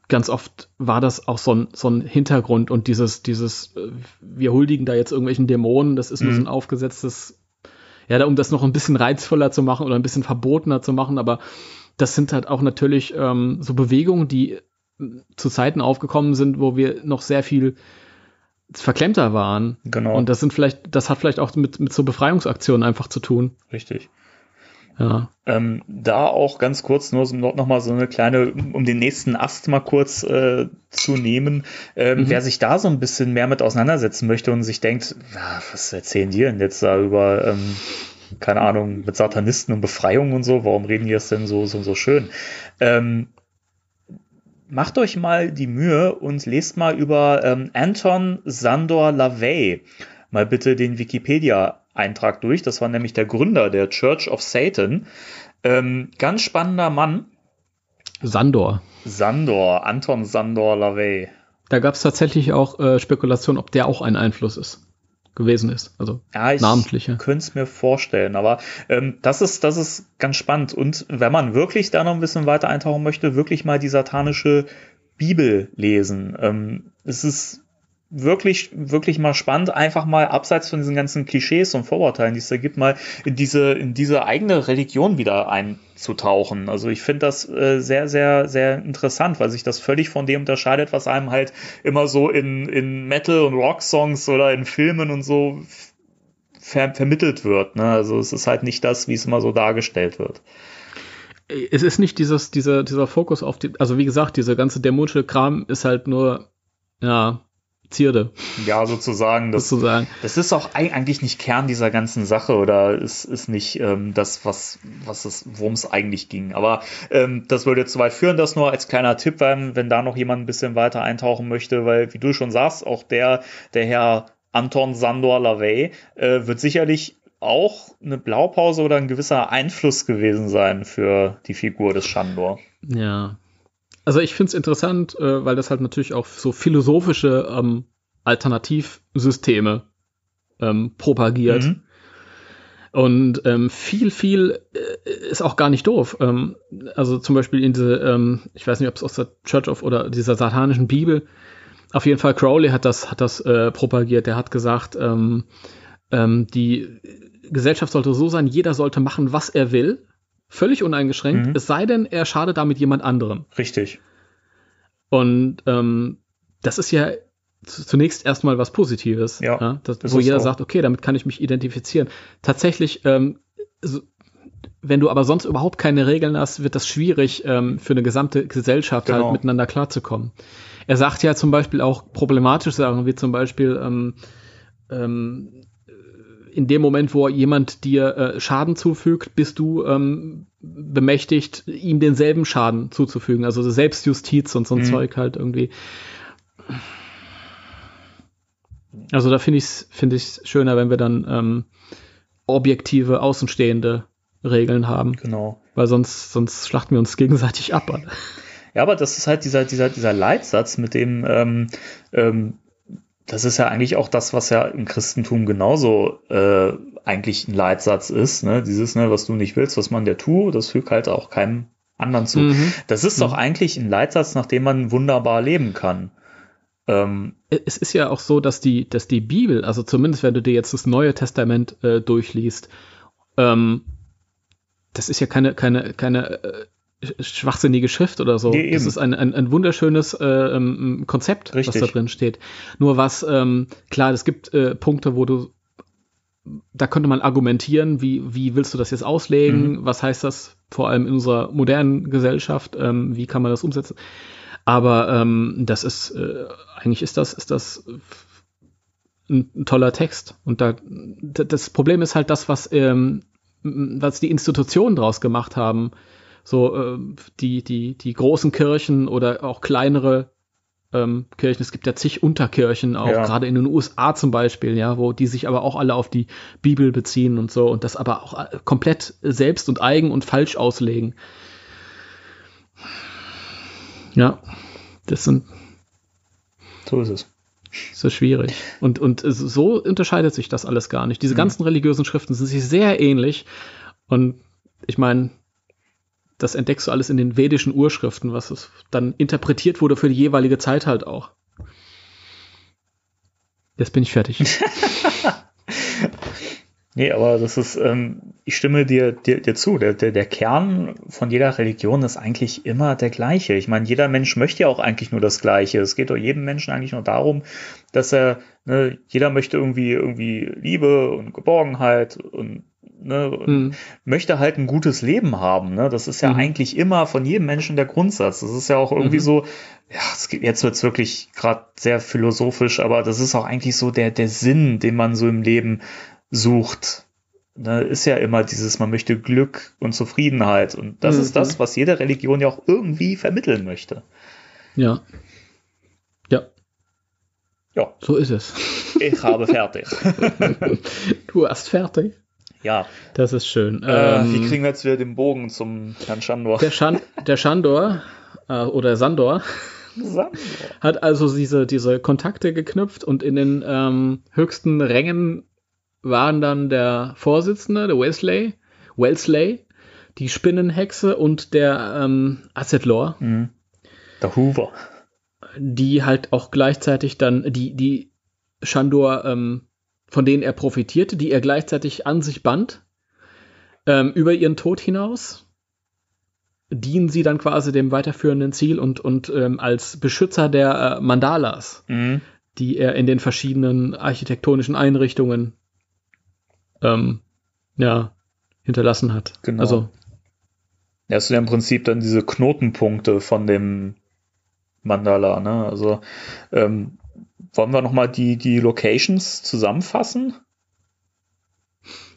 E: ganz oft war das auch so ein, so ein Hintergrund und dieses, dieses, äh, wir huldigen da jetzt irgendwelchen Dämonen, das ist nur so ein aufgesetztes, ja, da, um das noch ein bisschen reizvoller zu machen oder ein bisschen verbotener zu machen, aber das sind halt auch natürlich ähm, so Bewegungen, die äh, zu Zeiten aufgekommen sind, wo wir noch sehr viel verklemmter waren.
D: Genau.
E: Und das sind vielleicht, das hat vielleicht auch mit, mit so Befreiungsaktionen einfach zu tun.
D: Richtig.
E: Ja.
D: Ähm, da auch ganz kurz nur so, noch mal so eine kleine, um den nächsten Ast mal kurz äh, zu nehmen. Ähm, Wer sich da so ein bisschen mehr mit auseinandersetzen möchte und sich denkt, "Ja, was erzählen die denn jetzt da über, ähm, keine Ahnung, mit Satanisten und Befreiung und so, warum reden die das denn so, so, so schön? Ähm, macht euch mal die Mühe und lest mal über ähm, Anton Sandor LaVey mal bitte den Wikipedia-Eintrag durch. Das war nämlich der Gründer der Church of Satan. Ähm, ganz spannender Mann.
E: Sandor.
D: Sandor, Anton Sandor LaVey.
E: Da gab es tatsächlich auch äh, Spekulationen, ob der auch ein Einfluss ist. gewesen ist. Also
D: Ja, ich
E: namentliche.
D: könnte es mir vorstellen, aber ähm, das, ist, das ist ganz spannend. Und wenn man wirklich da noch ein bisschen weiter eintauchen möchte, wirklich mal die satanische Bibel lesen. Ähm, es ist wirklich, wirklich mal spannend, einfach mal abseits von diesen ganzen Klischees und Vorurteilen, die es da gibt, mal in diese, in diese eigene Religion wieder einzutauchen. Also ich finde das äh, sehr, sehr, sehr interessant, weil sich das völlig von dem unterscheidet, was einem halt immer so in, in Metal- und Rock-Songs oder in Filmen und so ver vermittelt wird. Ne? Also es ist halt nicht das, wie es immer so dargestellt wird.
E: es ist nicht dieses, dieser, dieser Fokus auf die, also wie gesagt, dieser ganze dämonische Kram ist halt nur, ja, Zierde,
D: Ja, sozusagen. Das,
E: sozusagen.
D: Das ist auch eig- eigentlich nicht Kern dieser ganzen Sache oder ist, ist nicht ähm, das, was, was es, worum es eigentlich ging. Aber ähm, das würde jetzt zu weit führen, das nur als kleiner Tipp, wenn, wenn da noch jemand ein bisschen weiter eintauchen möchte, weil, wie du schon sagst, auch der, der Herr Anton Sandor Lavey äh, wird sicherlich auch eine Blaupause oder ein gewisser Einfluss gewesen sein für die Figur des Shandor.
E: Ja. Also ich finde es interessant, äh, weil das halt natürlich auch so philosophische ähm, Alternativsysteme ähm, propagiert.
D: Mhm.
E: Und ähm, viel, viel äh, ist auch gar nicht doof. Ähm, also zum Beispiel in diese, ähm, ich weiß nicht, ob es aus der Church of oder dieser satanischen Bibel, auf jeden Fall Crowley hat das, hat das äh, propagiert. Der hat gesagt, ähm, ähm, die Gesellschaft sollte so sein, jeder sollte machen, was er will, völlig uneingeschränkt,
D: Mhm.
E: es sei denn, er schadet damit jemand anderem.
D: Richtig.
E: Und ähm, das ist ja zu- zunächst erstmal was Positives,
D: Ja,
E: das,
D: das
E: wo jeder
D: auch.
E: sagt, okay, damit kann ich mich identifizieren. Tatsächlich, ähm, so, wenn du aber sonst überhaupt keine Regeln hast, wird das schwierig ähm, für eine gesamte Gesellschaft
D: Genau.
E: halt miteinander klarzukommen. Er sagt ja zum Beispiel auch problematische Sachen, wie zum Beispiel ähm, ähm, in dem Moment, wo jemand dir äh, Schaden zufügt, bist du ähm, bemächtigt, ihm denselben Schaden zuzufügen. Also so Selbstjustiz und so ein
D: Mhm.
E: Zeug halt irgendwie. Also da finde ich es find ich's schöner, wenn wir dann ähm, objektive, außenstehende Regeln haben.
D: Genau.
E: Weil sonst, sonst schlachten wir uns gegenseitig ab.
D: Ja, aber das ist halt dieser, dieser, dieser Leitsatz, mit dem, ähm, ähm, das ist ja eigentlich auch das, was ja im Christentum genauso äh, eigentlich ein Leitsatz ist, ne? Dieses, ne, was du nicht willst, was man dir tut, das fügt halt auch keinem anderen zu.
E: Mhm.
D: Das ist doch eigentlich ein Leitsatz, nach dem man wunderbar leben kann. Ähm,
E: es ist ja auch so, dass die, dass die Bibel, also zumindest wenn du dir jetzt das Neue Testament äh, durchliest, ähm, das ist ja keine, keine, keine äh, schwachsinnige Schrift oder so.
D: Nee,
E: das ist ein, ein, ein wunderschönes äh, ähm, Konzept,
D: Richtig.
E: was da drin steht. Nur was, ähm, klar, es gibt äh, Punkte, wo du, da könnte man argumentieren, wie, wie willst du das jetzt auslegen? Was heißt das vor allem in unserer modernen Gesellschaft? Ähm, wie kann man das umsetzen? Aber ähm, das ist, äh, eigentlich ist das, ist das ein, ein toller Text. Und da, das Problem ist halt das, was, ähm, was die Institutionen draus gemacht haben. So, äh, die, die, die großen Kirchen oder auch kleinere ähm, Kirchen. Es gibt ja zig Unterkirchen, auch
D: Ja.
E: gerade in den USA zum Beispiel, ja, wo die sich aber auch alle auf die Bibel beziehen und so und das aber auch äh, komplett selbst und eigen und falsch auslegen. Ja, das sind
D: so ist es.
E: so schwierig. Und, und so unterscheidet sich das alles gar nicht. Diese ganzen religiösen Schriften sind sich sehr ähnlich. Und ich meine, das entdeckst du alles in den vedischen Urschriften, was es dann interpretiert wurde für die jeweilige Zeit halt auch. Jetzt bin ich fertig.
D: Nee, aber das ist, ähm, ich stimme dir, dir, dir zu. Der, der, der Kern von jeder Religion ist eigentlich immer der gleiche. Ich meine, jeder Mensch möchte ja auch eigentlich nur das Gleiche. Es geht doch jedem Menschen eigentlich nur darum, dass er, ne, jeder möchte irgendwie, irgendwie Liebe und Geborgenheit und, ne,
E: Hm.
D: möchte halt ein gutes Leben haben. Ne? Das ist ja
E: Mhm.
D: eigentlich immer von jedem Menschen der Grundsatz. Das ist ja auch irgendwie
E: Mhm.
D: so, ja, es geht, jetzt wird's wirklich gerade sehr philosophisch, aber das ist auch eigentlich so der, der Sinn, den man so im Leben sucht. Ne, ist ja immer dieses, man möchte Glück und Zufriedenheit. Und das
E: Mhm.
D: ist das, was jede Religion ja auch irgendwie vermitteln möchte.
E: Ja. Ja,
D: Ja,
E: so ist es.
D: ich habe fertig.
E: Du hast fertig.
D: Ja,
E: Das ist schön.
D: äh,
E: Ähm,
D: wie kriegen wir jetzt wieder den Bogen zum Herrn Schandor?
E: der, Schan der Schandor äh, oder Sandor hat also diese, diese Kontakte geknüpft und in den ähm, höchsten Rängen waren dann der Vorsitzende, der Wesley, Wellesley, die Spinnenhexe und der ähm, Asset Lore.
D: Mhm. Der Hoover.
E: Die halt auch gleichzeitig dann, die, die Shandor, ähm, von denen er profitierte, die er gleichzeitig an sich band, ähm, über ihren Tod hinaus dienen sie dann quasi dem weiterführenden Ziel und, und ähm, als Beschützer der äh, Mandalas,
D: Mhm.
E: die er in den verschiedenen architektonischen Einrichtungen ähm, ja, hinterlassen hat.
D: Genau.
E: Also,
D: Ja, es sind ja im Prinzip dann diese Knotenpunkte von dem Mandala, ne? Also ähm, wollen wir nochmal die, die Locations zusammenfassen?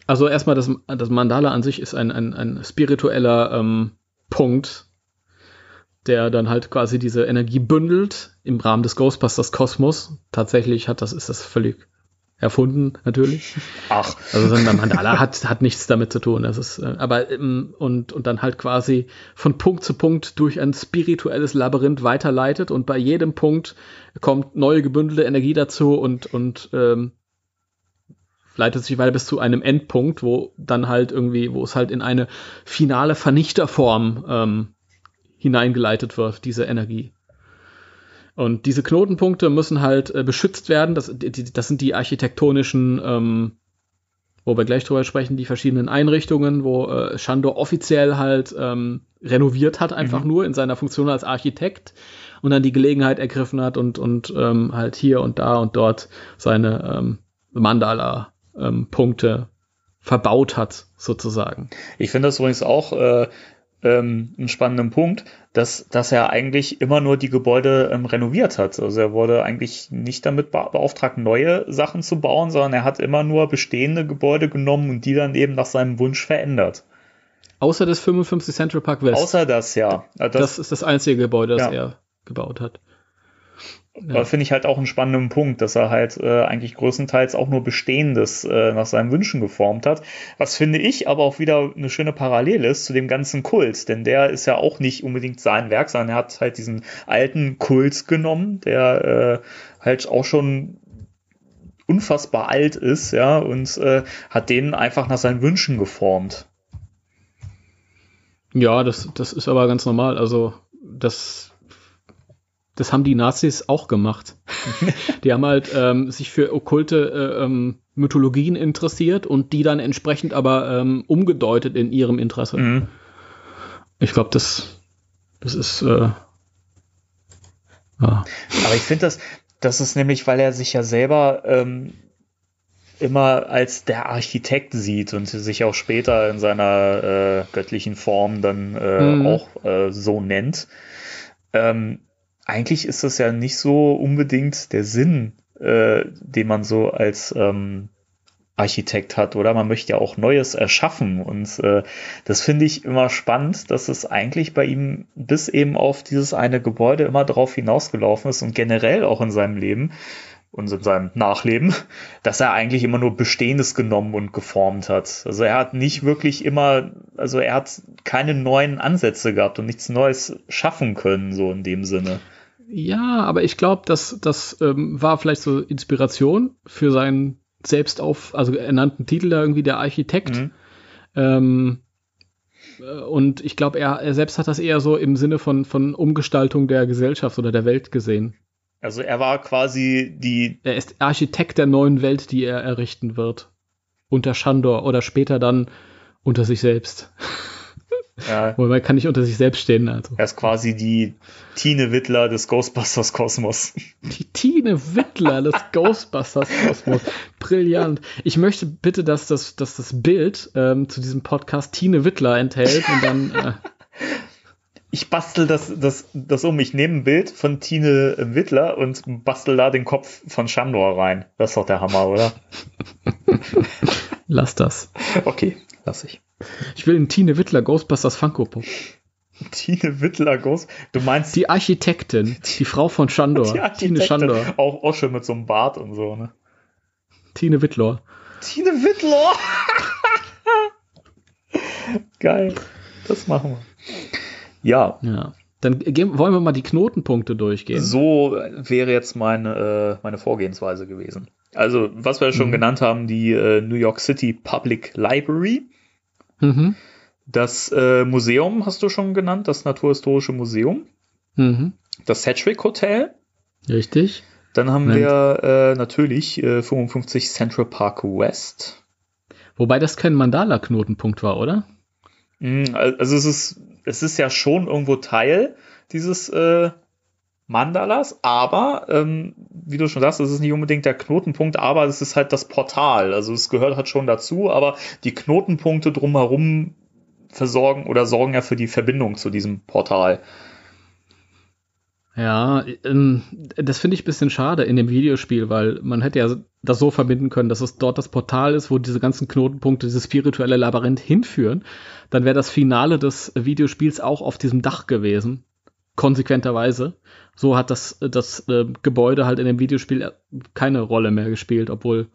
E: also erstmal das, das Mandala an sich ist ein, ein, ein spiritueller ähm, Punkt, der dann halt quasi diese Energie bündelt im Rahmen des Ghostbusters Kosmos. Tatsächlich hat das, ist das völlig erfunden, natürlich.
D: Ach,
E: Also so ein Mandala hat, hat nichts damit zu tun. Das ist, äh, aber ähm, und, und dann halt quasi von Punkt zu Punkt durch ein spirituelles Labyrinth weiterleitet und bei jedem Punkt kommt neue gebündelte Energie dazu und, und ähm, leitet sich weiter bis zu einem Endpunkt, wo dann halt irgendwie, wo es halt in eine finale Vernichterform ähm, hineingeleitet wird, diese Energie. Und diese Knotenpunkte müssen halt äh, beschützt werden. Das, die, das sind die architektonischen, ähm, wo wir gleich drüber sprechen, die verschiedenen Einrichtungen, wo äh, Shandor offiziell halt ähm, renoviert hat, einfach nur in seiner Funktion als Architekt und dann die Gelegenheit ergriffen hat und, und ähm, halt hier und da und dort seine ähm, Mandala-Punkte verbaut hat, sozusagen.
D: ich finde das übrigens auch äh, ähm, einen spannenden Punkt, dass, dass er eigentlich immer nur die Gebäude ähm, renoviert hat. Also er wurde eigentlich nicht damit be beauftragt, neue Sachen zu bauen, sondern er hat immer nur bestehende Gebäude genommen und die dann eben nach seinem Wunsch verändert.
E: Außer das 55 Central Park West.
D: Außer das, ja.
E: Das,
D: Das,
E: ist das einzige Gebäude, das
D: Ja.
E: er gebaut hat.
D: Äh, finde ich halt auch einen spannenden Punkt, dass er halt äh, eigentlich größtenteils auch nur Bestehendes äh, nach seinen Wünschen geformt hat. Was finde ich aber auch wieder eine schöne Parallele ist zu dem ganzen Kult, denn der ist ja auch nicht unbedingt sein Werk, sondern er hat halt diesen alten Kult genommen, der äh, halt auch schon unfassbar alt ist, ja, und äh, hat den einfach nach seinen Wünschen geformt.
E: Ja, das, das ist aber ganz normal. Also, das, das haben die Nazis auch gemacht. die haben halt ähm, sich für okkulte äh, ähm, Mythologien interessiert und die dann entsprechend aber ähm, umgedeutet in ihrem Interesse.
D: Mhm.
E: Ich glaube, das, das ist, äh, ja.
D: Aber ich finde das, das ist nämlich, weil er sich ja selber ähm, immer als der Architekt sieht und sich auch später in seiner äh, göttlichen Form dann äh,
E: Mhm.
D: auch äh, so nennt. Ähm, eigentlich ist das ja nicht so unbedingt der Sinn, äh, den man so als ähm, Architekt hat, oder? Man möchte ja auch Neues erschaffen und äh, das finde ich immer spannend, dass es eigentlich bei ihm bis eben auf dieses eine Gebäude immer darauf hinausgelaufen ist und generell auch in seinem Leben und in seinem Nachleben, dass er eigentlich immer nur Bestehendes genommen und geformt hat. Also er hat nicht wirklich immer, also er hat keine neuen Ansätze gehabt und nichts Neues schaffen können, so in dem Sinne.
E: Ja, aber ich glaube, dass das ähm, war vielleicht so Inspiration für seinen selbst auf, also ernannten Titel da irgendwie der Architekt.
D: Mhm.
E: Ähm, äh, und ich glaube, er, er selbst hat das eher so im Sinne von, von Umgestaltung der Gesellschaft oder der Welt gesehen.
D: Also er war quasi die,
E: Er ist Architekt der neuen Welt, die er errichten wird. Unter Shandor oder später dann unter sich selbst.
D: ja,
E: Wobei man kann nicht unter sich selbst stehen. Also.
D: er ist quasi die Tine Wittler des Ghostbusters Kosmos.
E: Die Tine Wittler des Ghostbusters Kosmos. Brillant. Ich möchte bitte, dass das, dass das Bild ähm, zu diesem Podcast Tine Wittler enthält und dann. Äh,
D: Ich bastel das, das, das um. Ich nehme ein Bild von Tine Wittler und bastel da den Kopf von Shandor rein. Das ist doch der Hammer, oder?
E: lass das.
D: Okay, lass ich.
E: Ich will einen Tine Wittler Ghostbusters Funko Pop.
D: Tine Wittler Ghost. Du meinst
E: Die Architektin, die Frau von Shandor.
D: die
E: Tine
D: Architektin.
E: Shandor.
D: Auch, auch schon mit so einem Bart und so, ne?
E: Tine Wittler.
D: Tine Wittler! Geil. Das machen wir. Ja,
E: Ja. Dann gehen, wollen wir mal die Knotenpunkte durchgehen.
D: So wäre jetzt meine, äh, meine Vorgehensweise gewesen. Also, was wir schon mhm. genannt haben, die äh, New York City Public Library. Mhm. Das äh, Museum hast du schon genannt, das Naturhistorische Museum. Mhm. Das Sedgwick Hotel.
E: Richtig.
D: Dann haben Moment. wir äh, natürlich äh, 55 Central Park West.
E: Wobei das kein Mandala-Knotenpunkt war, oder?
D: Mm, also es ist, es ist ja schon irgendwo Teil dieses äh, Mandalas, aber ähm, wie du schon sagst, es ist nicht unbedingt der Knotenpunkt, aber es ist halt das Portal. Also es gehört halt schon dazu, aber die Knotenpunkte drumherum versorgen oder sorgen ja für die Verbindung zu diesem Portal.
E: Ja, ähm, das finde ich ein bisschen schade in dem Videospiel, weil man hätte ja das so verbinden können, dass es dort das Portal ist, wo diese ganzen Knotenpunkte, dieses spirituelle Labyrinth hinführen. Dann wäre das Finale des Videospiels auch auf diesem Dach gewesen. Konsequenterweise. So hat das, das äh, Gebäude halt in dem Videospiel keine Rolle mehr gespielt, obwohl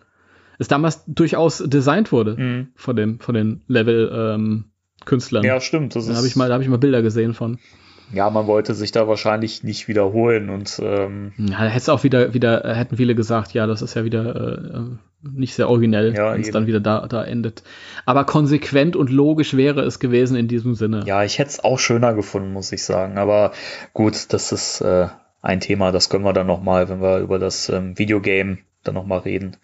E: es damals durchaus designt wurde mhm. von, dem, von den Level-Künstlern. Ähm,
D: ja, stimmt.
E: Das da habe ich, mal, hab ich mal Bilder gesehen von
D: ja, man wollte sich da wahrscheinlich nicht wiederholen und ähm,
E: ja, hätte auch wieder, wieder, äh, hätten viele gesagt, ja, das ist ja wieder äh, nicht sehr originell, ja, wenn es dann wieder da, da endet. Aber konsequent und logisch wäre es gewesen in diesem Sinne.
D: Ja, ich hätte es auch schöner gefunden, muss ich sagen. Aber gut, das ist äh, ein Thema, das können wir dann nochmal, wenn wir über das ähm, Videogame dann nochmal reden.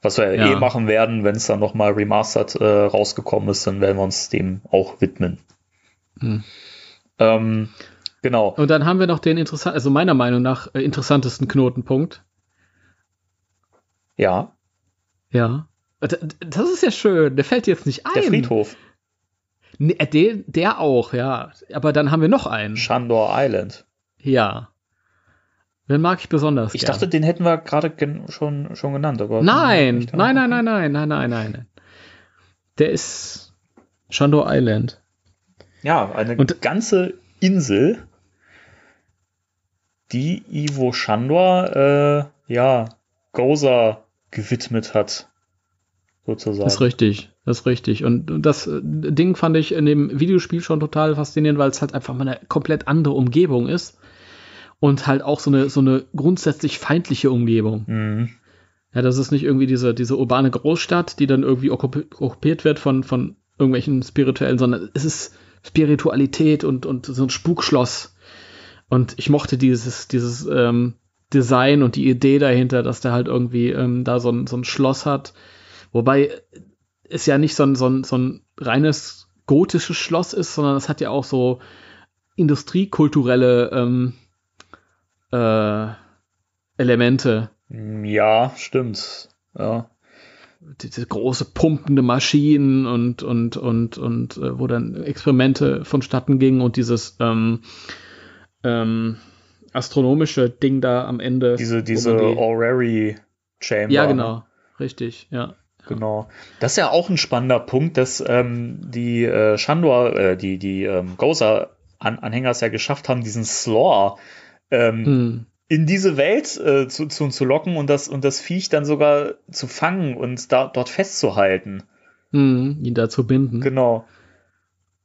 D: Was wir ja. eh machen werden, wenn es dann nochmal remastered äh, rausgekommen ist, dann werden wir uns dem auch widmen. Hm. Ähm, genau.
E: Und dann haben wir noch den interessant, also meiner Meinung nach äh, interessantesten Knotenpunkt.
D: Ja.
E: Ja. Äh, das ist ja schön. Der fällt jetzt nicht ein.
D: Der Friedhof.
E: Nee, äh, der, der auch, ja. Aber dann haben wir noch einen.
D: Shandor Island.
E: Ja. Den mag ich besonders.
D: Ich gern. dachte, den hätten wir gerade schon, schon genannt, aber.
E: Nein, nein, nein, nein, nein, nein, nein, nein. Der ist Shandor Island.
D: Ja, eine und, ganze Insel, die Ivo Shandor, äh, ja, Goza gewidmet hat. Sozusagen.
E: Das ist richtig, das ist richtig. Und das äh, Ding fand ich in dem Videospiel schon total faszinierend, weil es halt einfach mal eine komplett andere Umgebung ist. Und halt auch so eine, so eine grundsätzlich feindliche Umgebung. Mhm. Ja, das ist nicht irgendwie diese, diese urbane Großstadt, die dann irgendwie okkupiert wird von, von irgendwelchen Spirituellen, sondern es ist Spiritualität und, und so ein Spukschloss. Und ich mochte dieses, dieses ähm, Design und die Idee dahinter, dass der halt irgendwie ähm, da so ein, so ein Schloss hat. Wobei es ja nicht so ein, so ein, so ein reines gotisches Schloss ist, sondern es hat ja auch so industriekulturelle ähm, äh, Elemente.
D: Ja, stimmt. Ja
E: diese große pumpende Maschinen und und und und äh, wo dann Experimente vonstatten gingen und dieses ähm, ähm, astronomische Ding da am Ende.
D: Diese diese die, Chamber.
E: Ja, genau, ne? richtig, ja.
D: Genau. Das ist ja auch ein spannender Punkt, dass ähm, die äh, Shandor, äh, die die ähm, Gozer-Anhänger es ja geschafft haben, diesen Slaw ähm, hm in diese Welt äh, zu, zu, zu locken und das, und das Viech dann sogar zu fangen und da, dort festzuhalten.
E: Mhm, ihn da zu binden.
D: Genau.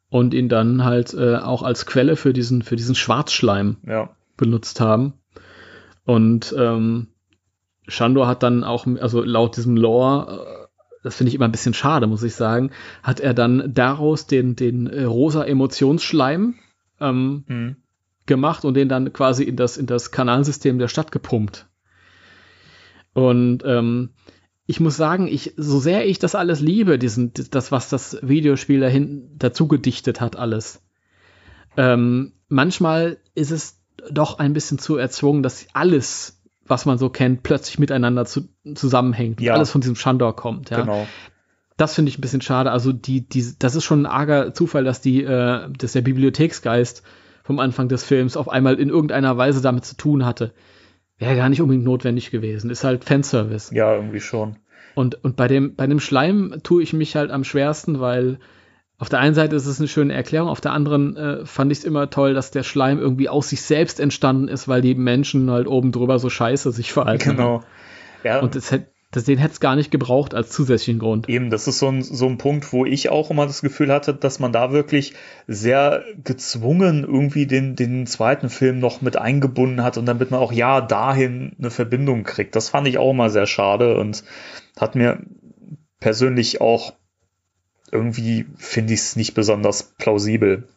E: Und ihn dann halt äh, auch als Quelle für diesen, für diesen Schwarzschleim
D: ja.
E: benutzt haben. Und ähm, Shandor hat dann auch, also laut diesem Lore, äh, das finde ich immer ein bisschen schade, muss ich sagen, hat er dann daraus den, den äh, rosa Emotionsschleim ähm, mhm gemacht und den dann quasi in das, in das Kanalsystem der Stadt gepumpt. Und ähm, ich muss sagen, ich, so sehr ich das alles liebe, diesen, das, was das Videospiel dahin dazu gedichtet hat, alles. Ähm, manchmal ist es doch ein bisschen zu erzwungen, dass alles, was man so kennt, plötzlich miteinander zu, zusammenhängt. Ja. Alles von diesem Shandor kommt. Ja. Genau. Das finde ich ein bisschen schade. Also die, die, das ist schon ein arger Zufall, dass die, äh, dass der Bibliotheksgeist vom Anfang des Films auf einmal in irgendeiner Weise damit zu tun hatte. Wäre gar nicht unbedingt notwendig gewesen. Ist halt Fanservice.
D: Ja, irgendwie schon.
E: Und, und bei dem, bei dem Schleim tue ich mich halt am schwersten, weil auf der einen Seite ist es eine schöne Erklärung, auf der anderen äh, fand ich es immer toll, dass der Schleim irgendwie aus sich selbst entstanden ist, weil die Menschen halt oben drüber so scheiße sich verhalten.
D: Genau.
E: Ja. Und es hätte Das, den hätte es gar nicht gebraucht als zusätzlichen Grund.
D: Eben, das ist so ein, so ein Punkt, wo ich auch immer das Gefühl hatte, dass man da wirklich sehr gezwungen irgendwie den, den zweiten Film noch mit eingebunden hat und damit man auch ja dahin eine Verbindung kriegt. Das fand ich auch immer sehr schade und hat mir persönlich auch irgendwie finde ich es nicht besonders plausibel.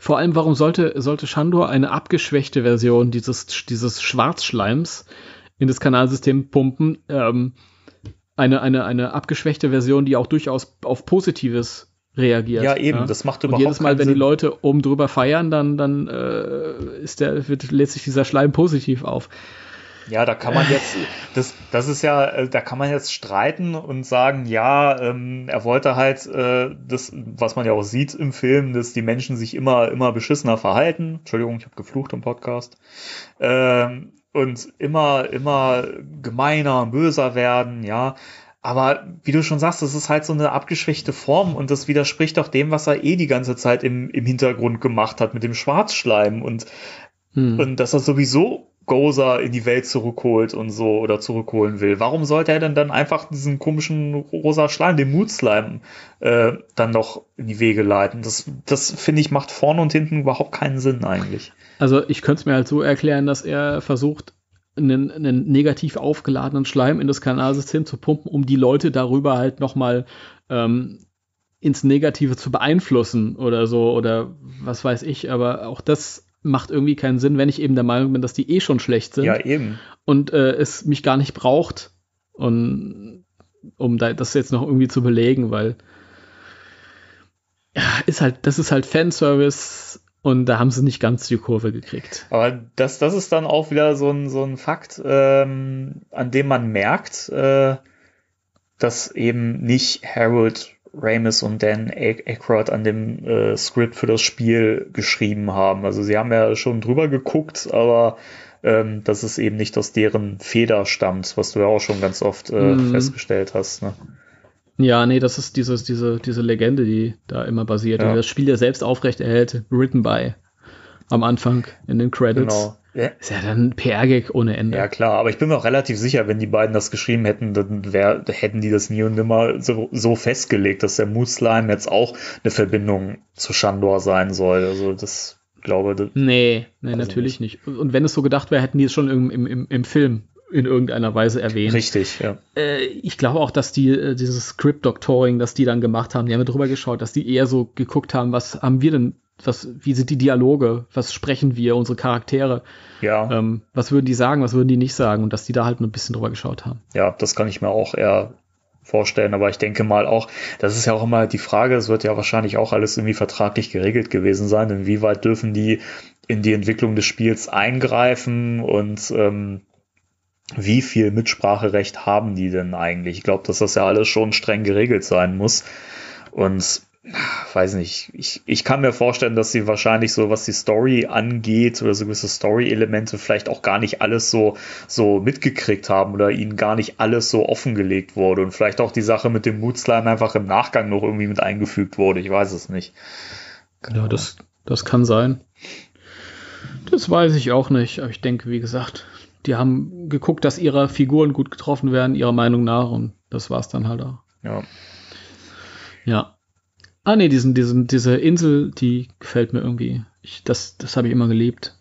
E: Vor allem, warum sollte, sollte Shandor eine abgeschwächte Version dieses, dieses Schwarzschleims in das Kanalsystem pumpen. Ähm, eine, eine, eine abgeschwächte Version, die auch durchaus auf Positives reagiert.
D: Ja, eben, ja? das macht überhaupt
E: Und jedes Mal, wenn Sinn. die Leute oben drüber feiern, dann, dann äh, ist der, wird, lädt sich dieser Schleim positiv auf.
D: Ja, da kann man jetzt, das, das ist ja, äh, da kann man jetzt streiten und sagen, ja, ähm, er wollte halt äh, das, was man ja auch sieht im Film, dass die Menschen sich immer, immer beschissener verhalten. Entschuldigung, ich habe geflucht im Podcast. Ähm, und immer, immer gemeiner, böser werden, ja. Aber wie du schon sagst, das ist halt so eine abgeschwächte Form und das widerspricht doch dem, was er eh die ganze Zeit im, im Hintergrund gemacht hat mit dem Schwarzschleim und, hm. und dass er sowieso Gozer in die Welt zurückholt und so oder zurückholen will. Warum sollte er denn dann einfach diesen komischen rosa Schleim, den Mutslime, äh, dann noch in die Wege leiten? Das, das finde ich macht vorne und hinten überhaupt keinen Sinn eigentlich.
E: Also ich könnte es mir halt so erklären, dass er versucht, einen, einen negativ aufgeladenen Schleim in das Kanalsystem zu pumpen, um die Leute darüber halt nochmal ähm, ins Negative zu beeinflussen oder so oder was weiß ich. Aber auch das macht irgendwie keinen Sinn, wenn ich eben der Meinung bin, dass die eh schon schlecht sind.
D: Ja, eben.
E: Und äh, es mich gar nicht braucht, und, um da, das jetzt noch irgendwie zu belegen, weil ja, ist halt, das ist halt Fanservice und da haben sie nicht ganz die Kurve gekriegt.
D: Aber das, das ist dann auch wieder so ein, so ein Fakt, ähm, an dem man merkt, äh, dass eben nicht Harold Ramis und Dan Aykroyd an dem äh, Skript für das Spiel geschrieben haben. Also sie haben ja schon drüber geguckt, aber ähm, dass es eben nicht aus deren Feder stammt, was du ja auch schon ganz oft äh, mm. festgestellt hast. Ne?
E: Ja, nee, das ist dieses, diese, diese Legende, die da immer basiert, ja. die das Spiel ja selbst aufrecht erhält, written by am Anfang in den Credits. Genau. Ja. Ist ja dann PR-Gag ohne Ende.
D: Ja, klar, aber ich bin mir auch relativ sicher, wenn die beiden das geschrieben hätten, dann wär, hätten die das nie und nimmer so, so festgelegt, dass der Mood Slime jetzt auch eine Verbindung zu Shandor sein soll. Also das glaube ich.
E: Nee, nee natürlich nicht. nicht. Und wenn es so gedacht wäre, hätten die es schon im, im, im Film in irgendeiner Weise erwähnt.
D: Richtig, ja.
E: Äh, ich glaube auch, dass die äh, dieses Script-Doctoring, das die dann gemacht haben, die haben drüber geschaut, dass die eher so geguckt haben, was haben wir denn was, wie sind die Dialoge, was sprechen wir, unsere Charaktere,
D: ja.
E: Ähm, was würden die sagen, was würden die nicht sagen und dass die da halt ein bisschen drüber geschaut haben.
D: Ja, das kann ich mir auch eher vorstellen, aber ich denke mal auch, das ist ja auch immer die Frage, es wird ja wahrscheinlich auch alles irgendwie vertraglich geregelt gewesen sein, inwieweit dürfen die in die Entwicklung des Spiels eingreifen und ähm, wie viel Mitspracherecht haben die denn eigentlich? Ich glaube, dass das ja alles schon streng geregelt sein muss. Und weiß nicht, ich, ich kann mir vorstellen, dass sie wahrscheinlich so, was die Story angeht oder so gewisse Story-Elemente vielleicht auch gar nicht alles so, so mitgekriegt haben oder ihnen gar nicht alles so offengelegt wurde und vielleicht auch die Sache mit dem Moodslime einfach im Nachgang noch irgendwie mit eingefügt wurde. Ich weiß es nicht.
E: Genau. Ja, das, das kann sein. Das weiß ich auch nicht, aber ich denke, wie gesagt, die haben geguckt, dass ihre Figuren gut getroffen werden, ihrer Meinung nach, und das war es dann halt auch.
D: Ja.
E: Ja. Ah, nee, diesen, diesen, diese Insel, die gefällt mir irgendwie. Ich, das das habe ich immer geliebt.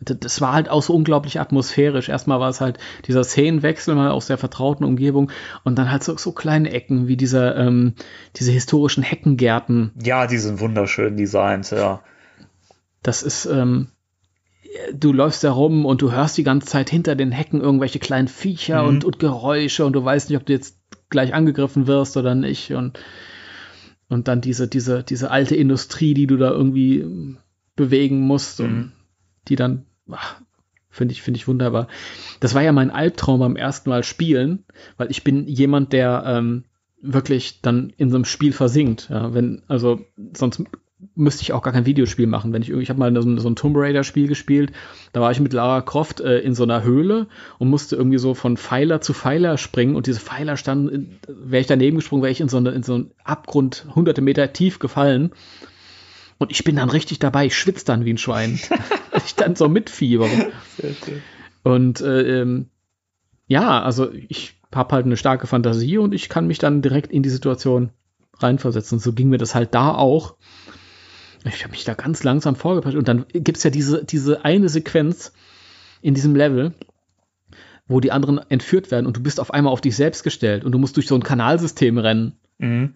E: Das, das war halt auch so unglaublich atmosphärisch. Erstmal war es halt dieser Szenenwechsel mal aus der vertrauten Umgebung und dann halt so, so kleine Ecken wie dieser, ähm, diese historischen Heckengärten.
D: Ja, die sind wunderschön designt, ja.
E: Das ist, ähm, du läufst da rum und du hörst die ganze Zeit hinter den Hecken irgendwelche kleinen Viecher mhm. und, und Geräusche und du weißt nicht, ob du jetzt gleich angegriffen wirst oder nicht und und dann diese, diese, diese alte Industrie, die du da irgendwie bewegen musst mhm. und die dann, finde ich, finde ich wunderbar. Das war ja mein Albtraum beim ersten Mal spielen, weil ich bin jemand, der ähm, wirklich dann in so einem Spiel versinkt. Ja, wenn, also sonst müsste ich auch gar kein Videospiel machen. Wenn ich ich habe mal so ein, so ein Tomb Raider Spiel gespielt, da war ich mit Lara Croft äh, in so einer Höhle und musste irgendwie so von Pfeiler zu Pfeiler springen und diese Pfeiler standen, wäre ich daneben gesprungen, wäre ich in so, eine, in so einen Abgrund hunderte Meter tief gefallen. Und ich bin dann richtig dabei, ich schwitze dann wie ein Schwein. ich dann so mitfieber. Und äh, ähm, ja, also ich habe halt eine starke Fantasie und ich kann mich dann direkt in die Situation reinversetzen. So ging mir das halt da auch. Ich habe mich da ganz langsam vorgeprescht und dann gibt's ja diese, diese eine Sequenz in diesem Level, wo die anderen entführt werden und du bist auf einmal auf dich selbst gestellt und du musst durch so ein Kanalsystem rennen.
D: Mhm.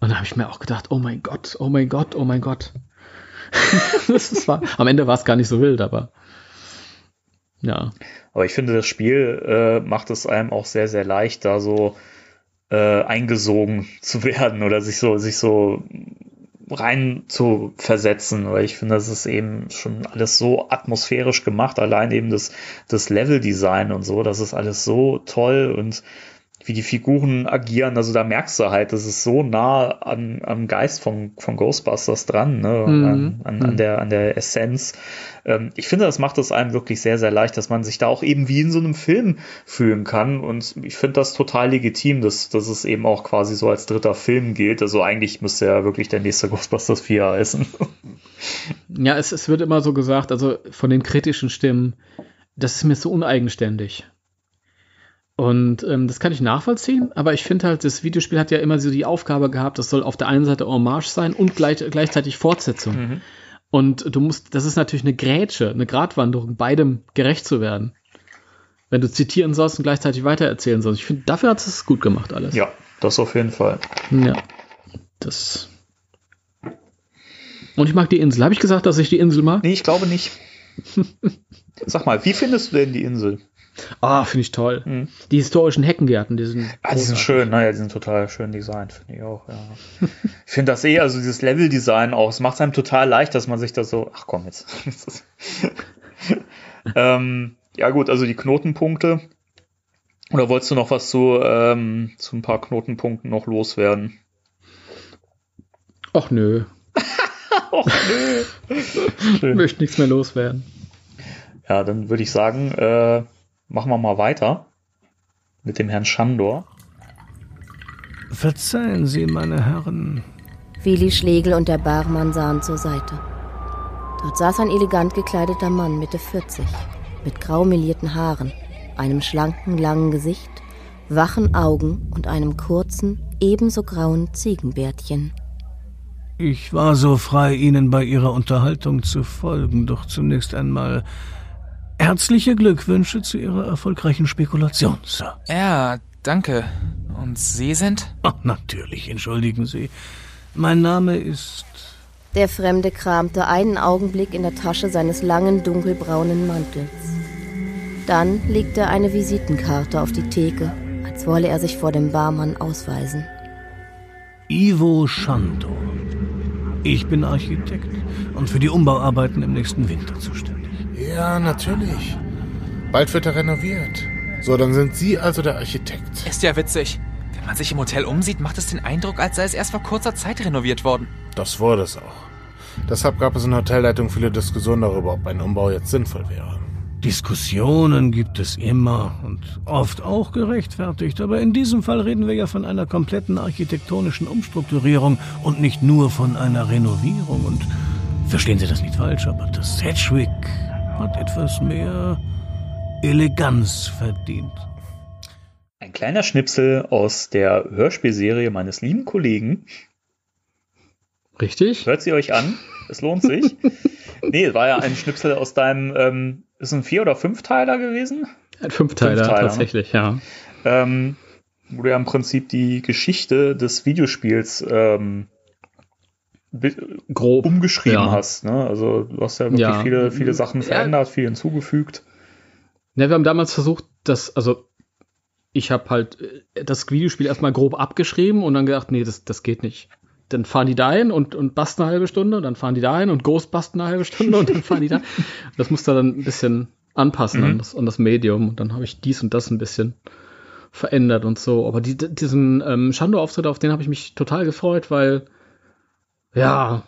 E: Und da habe ich mir auch gedacht, oh mein Gott, oh mein Gott, oh mein Gott. das war, am Ende war es gar nicht so wild, aber ja.
D: Aber ich finde, das Spiel äh, macht es einem auch sehr, sehr leicht, da so äh, eingesogen zu werden oder sich so, sich so rein zu versetzen, weil ich finde, das ist eben schon alles so atmosphärisch gemacht, allein eben das, das Level-Design und so, das ist alles so toll und wie die Figuren agieren, also da merkst du halt, das ist so nah an, am Geist von, von Ghostbusters dran, ne?
E: Mhm.
D: an, an, an, der, an der Essenz. Ähm, ich finde, das macht es einem wirklich sehr, sehr leicht, dass man sich da auch eben wie in so einem Film fühlen kann und ich finde das total legitim, dass, dass es eben auch quasi so als dritter Film gilt. Also eigentlich müsste ja wirklich der nächste Ghostbusters 4 heißen.
E: Ja, es, es wird immer so gesagt, also von den kritischen Stimmen, das ist mir so uneigenständig. Und ähm, das kann ich nachvollziehen, aber ich finde halt, das Videospiel hat ja immer so die Aufgabe gehabt, das soll auf der einen Seite Hommage sein und gleich, gleichzeitig Fortsetzung.
D: Mhm.
E: Und du musst, das ist natürlich eine Grätsche, eine Gratwanderung, beidem gerecht zu werden. Wenn du zitieren sollst und gleichzeitig weitererzählen sollst. Ich finde, dafür hat es gut gemacht alles.
D: Ja, das auf jeden Fall.
E: Ja. Das. Und ich mag die Insel. Habe ich gesagt, dass ich die Insel mag?
D: Nee, ich glaube nicht. Sag mal, wie findest du denn die Insel?
E: Ah, finde ich toll.
D: Mhm.
E: Die historischen Heckengärten, die sind.
D: Ah, die sind schön, naja, die sind total schön designt, finde ich auch, ja. ich finde das eh, also dieses Level-Design auch, es macht es einem total leicht, dass man sich da so, ach komm jetzt. ähm, ja gut, also die Knotenpunkte. Oder wolltest du noch was zu, ähm, zu ein paar Knotenpunkten noch loswerden?
E: Och nö.
D: Och nö.
E: Ich möchte nichts mehr loswerden.
D: Ja, dann würde ich sagen, äh, machen wir mal weiter mit dem Herrn Schandor.
F: Verzeihen Sie, meine Herren.
G: Willi Schlegel und der Barmann sahen zur Seite. Dort saß ein elegant gekleideter Mann, Mitte 40, mit grau melierten Haaren, einem schlanken, langen Gesicht, wachen Augen und einem kurzen, ebenso grauen Ziegenbärtchen.
F: Ich war so frei, Ihnen bei Ihrer Unterhaltung zu folgen, doch zunächst einmal herzliche Glückwünsche zu Ihrer erfolgreichen Spekulation, Sir.
H: Ja, danke. Und Sie sind?
F: Ach, natürlich, entschuldigen Sie. Mein Name ist.
G: Der Fremde kramte einen Augenblick in der Tasche seines langen, dunkelbraunen Mantels. Dann legte er eine Visitenkarte auf die Theke, als wolle er sich vor dem Barmann ausweisen.
F: Ivo Schandor. Ich bin Architekt und für die Umbauarbeiten im nächsten Winter zuständig.
I: Ja, natürlich. Bald wird er renoviert. So, dann sind Sie also der Architekt.
H: Ist ja witzig. Wenn man sich im Hotel umsieht, macht es den Eindruck, als sei es erst vor kurzer Zeit renoviert worden.
I: Das wurde es auch. Deshalb gab es in der Hotelleitung viele Diskussionen darüber, ob ein Umbau jetzt sinnvoll wäre.
F: Diskussionen gibt es immer und oft auch gerechtfertigt, aber in diesem Fall reden wir ja von einer kompletten architektonischen Umstrukturierung und nicht nur von einer Renovierung. Und verstehen Sie das nicht falsch, aber das Sedgwick hat etwas mehr Eleganz verdient.
D: Ein kleiner Schnipsel aus der Hörspielserie meines lieben Kollegen.
E: Richtig?
D: Hört sie euch an? Es lohnt sich. nee, es war ja ein Schnipsel aus deinem, ähm, ist ein Vier- oder Fünfteiler gewesen?
E: Ein Fünfteiler,
D: Fünfteiler, ne?
E: tatsächlich, ja.
D: Ähm, wo du ja im Prinzip die Geschichte des Videospiels ähm,
E: Grob.
D: umgeschrieben
E: ja.
D: hast. Ne? Also du hast ja wirklich
E: Ja.
D: viele, viele Sachen
E: Ja.
D: verändert, viel hinzugefügt.
E: Ne, wir haben damals versucht, das, also ich habe halt äh, das Videospiel erstmal grob abgeschrieben und dann gedacht, nee, das, das geht nicht. Dann fahren die dahin und, und basten eine halbe Stunde, und dann fahren die dahin und Ghost basten eine halbe Stunde und dann fahren die da. Das musste dann ein bisschen anpassen an,
D: Mhm.
E: das, an das Medium und dann habe ich dies und das ein bisschen verändert und so. Aber die, diesen ähm, Shando-Auftritt, auf den habe ich mich total gefreut, weil, ja,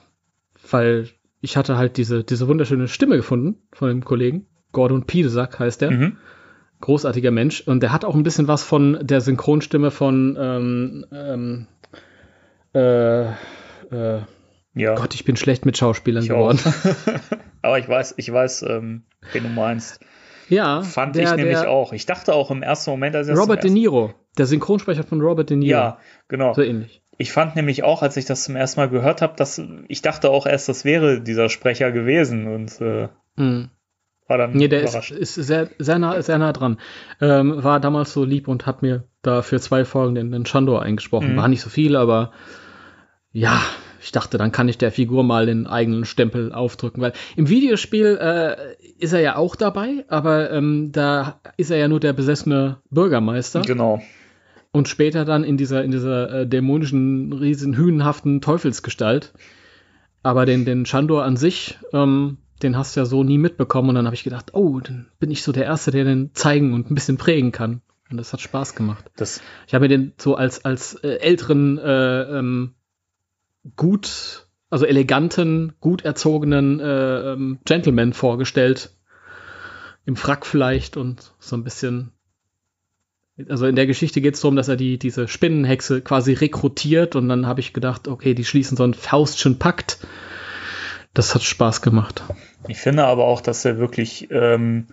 E: weil ich hatte halt diese, diese wunderschöne Stimme gefunden von dem Kollegen. Gordon Piedesack heißt der
D: Mhm.
E: großartiger Mensch. Und der hat auch ein bisschen was von der Synchronstimme von ähm, ähm, äh, äh,
D: Ja,
E: Gott, ich bin schlecht mit Schauspielern
D: ich
E: geworden.
D: Aber ich weiß, ich weiß, ähm, wen du meinst.
E: Ja,
D: Fand
E: der-
D: ich nämlich
E: der-
D: auch. Ich dachte auch im ersten Moment, als das
E: Robert De Niro, der Synchronsprecher von Robert De Niro.
D: Ja, genau.
E: So ähnlich.
D: Ich fand nämlich auch, als ich das zum ersten Mal gehört habe, dass ich dachte auch erst, das wäre dieser Sprecher gewesen und äh,
E: Mhm.
D: war dann
E: Nee, der ist,
D: überrascht.
E: ist sehr, sehr, nah, sehr nah dran. Ähm, war damals so lieb und hat mir da für zwei Folgen den, den Shandor eingesprochen.
D: Mhm.
E: War nicht so viel, aber ja, ich dachte, dann kann ich der Figur mal den eigenen Stempel aufdrücken, weil im Videospiel äh, ist er ja auch dabei, aber ähm, da ist er ja nur der besessene Bürgermeister.
D: Genau.
E: Und später dann in dieser, in dieser äh, dämonischen, riesen, hünenhaften Teufelsgestalt. Aber den, den Shandor an sich, ähm, den hast du ja so nie mitbekommen. Und dann habe ich gedacht, oh, dann bin ich so der Erste, der den zeigen und ein bisschen prägen kann. Und das hat Spaß gemacht.
D: Das,
E: Ich habe mir den so als, als äh, älteren, äh, ähm, gut, also eleganten, gut erzogenen äh, ähm, Gentleman vorgestellt. Im Frack vielleicht und so ein bisschen. Also in der Geschichte geht es darum, dass er die, diese Spinnenhexe quasi rekrutiert und dann habe ich gedacht, okay, die schließen so einen Faustschen Pakt. Das hat Spaß gemacht.
D: ich finde aber auch, dass er wirklich ähm,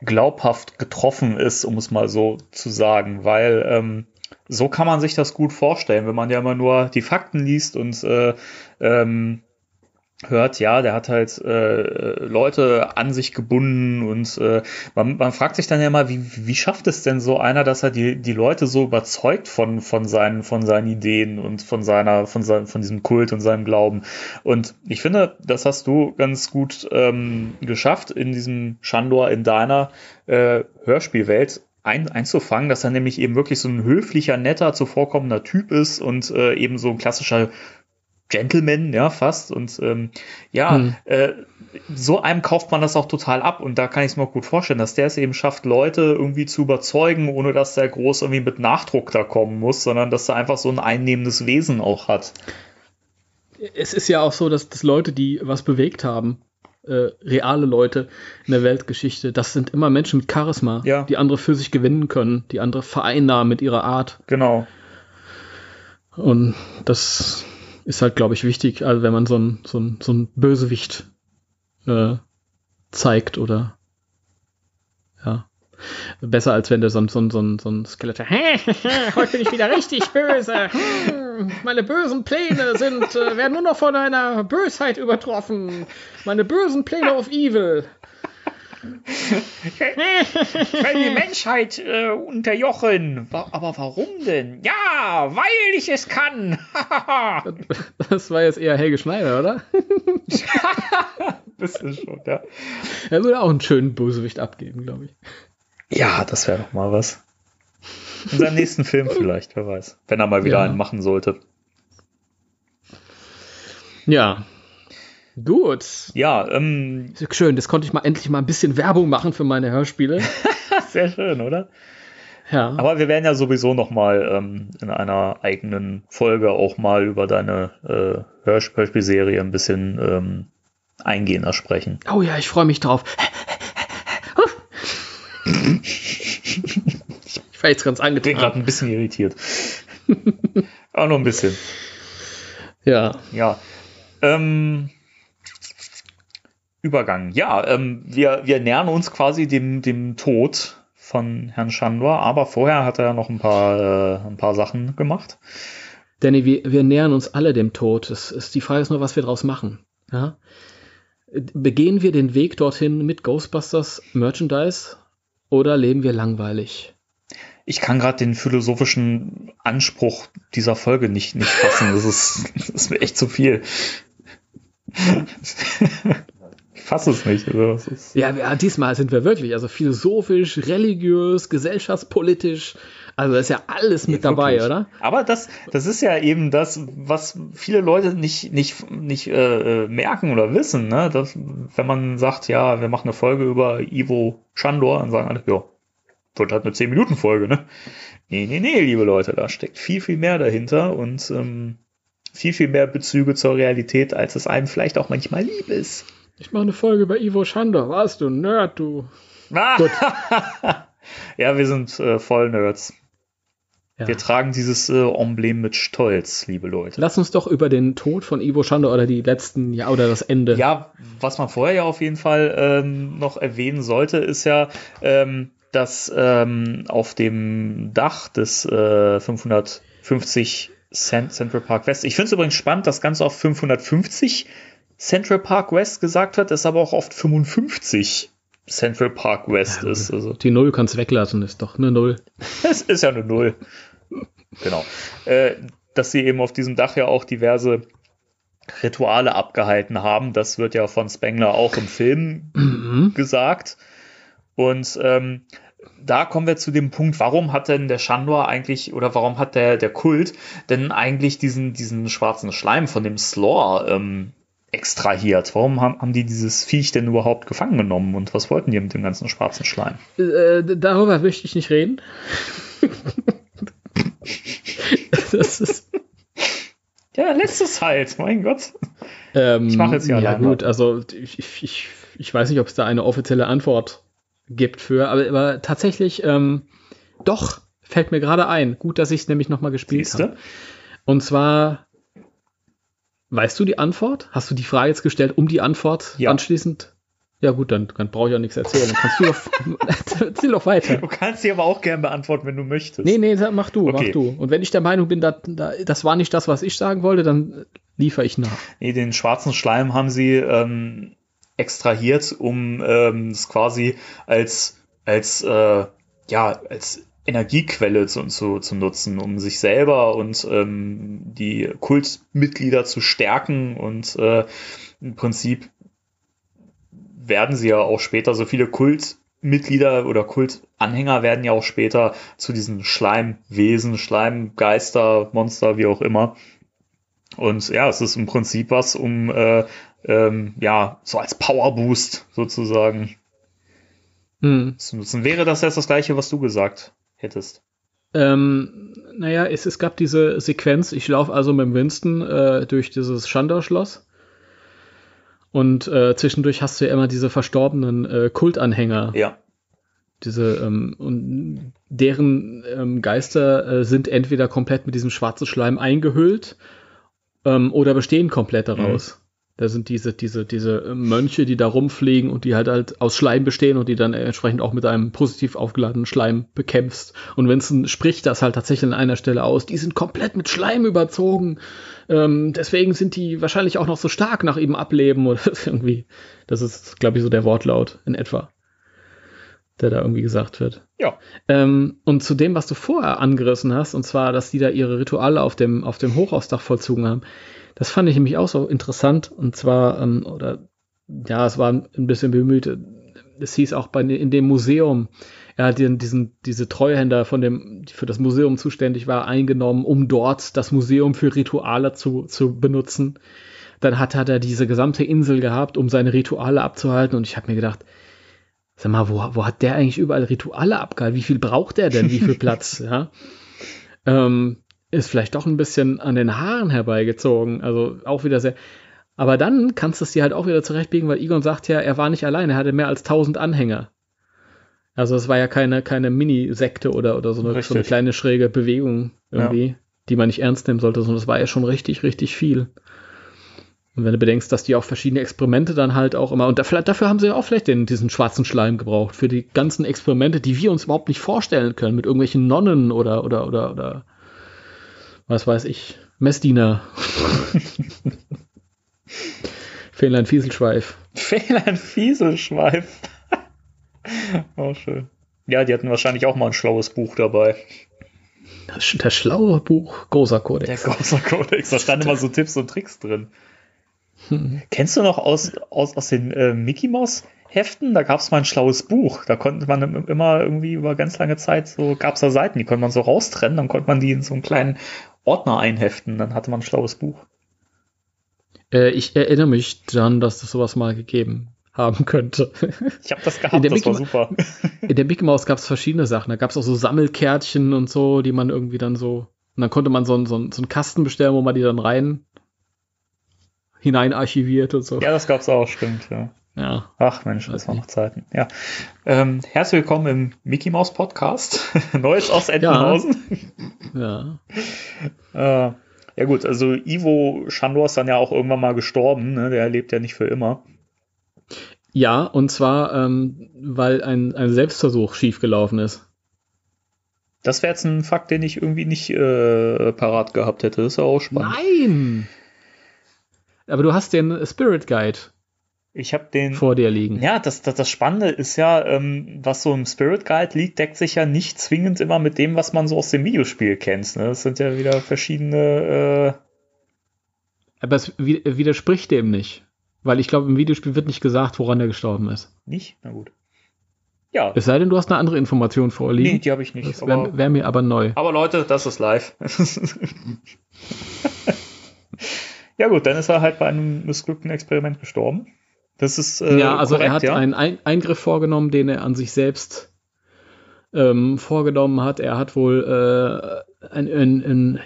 D: glaubhaft getroffen ist, um es mal so zu sagen, weil ähm, so kann man sich das gut vorstellen, wenn man ja immer nur die Fakten liest und äh, ähm, hört, ja, der hat halt äh, Leute an sich gebunden und äh, man, man fragt sich dann ja mal, wie, wie schafft es denn so einer, dass er die, die Leute so überzeugt von, von, seinen, von seinen Ideen und von seiner, von, sein, von diesem Kult und seinem Glauben. Und ich finde, das hast du ganz gut ähm, geschafft, in diesem Shandor, in deiner äh, Hörspielwelt ein, einzufangen, dass er nämlich eben wirklich so ein höflicher, netter, zuvorkommender Typ ist und äh, eben so ein klassischer Gentleman, ja, fast. Und ähm, ja,
E: Hm.
D: äh, so einem kauft man das auch total ab. Und da kann ich es mir auch gut vorstellen, dass der es eben schafft, Leute irgendwie zu überzeugen, ohne dass der groß irgendwie mit Nachdruck da kommen muss, sondern dass er einfach so ein einnehmendes Wesen auch hat.
E: Es ist ja auch so, dass, dass Leute, die was bewegt haben, äh, reale Leute in der Weltgeschichte, das sind immer Menschen mit Charisma,
D: Ja.
E: die andere für sich gewinnen können, die andere vereinnahmen mit ihrer Art.
D: Genau.
E: Und das ist halt, glaube ich, wichtig, also wenn man so ein, so ein, so ein Bösewicht äh, zeigt oder ja. Besser als wenn der so ein, so ein, so ein, so ein Skelett. Heute bin ich wieder richtig böse. Hm, Meine bösen Pläne sind, äh, werden nur noch von einer Bösheit übertroffen. Meine bösen Pläne of Evil.
D: Weil die Menschheit äh, unterjochen. Aber warum denn? Ja, weil ich es kann.
E: Das war jetzt eher Helge Schneider, oder?
D: Bisschen schon, ja.
E: Er würde auch einen schönen Bösewicht abgeben, glaube ich.
D: Ja, das wäre doch mal was. In seinem nächsten Film vielleicht, wer weiß. Wenn er mal wieder
E: Ja.
D: einen machen sollte.
E: Ja. Gut.
D: Ja, ähm,
E: Schön, das konnte ich mal endlich mal ein bisschen Werbung machen für meine Hörspiele.
D: sehr schön, oder?
E: Ja.
D: Aber wir werden ja sowieso noch mal ähm, in einer eigenen Folge auch mal über deine äh, Hörsp- Hörspielserie ein bisschen ähm, eingehender sprechen.
E: Oh ja, ich freue mich drauf. Ich war jetzt ganz
D: Ich bin gerade
E: angetan.
D: ein bisschen irritiert. auch noch ein bisschen.
E: Ja.
D: Ja. Ähm, Übergang. Ja, ähm, wir, wir nähern uns quasi dem, dem Tod von Herrn Chandor, aber vorher hat er noch ein paar, äh, ein paar Sachen gemacht.
E: Danny, wir, wir nähern uns alle dem Tod. Es ist, die Frage ist nur, was wir draus machen. Ja? Begehen wir den Weg dorthin mit Ghostbusters Merchandise oder leben wir langweilig?
D: Ich kann gerade den philosophischen Anspruch dieser Folge nicht, nicht fassen. Das ist, das ist mir echt zu viel. Ich fasse es nicht. Also,
E: Ja, ja, diesmal sind wir wirklich, also philosophisch, religiös, gesellschaftspolitisch. Also da ist ja alles mit dabei,
D: Wirklich.
E: oder?
D: Aber das, das ist ja eben das, was viele Leute nicht, nicht, nicht äh, äh, merken oder wissen. Ne? Dass, wenn man sagt, ja, wir machen eine Folge über Ivo Chandor, dann sagen alle, ja, wird halt eine 10-Minuten-Folge, ne? Nee, nee, nee, liebe Leute, da steckt viel, viel mehr dahinter und ähm, viel, viel mehr Bezüge zur Realität, als es einem vielleicht auch manchmal lieb ist.
E: Ich mache eine Folge über Ivo Schandor. Was, du Nerd, du.
D: Ah! ja, wir sind äh, voll Nerds. Ja. Wir tragen dieses äh, Emblem mit Stolz, liebe Leute.
E: Lass uns doch über den Tod von Ivo Schande oder die letzten, ja, oder das Ende.
D: Ja, was man vorher ja auf jeden Fall ähm, noch erwähnen sollte, ist ja, ähm, dass ähm, auf dem Dach des äh, 550 Cent Central Park West, ich finde es übrigens spannend, dass ganz oft 550 Central Park West gesagt hat, ist aber auch oft 55 Central Park West ja, ist. Also.
E: Die Null kannst weglassen, ist doch eine Null.
D: Es ist ja eine Null. genau. Äh, dass sie eben auf diesem Dach ja auch diverse Rituale abgehalten haben. Das wird ja von Spengler auch im Film mhm. gesagt. Und ähm, da kommen wir zu dem Punkt, warum hat denn der Shandor eigentlich oder warum hat der, der Kult denn eigentlich diesen, diesen schwarzen Schleim von dem Slaw ähm, extrahiert? Warum haben, haben die dieses Viech denn überhaupt gefangen genommen und was wollten die mit dem ganzen schwarzen Schleim?
E: Äh, darüber möchte ich nicht reden.
D: das ist. Ja, letztes halt, mein Gott.
E: Ähm, ich mache jetzt ja Ja, gut, also ich, ich, ich weiß nicht, ob es da eine offizielle Antwort gibt für, aber, aber tatsächlich, ähm, doch, fällt mir gerade ein. Gut, dass ich es nämlich nochmal gespielt habe. Und zwar Weißt du die Antwort? Hast du die Frage jetzt gestellt, um die Antwort ja. anschließend? Ja gut, dann, dann brauche ich auch nichts erzählen. Dann kannst du doch, erzähl doch weiter.
D: Du kannst sie aber auch gerne beantworten, wenn du möchtest.
E: Nee, nee, mach du, okay. mach du. Und wenn ich der Meinung bin, da, da, das war nicht das, was ich sagen wollte, dann liefere ich nach.
D: Nee, den schwarzen Schleim haben sie ähm, extrahiert, um ähm, es quasi als, als, äh, ja, als Energiequelle zu, zu, zu nutzen, um sich selber und ähm, die Kultmitglieder zu stärken. Und äh, im Prinzip werden sie ja auch später, so viele Kultmitglieder oder Kultanhänger werden ja auch später zu diesen Schleimwesen, Schleimgeister, Monster, wie auch immer. Und ja, es ist im Prinzip was, um äh, ähm, ja, so als Powerboost sozusagen hm. zu nutzen. Wäre das jetzt das gleiche, was du gesagt hättest?
E: Ähm, naja, es, es gab diese Sequenz, ich laufe also mit dem Winston äh, durch dieses Schandau-Schloss und äh, zwischendurch hast du ja immer diese verstorbenen äh, Kultanhänger.
D: Ja.
E: Diese, ähm, und deren ähm, Geister äh, sind entweder komplett mit diesem schwarzen Schleim eingehüllt ähm, oder bestehen komplett daraus. Mhm. Da sind diese, diese, diese Mönche, die da rumfliegen und die halt halt aus Schleim bestehen und die dann entsprechend auch mit einem positiv aufgeladenen Schleim bekämpfst. Und Vincent spricht das halt tatsächlich an einer Stelle aus. Die sind komplett mit Schleim überzogen. Ähm, deswegen sind die wahrscheinlich auch noch so stark nach ihm ableben oder irgendwie. Das ist, glaube ich, so der Wortlaut in etwa, der da irgendwie gesagt wird.
D: Ja.
E: Ähm, und zu dem, was du vorher angerissen hast, und zwar, dass die da ihre Rituale auf dem, auf dem Hochhausdach vollzogen haben das fand ich nämlich auch so interessant. Und zwar, ähm, oder ja, es war ein bisschen bemüht. Es hieß auch bei, in dem Museum, er hat diesen, diese Treuhänder von dem, die für das Museum zuständig war, eingenommen, um dort das Museum für Rituale zu, zu benutzen. Dann hat, hat er diese gesamte Insel gehabt, um seine Rituale abzuhalten. Und ich habe mir gedacht, sag mal, wo, wo hat der eigentlich überall Rituale abgehalten? Wie viel braucht der denn? Wie viel Platz? ja. Ähm, ist vielleicht doch ein bisschen an den Haaren herbeigezogen. Also auch wieder sehr. Aber dann kannst du es dir halt auch wieder zurechtbiegen, weil Egon sagt ja, er war nicht allein, er hatte mehr als 1000 Anhänger. Also es war ja keine, keine Mini-Sekte oder, oder so eine, so eine, kleine schräge Bewegung irgendwie, ja. die man nicht ernst nehmen sollte, sondern es war ja schon richtig, richtig viel. Und wenn du bedenkst, dass die auch verschiedene Experimente dann halt auch immer, und dafür, dafür haben sie ja auch vielleicht den, diesen schwarzen Schleim gebraucht, für die ganzen Experimente, die wir uns überhaupt nicht vorstellen können, mit irgendwelchen Nonnen oder, oder, oder, oder was weiß ich, Messdiener. Fehlein Fieselschweif.
D: Fehlein Fieselschweif. oh, schön. Ja, die hatten wahrscheinlich auch mal ein schlaues Buch dabei.
E: Das, das schlaue Buch, großer Kodex.
D: Der großer Kodex, da standen immer so Tipps und Tricks drin. Hm. Kennst du noch aus, aus, aus den äh, Mickey Mouse Heften, da gab es mal ein schlaues Buch. Da konnte man immer irgendwie über ganz lange Zeit so, gab es da Seiten, die konnte man so raustrennen, dann konnte man die in so einen kleinen Ordner einheften, dann hatte man ein schlaues Buch.
E: Äh, ich erinnere mich daran, dass das sowas mal gegeben haben könnte.
D: Ich habe das gehabt, das Mickey war super.
E: In der Mickey Mouse gab es verschiedene Sachen. Da gab es auch so Sammelkärtchen und so, die man irgendwie dann so. Und dann konnte man so, so, so einen Kasten bestellen, wo man die dann rein hinein archiviert und so.
D: Ja, das gab's auch, stimmt, ja.
E: Ja.
D: Ach Mensch, das waren noch Zeiten. Ja. Ähm, herzlich willkommen im Mickey Mouse Podcast. Neues aus Entenhausen.
E: Ja.
D: äh, ja gut, also Ivo Schandor ist dann ja auch irgendwann mal gestorben. Ne? Der lebt ja nicht für immer.
E: Ja, und zwar, ähm, weil ein, ein Selbstversuch schiefgelaufen ist.
D: Das wäre jetzt ein Fakt, den ich irgendwie nicht äh, parat gehabt hätte. Das ist ja auch spannend.
E: Nein! Aber du hast den Spirit Guide
D: ich habe den
E: vor dir liegen.
D: Ja, das, das, das Spannende ist ja, ähm, was so im Spirit Guide liegt, deckt sich ja nicht zwingend immer mit dem, was man so aus dem Videospiel kennt. Ne? Das sind ja wieder verschiedene. Äh
E: Aber es widerspricht dem nicht. Weil ich glaube, im Videospiel wird nicht gesagt, woran er gestorben ist.
D: Nicht? Na gut. Ja.
E: Es sei denn, du hast eine andere Information vorliegen. Nee,
D: die habe ich nicht.
E: Das wäre wär mir aber neu.
D: Aber Leute, das ist live. ja gut, dann ist er halt bei einem missglückten Experiment gestorben. Das ist
E: äh, ja, also korrekt, er hat ja? einen Eingriff vorgenommen, den er an sich selbst ähm, vorgenommen hat. Er hat wohl äh, ein, ein, ein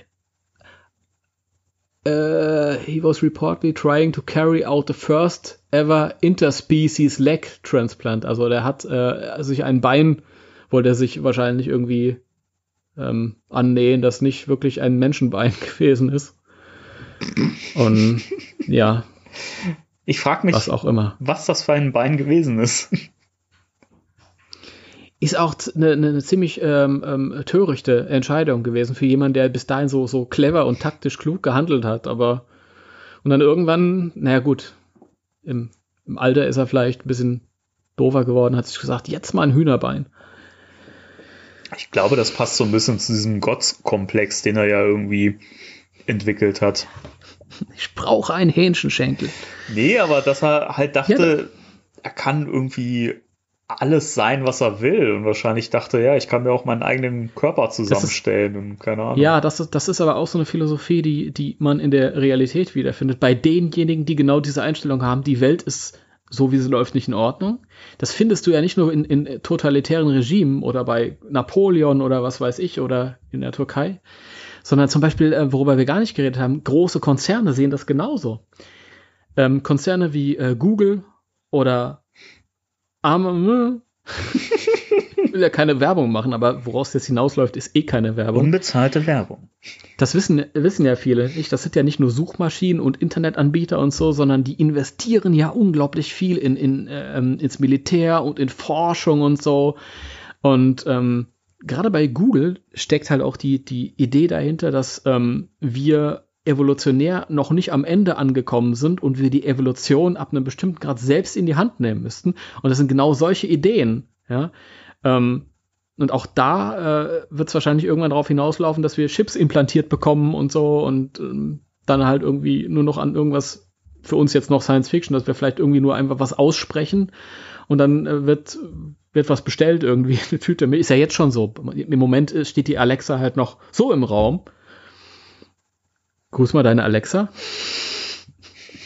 E: uh, he was reportedly trying to carry out the first ever interspecies leg transplant. Also der hat äh, sich ein Bein, wollte er sich wahrscheinlich irgendwie ähm, annähen, das nicht wirklich ein Menschenbein gewesen ist. Und ja,
D: ich frage mich,
E: was auch immer,
D: was das für ein Bein gewesen ist.
E: Ist auch eine, eine ziemlich ähm, ähm, törichte Entscheidung gewesen für jemanden, der bis dahin so, so clever und taktisch klug gehandelt hat. Aber und dann irgendwann, naja gut, im, im Alter ist er vielleicht ein bisschen doofer geworden, hat sich gesagt, jetzt mal ein Hühnerbein.
D: Ich glaube, das passt so ein bisschen zu diesem Gottkomplex, den er ja irgendwie entwickelt hat.
E: Ich brauche einen Hähnchenschenkel.
D: Nee, aber dass er halt dachte, ja, er kann irgendwie alles sein, was er will. Und wahrscheinlich dachte, ja, ich kann mir auch meinen eigenen Körper zusammenstellen ist, und keine Ahnung.
E: Ja, das ist, das ist aber auch so eine Philosophie, die, die man in der Realität wiederfindet. Bei denjenigen, die genau diese Einstellung haben, die Welt ist so, wie sie läuft, nicht in Ordnung. Das findest du ja nicht nur in, in totalitären Regimen oder bei Napoleon oder was weiß ich oder in der Türkei, sondern zum Beispiel, äh, worüber wir gar nicht geredet haben, große Konzerne sehen das genauso. Ähm, Konzerne wie äh, Google oder Amazon, ich will ja keine Werbung machen, aber woraus das hinausläuft, ist eh keine Werbung.
D: Unbezahlte Werbung.
E: Das wissen, wissen ja viele nicht. Das sind ja nicht nur Suchmaschinen und Internetanbieter und so, sondern die investieren ja unglaublich viel in, in, ähm, ins Militär und in Forschung und so. Und ähm, gerade bei Google steckt halt auch die, die Idee dahinter, dass ähm, wir evolutionär noch nicht am Ende angekommen sind und wir die Evolution ab einem bestimmten Grad selbst in die Hand nehmen müssten. Und das sind genau solche Ideen. Ja? Ähm, und auch da äh, wird es wahrscheinlich irgendwann darauf hinauslaufen, dass wir Chips implantiert bekommen und so und ähm, dann halt irgendwie nur noch an irgendwas für uns jetzt noch Science Fiction, dass wir vielleicht irgendwie nur einfach was aussprechen und dann äh, wird wird was bestellt irgendwie, eine Tüte. Ist ja jetzt schon so. Im Moment steht die Alexa halt noch so im Raum. Grüß mal deine Alexa.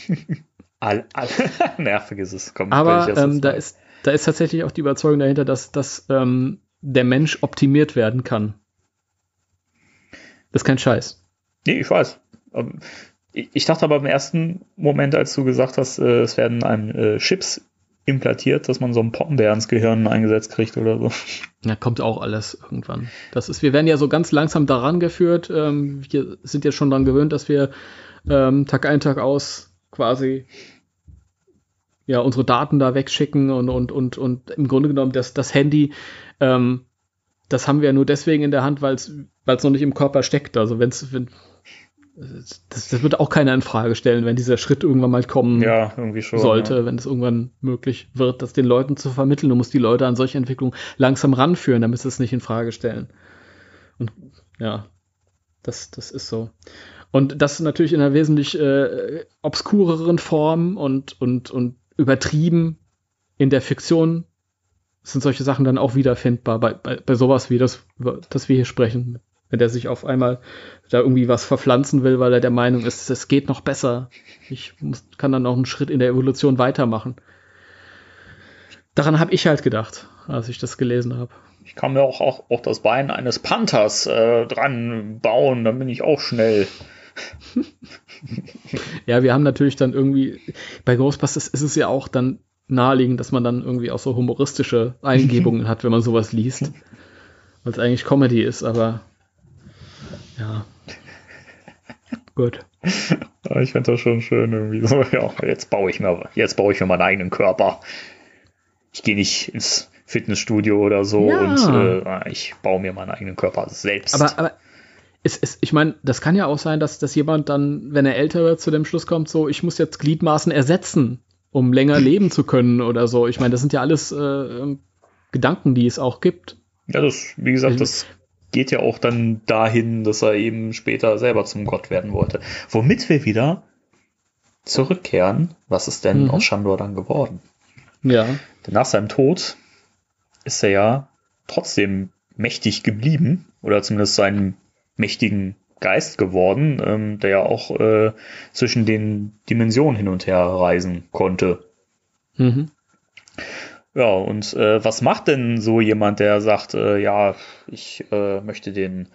D: all, all, nervig ist es.
E: Komm, Aber ähm, da, ist, da ist tatsächlich auch die Überzeugung dahinter, dass, dass ähm, der Mensch optimiert werden kann. Das ist kein Scheiß.
D: Nee, ich weiß. Ich dachte aber im ersten Moment, als du gesagt hast, äh, es werden einem äh, Chips implantiert, dass man so einen Poppenbär ins Gehirn eingesetzt kriegt oder so.
E: Ja, kommt auch alles irgendwann. Das ist, wir werden ja so ganz langsam daran geführt. Ähm, wir sind ja schon daran gewöhnt, dass wir ähm, Tag ein, Tag aus quasi ja unsere Daten da wegschicken und, und, und, und im Grunde genommen das, das Handy, ähm, das haben wir ja nur deswegen in der Hand, weil es noch nicht im Körper steckt. Also wenn's, wenn das, das, wird auch keiner in Frage stellen, wenn dieser Schritt irgendwann mal kommen
D: ja, schon,
E: sollte,
D: ja.
E: wenn es irgendwann möglich wird, das den Leuten zu vermitteln. Du musst die Leute an solche Entwicklungen langsam ranführen, damit sie es nicht in Frage stellen. Und ja, das, das ist so. Und das natürlich in einer wesentlich äh, obskureren Form und, und, und übertrieben in der Fiktion sind solche Sachen dann auch wiederfindbar bei, bei, bei sowas wie das, das wir hier sprechen wenn der sich auf einmal da irgendwie was verpflanzen will, weil er der Meinung ist, es geht noch besser. Ich muss, kann dann noch einen Schritt in der Evolution weitermachen. Daran habe ich halt gedacht, als ich das gelesen habe.
D: Ich kann mir auch, auch, auch das Bein eines Panthers äh, dran bauen, dann bin ich auch schnell.
E: ja, wir haben natürlich dann irgendwie, bei Ghostbusters ist es ja auch dann naheliegend, dass man dann irgendwie auch so humoristische Eingebungen hat, wenn man sowas liest. Weil es eigentlich Comedy ist, aber ja. Gut.
D: Ich finde das schon schön irgendwie so, ja, jetzt baue ich mir, jetzt baue ich mir meinen eigenen Körper. Ich gehe nicht ins Fitnessstudio oder so
E: Ja.
D: und äh, ich baue mir meinen eigenen Körper selbst.
E: Aber, aber es, es, ich meine, das kann ja auch sein, dass, dass jemand dann, wenn er älter wird, zu dem Schluss kommt, so, ich muss jetzt Gliedmaßen ersetzen, um länger leben zu können oder so. Ich meine, das sind ja alles äh, Gedanken, die es auch gibt.
D: ja, das, wie gesagt, das geht ja auch dann dahin, dass er eben später selber zum Gott werden wollte. Womit wir wieder zurückkehren, was ist denn
E: Mhm.
D: aus Shandor dann geworden?
E: Ja.
D: Denn nach seinem Tod ist er ja trotzdem mächtig geblieben, oder zumindest seinen mächtigen Geist geworden, ähm, der ja auch äh, zwischen den Dimensionen hin und her reisen konnte.
E: Mhm.
D: Ja, und äh, was macht denn so jemand, der sagt, äh, ja, ich äh, möchte den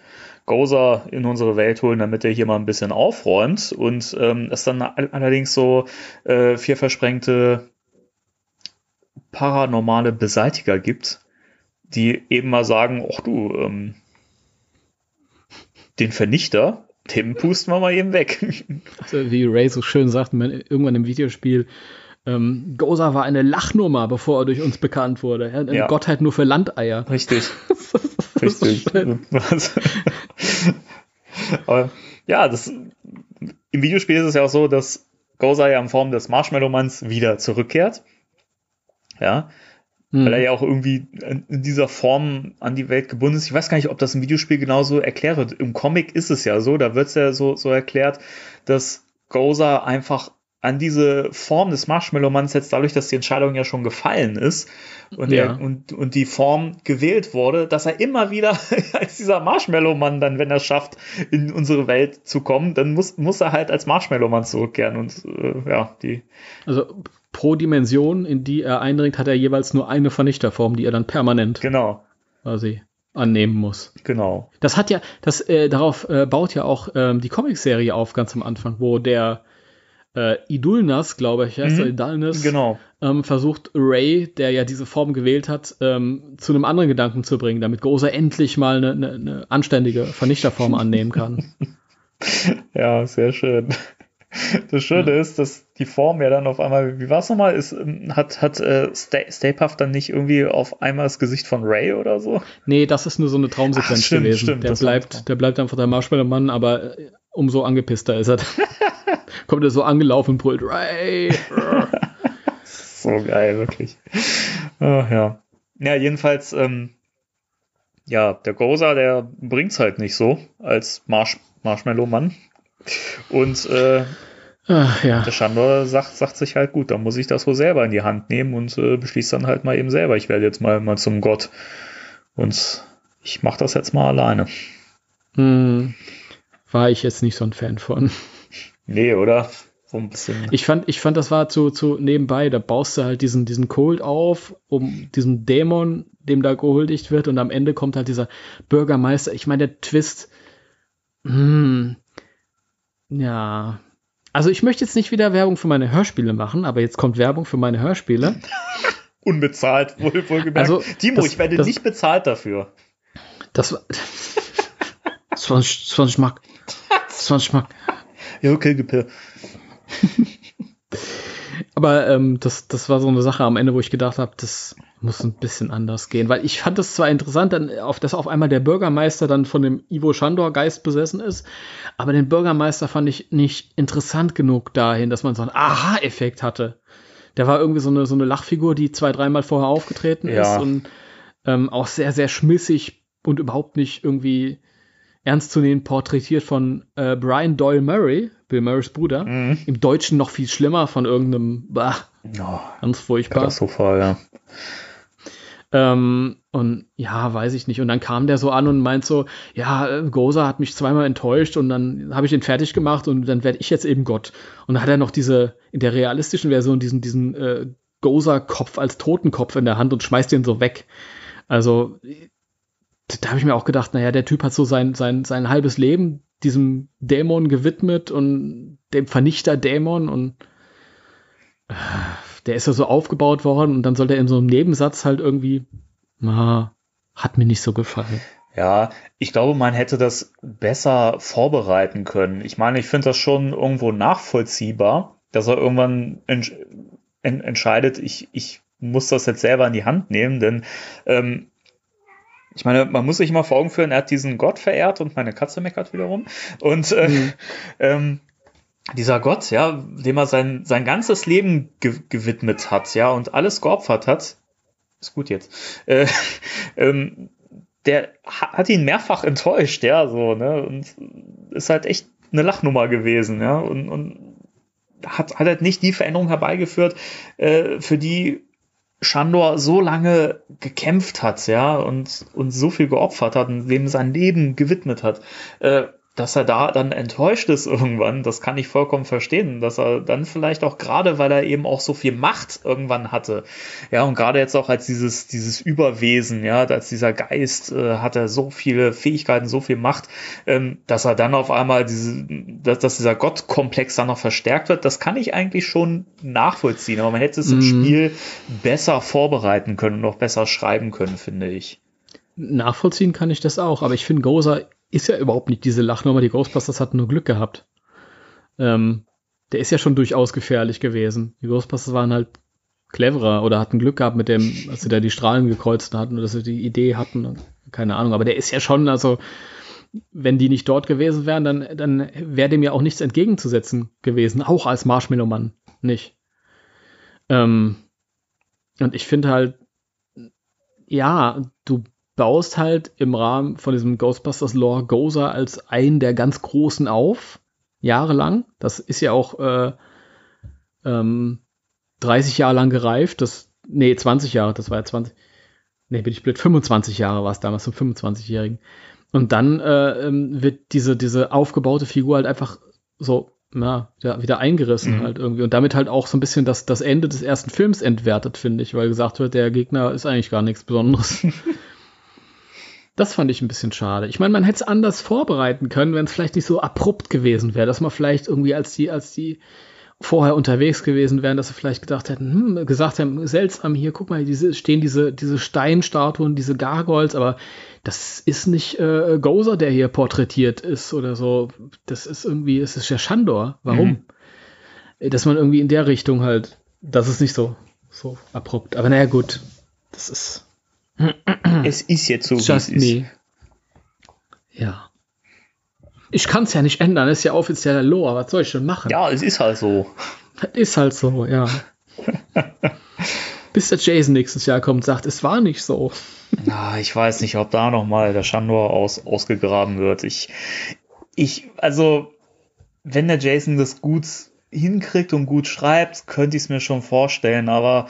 D: Gozer in unsere Welt holen, damit er hier mal ein bisschen aufräumt und ähm, es dann all- allerdings so äh, vier versprengte paranormale Beseitiger gibt, die eben mal sagen, ach du, ähm, den Vernichter, den pusten wir mal eben weg.
E: Wie Ray so schön sagt, man, irgendwann im Videospiel, ähm, Goza war eine Lachnummer, bevor er durch uns bekannt wurde. Eine
D: Ja.
E: Gottheit nur für Landeier.
D: Richtig. Richtig. Aber ja, das, im Videospiel ist es ja auch so, dass Goza ja in Form des Marshmallow-Manns wieder zurückkehrt. Ja.
E: Hm.
D: Weil er ja auch irgendwie in in dieser Form an die Welt gebunden ist. Ich weiß gar nicht, ob das im Videospiel genauso erklärt wird. Im Comic ist es ja so, da wird es ja so, so erklärt, dass Goza einfach an diese Form des Marshmallow-Manns jetzt dadurch, dass die Entscheidung ja schon gefallen ist und,
E: Ja.
D: er, und, und die Form gewählt wurde, dass er immer wieder als dieser Marshmallow-Mann dann, wenn er es schafft, in unsere Welt zu kommen, dann muss, muss er halt als Marshmallow-Mann zurückkehren und äh, ja, die
E: Also pro Dimension, in die er eindringt, hat er jeweils nur eine Vernichterform, die er dann permanent
D: genau,
E: quasi annehmen muss.
D: genau.
E: Das hat ja, das äh, darauf äh, baut ja auch ähm, die Comicserie auf ganz am Anfang, wo der äh, Idulnas, glaube ich, heißt
D: Mhm.
E: er, Idalnes,
D: Genau.
E: ähm, versucht Ray, der ja diese Form gewählt hat, ähm, zu einem anderen Gedanken zu bringen, damit Gozer endlich mal eine, eine, eine anständige Vernichterform annehmen kann.
D: Ja, sehr schön. Das Schöne ist, dass die Form ja dann auf einmal, wie war es nochmal, ist, ähm, hat, hat äh, Stay, Stay dann nicht irgendwie auf einmal das Gesicht von Ray oder so?
E: Nee, das ist nur so eine Traumsequenz
D: Ach, stimmt,
E: gewesen.
D: stimmt,
E: der bleibt, der bleibt einfach der Marshmallow-Mann, aber äh, umso angepisster ist er. Kommt er so angelaufen und brüllt, Ray!
D: So geil, wirklich. Ach, ja. Ja, jedenfalls, ähm, ja, der Goza, der bringt's halt nicht so als Marsh Marshmallow-Mann. Und äh,
E: Ach, ja.
D: der Shandor sagt, sagt sich halt, gut, dann muss ich das wohl selber in die Hand nehmen und äh, beschließt dann halt mal eben selber, ich werde jetzt mal, mal zum Gott. Und ich mache das jetzt mal alleine.
E: Hm, war ich jetzt nicht so ein Fan von.
D: Nee, oder? So ein bisschen.
E: Ich fand, ich fand, das war zu, zu nebenbei. Da baust du halt diesen, diesen Cold auf, um diesen Dämon, dem da gehuldigt wird, und am Ende kommt halt dieser Bürgermeister. Ich meine, der Twist. Hm, ja. Also ich möchte jetzt nicht wieder Werbung für meine Hörspiele machen, aber jetzt kommt Werbung für meine Hörspiele.
D: Unbezahlt, wohl, wohlgemerkt.
E: Also,
D: Timo,
E: das-
D: ich werde
E: das-
D: nicht bezahlt dafür.
E: Das war 20, 20 Mark. 20 Mark.
D: Ja, okay, Gepir.
E: Aber ähm, das, das war so eine Sache am Ende, wo ich gedacht habe, das muss ein bisschen anders gehen. Weil ich fand es zwar interessant, dann auf, dass auf einmal der Bürgermeister dann von dem Ivo Schandor-Geist besessen ist, aber den Bürgermeister fand ich nicht interessant genug dahin, dass man so einen Aha-Effekt hatte. Der war irgendwie so eine, so eine Lachfigur, die zwei, dreimal vorher aufgetreten
D: Ja.
E: ist und ähm, auch sehr, sehr schmissig und überhaupt nicht irgendwie ernst zu nehmen porträtiert von äh, Brian Doyle Murray, Bill Murrays Bruder.
D: Mhm.
E: Im Deutschen noch viel schlimmer von irgendeinem, bah,
D: Oh,
E: ganz furchtbar.
D: katastrophal, ja.
E: Ähm, und ja, weiß ich nicht. Und dann kam der so an und meint so, ja, äh, Goza hat mich zweimal enttäuscht und dann habe ich ihn fertig gemacht und dann werde ich jetzt eben Gott. Und dann hat er noch diese, in der realistischen Version, diesen, diesen äh, Goza-Kopf als Totenkopf in der Hand und schmeißt den so weg. Also, da habe ich mir auch gedacht, naja, der Typ hat so sein, sein, sein halbes Leben diesem Dämon gewidmet und dem Vernichter-Dämon und äh, der ist ja so aufgebaut worden und dann soll der in so einem Nebensatz halt irgendwie, na, hat mir nicht so gefallen.
D: Ja, ich glaube, man hätte das besser vorbereiten können. Ich meine, ich finde das schon irgendwo nachvollziehbar, dass er irgendwann entsch en entscheidet, ich, ich muss das jetzt selber in die Hand nehmen, denn ähm, ich meine, man muss sich mal vor Augen führen, er hat diesen Gott verehrt und meine Katze meckert wiederum. Und äh, mhm. ähm, dieser Gott, ja, dem er sein, sein ganzes Leben ge gewidmet hat, ja, und alles geopfert hat, ist gut jetzt, äh, ähm, der hat ihn mehrfach enttäuscht, ja, so, ne, und ist halt echt eine Lachnummer gewesen, ja, und, und hat, hat halt nicht die Veränderung herbeigeführt, äh, für die Shandor so lange gekämpft hat, ja, und, und so viel geopfert hat und dem sein Leben gewidmet hat. Äh, dass er da dann enttäuscht ist irgendwann, das kann ich vollkommen verstehen, dass er dann vielleicht auch gerade, weil er eben auch so viel Macht irgendwann hatte, ja, und gerade jetzt auch als dieses, dieses Überwesen, ja, als dieser Geist äh, hat er so viele Fähigkeiten, so viel Macht, ähm, dass er dann auf einmal diese, dass, dass dieser Gottkomplex dann noch verstärkt wird, das kann ich eigentlich schon nachvollziehen, aber man hätte es mhm. im Spiel besser vorbereiten können und noch besser schreiben können, finde ich.
E: Nachvollziehen kann ich das auch, aber ich finde Gozer ist ja überhaupt nicht diese Lachnummer. Die Ghostbusters hatten nur Glück gehabt. Ähm, der ist ja schon durchaus gefährlich gewesen. Die Ghostbusters waren halt cleverer oder hatten Glück gehabt mit dem, als sie da die Strahlen gekreuzt hatten oder dass sie die Idee hatten. Keine Ahnung. Aber der ist ja schon, also, wenn die nicht dort gewesen wären, dann, dann wäre dem ja auch nichts entgegenzusetzen gewesen. Auch als Marshmallow-Mann nicht. Ähm, und ich finde halt, ja, du baust halt im Rahmen von diesem Ghostbusters Lore Gozer als einen der ganz großen auf, jahrelang. Das ist ja auch äh, ähm, 30 Jahre lang gereift. Das, nee, 20 Jahre, das war ja 20. Nee, bin ich blöd, 25 Jahre war es damals, zum 25-Jährigen. Und dann äh, ähm, wird diese, diese aufgebaute Figur halt einfach so na, ja, wieder eingerissen mhm. halt irgendwie. Und damit halt auch so ein bisschen das, das Ende des ersten Films entwertet, finde ich, weil gesagt wird, der Gegner ist eigentlich gar nichts Besonderes. Das fand ich ein bisschen schade. Ich meine, man hätte es anders vorbereiten können, wenn es vielleicht nicht so abrupt gewesen wäre, dass man vielleicht irgendwie als die, als die vorher unterwegs gewesen wären, dass sie vielleicht gedacht hätten, hm, gesagt haben, seltsam hier, guck mal, diese stehen diese diese Steinstatuen, diese Gargoyles, aber das ist nicht äh, Gozer, der hier porträtiert ist oder so. Das ist irgendwie, es ist ja Shandor. Warum? Mhm. Dass man irgendwie in der Richtung halt, das ist nicht so so abrupt. Aber naja, gut, das ist
D: es ist jetzt so,
E: wie es ist. Ja. Ich kann es ja nicht ändern, das ist ja offizieller Lore, was soll ich denn machen?
D: Ja, es ist halt so.
E: Es ist halt so, ja. Bis der Jason nächstes Jahr kommt und sagt, es war nicht so.
D: Na, ich weiß nicht, ob da nochmal der Shandor aus, ausgegraben wird. Ich, ich, also, wenn der Jason das gut hinkriegt und gut schreibt, könnte ich es mir schon vorstellen, aber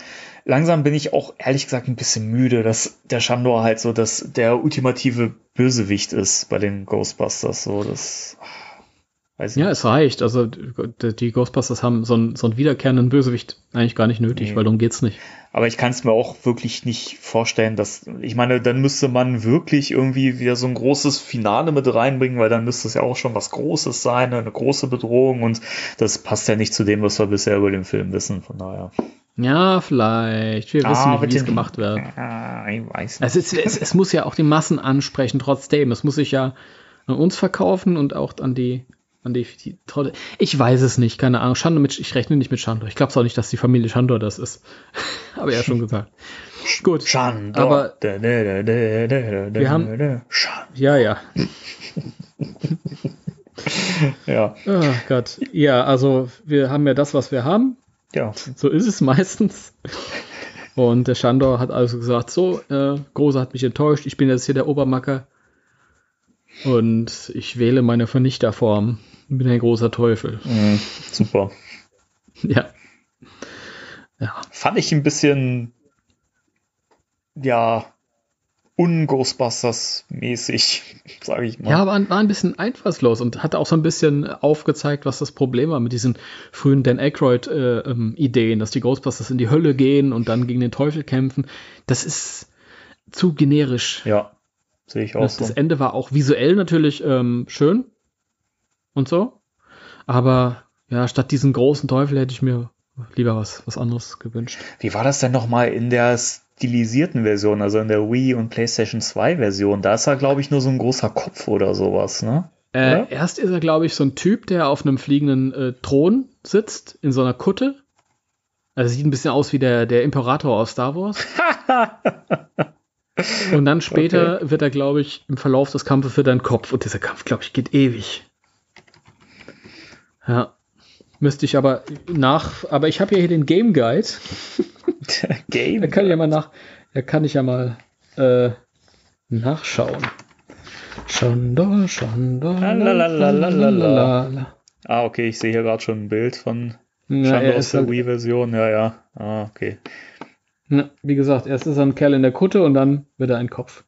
D: langsam bin ich auch ehrlich gesagt ein bisschen müde, dass der Shandor halt so dass der ultimative Bösewicht ist bei den Ghostbusters. So, das.
E: Weiß ja, nicht. es reicht. Also die Ghostbusters haben so einen, so einen wiederkehrenden Bösewicht eigentlich gar nicht nötig, nee. weil darum geht's nicht.
D: Aber ich kann es mir auch wirklich nicht vorstellen, dass, ich meine, dann müsste man wirklich irgendwie wieder so ein großes Finale mit reinbringen, weil dann müsste es ja auch schon was Großes sein, eine große Bedrohung und das passt ja nicht zu dem, was wir bisher über den Film wissen, von daher.
E: Ja, vielleicht. Wir wissen ah, nicht, wie es gemacht wird. Ja, ich weiß nicht. Es, ist, es, es, muss ja auch die Massen ansprechen, trotzdem. Es muss sich ja an uns verkaufen und auch an die. An die, die ich weiß es nicht, keine Ahnung. Schandor mit, ich rechne nicht mit Schandor. Ich glaube auch nicht, dass die Familie Schandor das ist. Habe ja schon gesagt. Gut. Schandor. Aber wir haben. Ja, ja. ja. Oh Gott. Ja, also wir haben ja das, was wir haben. Ja. So ist es meistens. Und der Shandor hat also gesagt, so, äh, Große hat mich enttäuscht, ich bin jetzt hier der Obermacker. Und ich wähle meine Vernichterform. Ich bin ein großer Teufel.
D: Mhm, super.
E: Ja.
D: ja. Fand ich ein bisschen, ja, un-Ghostbusters-mäßig, sage ich mal.
E: Ja, war, war ein bisschen einfallslos und hatte auch so ein bisschen aufgezeigt, was das Problem war mit diesen frühen Dan Aykroyd-Ideen, äh, ähm, dass die Ghostbusters in die Hölle gehen und dann gegen den Teufel kämpfen. Das ist zu generisch.
D: Ja, sehe ich auch
E: das, so. Das Ende war auch visuell natürlich ähm, schön und so, aber ja, statt diesen großen Teufel hätte ich mir lieber was, was anderes gewünscht.
D: Wie war das denn nochmal in der stilisierten Version, also in der Wii und PlayStation 2 Version? Da ist er, glaube ich, nur so ein großer Kopf oder sowas, ne?
E: Äh, erst ist er, glaube ich, so ein Typ, der auf einem fliegenden äh, Thron sitzt, in so einer Kutte. Also sieht ein bisschen aus wie der, der Imperator aus Star Wars. und dann später okay. wird er, glaube ich, im Verlauf des Kampfes für deinen Kopf. Und dieser Kampf, glaube ich, geht ewig. Ja. Müsste ich aber nach. Aber ich habe ja hier den Game Guide. Game. Da kann ich ja mal nach. Da kann ich ja mal äh, nachschauen. Chandor, Chandor.
D: Ah, okay, ich sehe hier gerade schon ein Bild von ja, aus der halt Wii-Version. Ja, ja. Ah, okay.
E: Na, wie gesagt, erst ist er ein Kerl in der Kutte und dann wird er ein Kopf.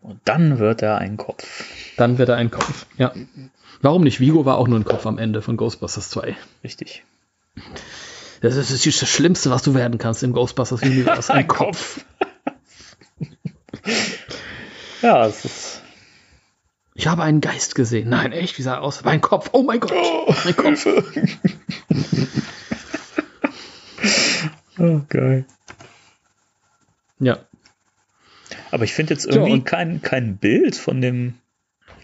D: Und dann wird er ein Kopf.
E: Dann wird er ein Kopf, ja. Warum nicht? Vigo war auch nur ein Kopf am Ende von Ghostbusters 2.
D: Richtig.
E: Das ist das Schlimmste, was du werden kannst im Ghostbusters Universe. Ein, ein Kopf.
D: ja, es ist.
E: Ich habe einen Geist gesehen. Nein, echt? Wie sah er aus? Mein Kopf. Oh mein Gott. Oh, mein Kopf.
D: oh, geil.
E: Ja.
D: Aber ich finde jetzt irgendwie so, kein, kein Bild von dem,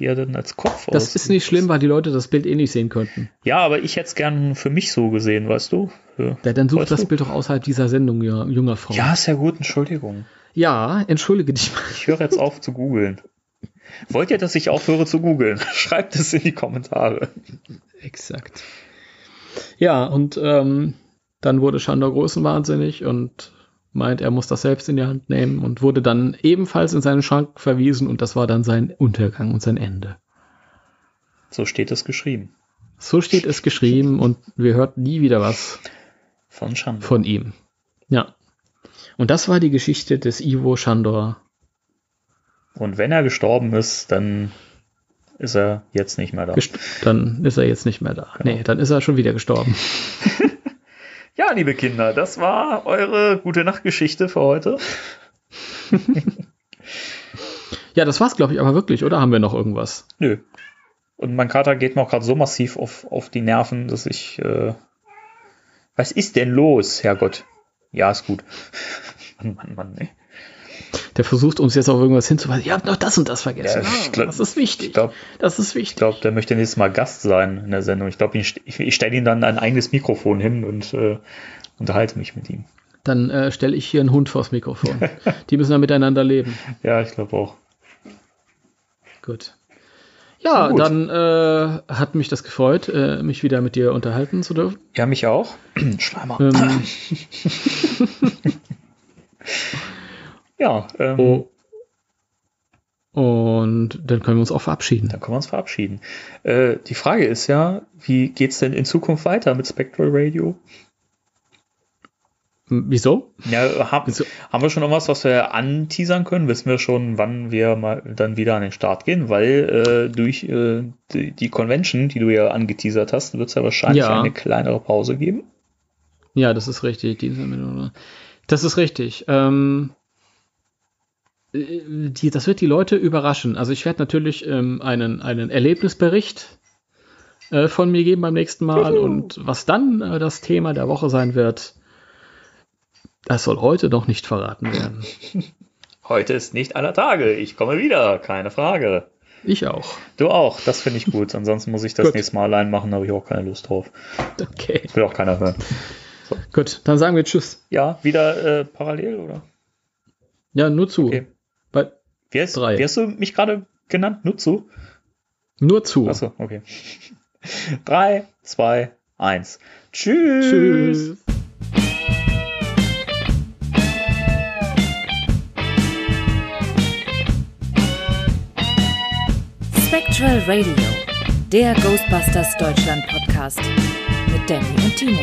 D: wie er denn als Kopf
E: Das aussieht. ist nicht schlimm, weil die Leute das Bild eh nicht sehen könnten.
D: Ja, aber ich hätte es gern für mich so gesehen, weißt du? Für,
E: ja, dann such das du? Bild doch außerhalb dieser Sendung, ja, junger Frau.
D: Ja, ist ja gut, Entschuldigung.
E: Ja, entschuldige dich
D: mal. Ich höre jetzt auf zu googeln. Wollt ihr, dass ich aufhöre zu googeln? Schreibt es in die Kommentare.
E: Exakt. Ja, und ähm, dann wurde Shandor größenwahnsinnig und meint, er muss das selbst in die Hand nehmen und wurde dann ebenfalls in seinen Schrank verwiesen und das war dann sein Untergang und sein Ende.
D: So steht es geschrieben.
E: So steht es geschrieben und wir hörten nie wieder was
D: von, Shandor.
E: von ihm. Ja. Und das war die Geschichte des Ivo Shandor
D: und wenn er gestorben ist, dann ist er jetzt nicht mehr da.
E: Gest dann ist er jetzt nicht mehr da. Genau. Nee, dann ist er schon wieder gestorben.
D: ja, liebe Kinder, das war eure gute Nachtgeschichte für heute.
E: ja, das war's, glaube ich, aber wirklich, oder haben wir noch irgendwas?
D: Nö. Und mein Kater geht mir auch gerade so massiv auf, auf die Nerven, dass ich. Äh, was ist denn los, Herrgott? Ja, ist gut. Mann, Mann, Mann, ey
E: der versucht uns jetzt auf irgendwas hinzuweisen. Ihr habt noch das und das vergessen. Ja, ah, glaub, das ist wichtig. Ich glaub, das ist wichtig.
D: Ich glaube, der möchte nächstes Mal Gast sein in der Sendung. Ich glaube, ich, ich stelle ihm dann ein eigenes Mikrofon hin und äh, unterhalte mich mit ihm.
E: Dann äh, stelle ich hier einen Hund vors Mikrofon. Die müssen dann miteinander leben.
D: Ja, ich glaube auch.
E: Gut. Ja, Gut. dann äh, hat mich das gefreut, äh, mich wieder mit dir unterhalten zu dürfen.
D: Ja, mich auch. Schleimer. Ähm, Ja. Ähm, oh.
E: Und dann können wir uns auch verabschieden.
D: Dann können wir uns verabschieden. Äh, die Frage ist ja, wie geht es denn in Zukunft weiter mit Spectral Radio?
E: Wieso?
D: Ja, hab, Wieso? haben wir schon noch was, was wir anteasern können? Wissen wir schon, wann wir mal dann wieder an den Start gehen? Weil äh, durch äh, die, die, Convention, die du ja angeteasert hast, wird es ja wahrscheinlich ja. eine kleinere Pause geben.
E: Ja, das ist richtig. Das ist richtig. Ähm, die, das wird die Leute überraschen. Also ich werde natürlich ähm, einen, einen Erlebnisbericht äh, von mir geben beim nächsten Mal Juhu. und was dann äh, das Thema der Woche sein wird, das soll heute noch nicht verraten werden.
D: Heute ist nicht aller Tage. Ich komme wieder, keine Frage.
E: Ich auch.
D: Du auch, das finde ich gut. Ansonsten muss ich das gut. nächste Mal allein machen, da habe ich auch keine Lust drauf.
E: Okay.
D: Will auch keiner hören.
E: So. Gut, dann sagen wir Tschüss.
D: Ja, wieder äh, parallel, oder?
E: Ja, nur zu. Okay.
D: Wie, hast, drei. wie hast du mich gerade genannt? Nur zu?
E: Nur zu.
D: Achso, okay. drei, zwei, eins. Tschüss. Tschüss.
J: Spectral Radio, der Ghostbusters Deutschland Podcast mit Danny und Timo.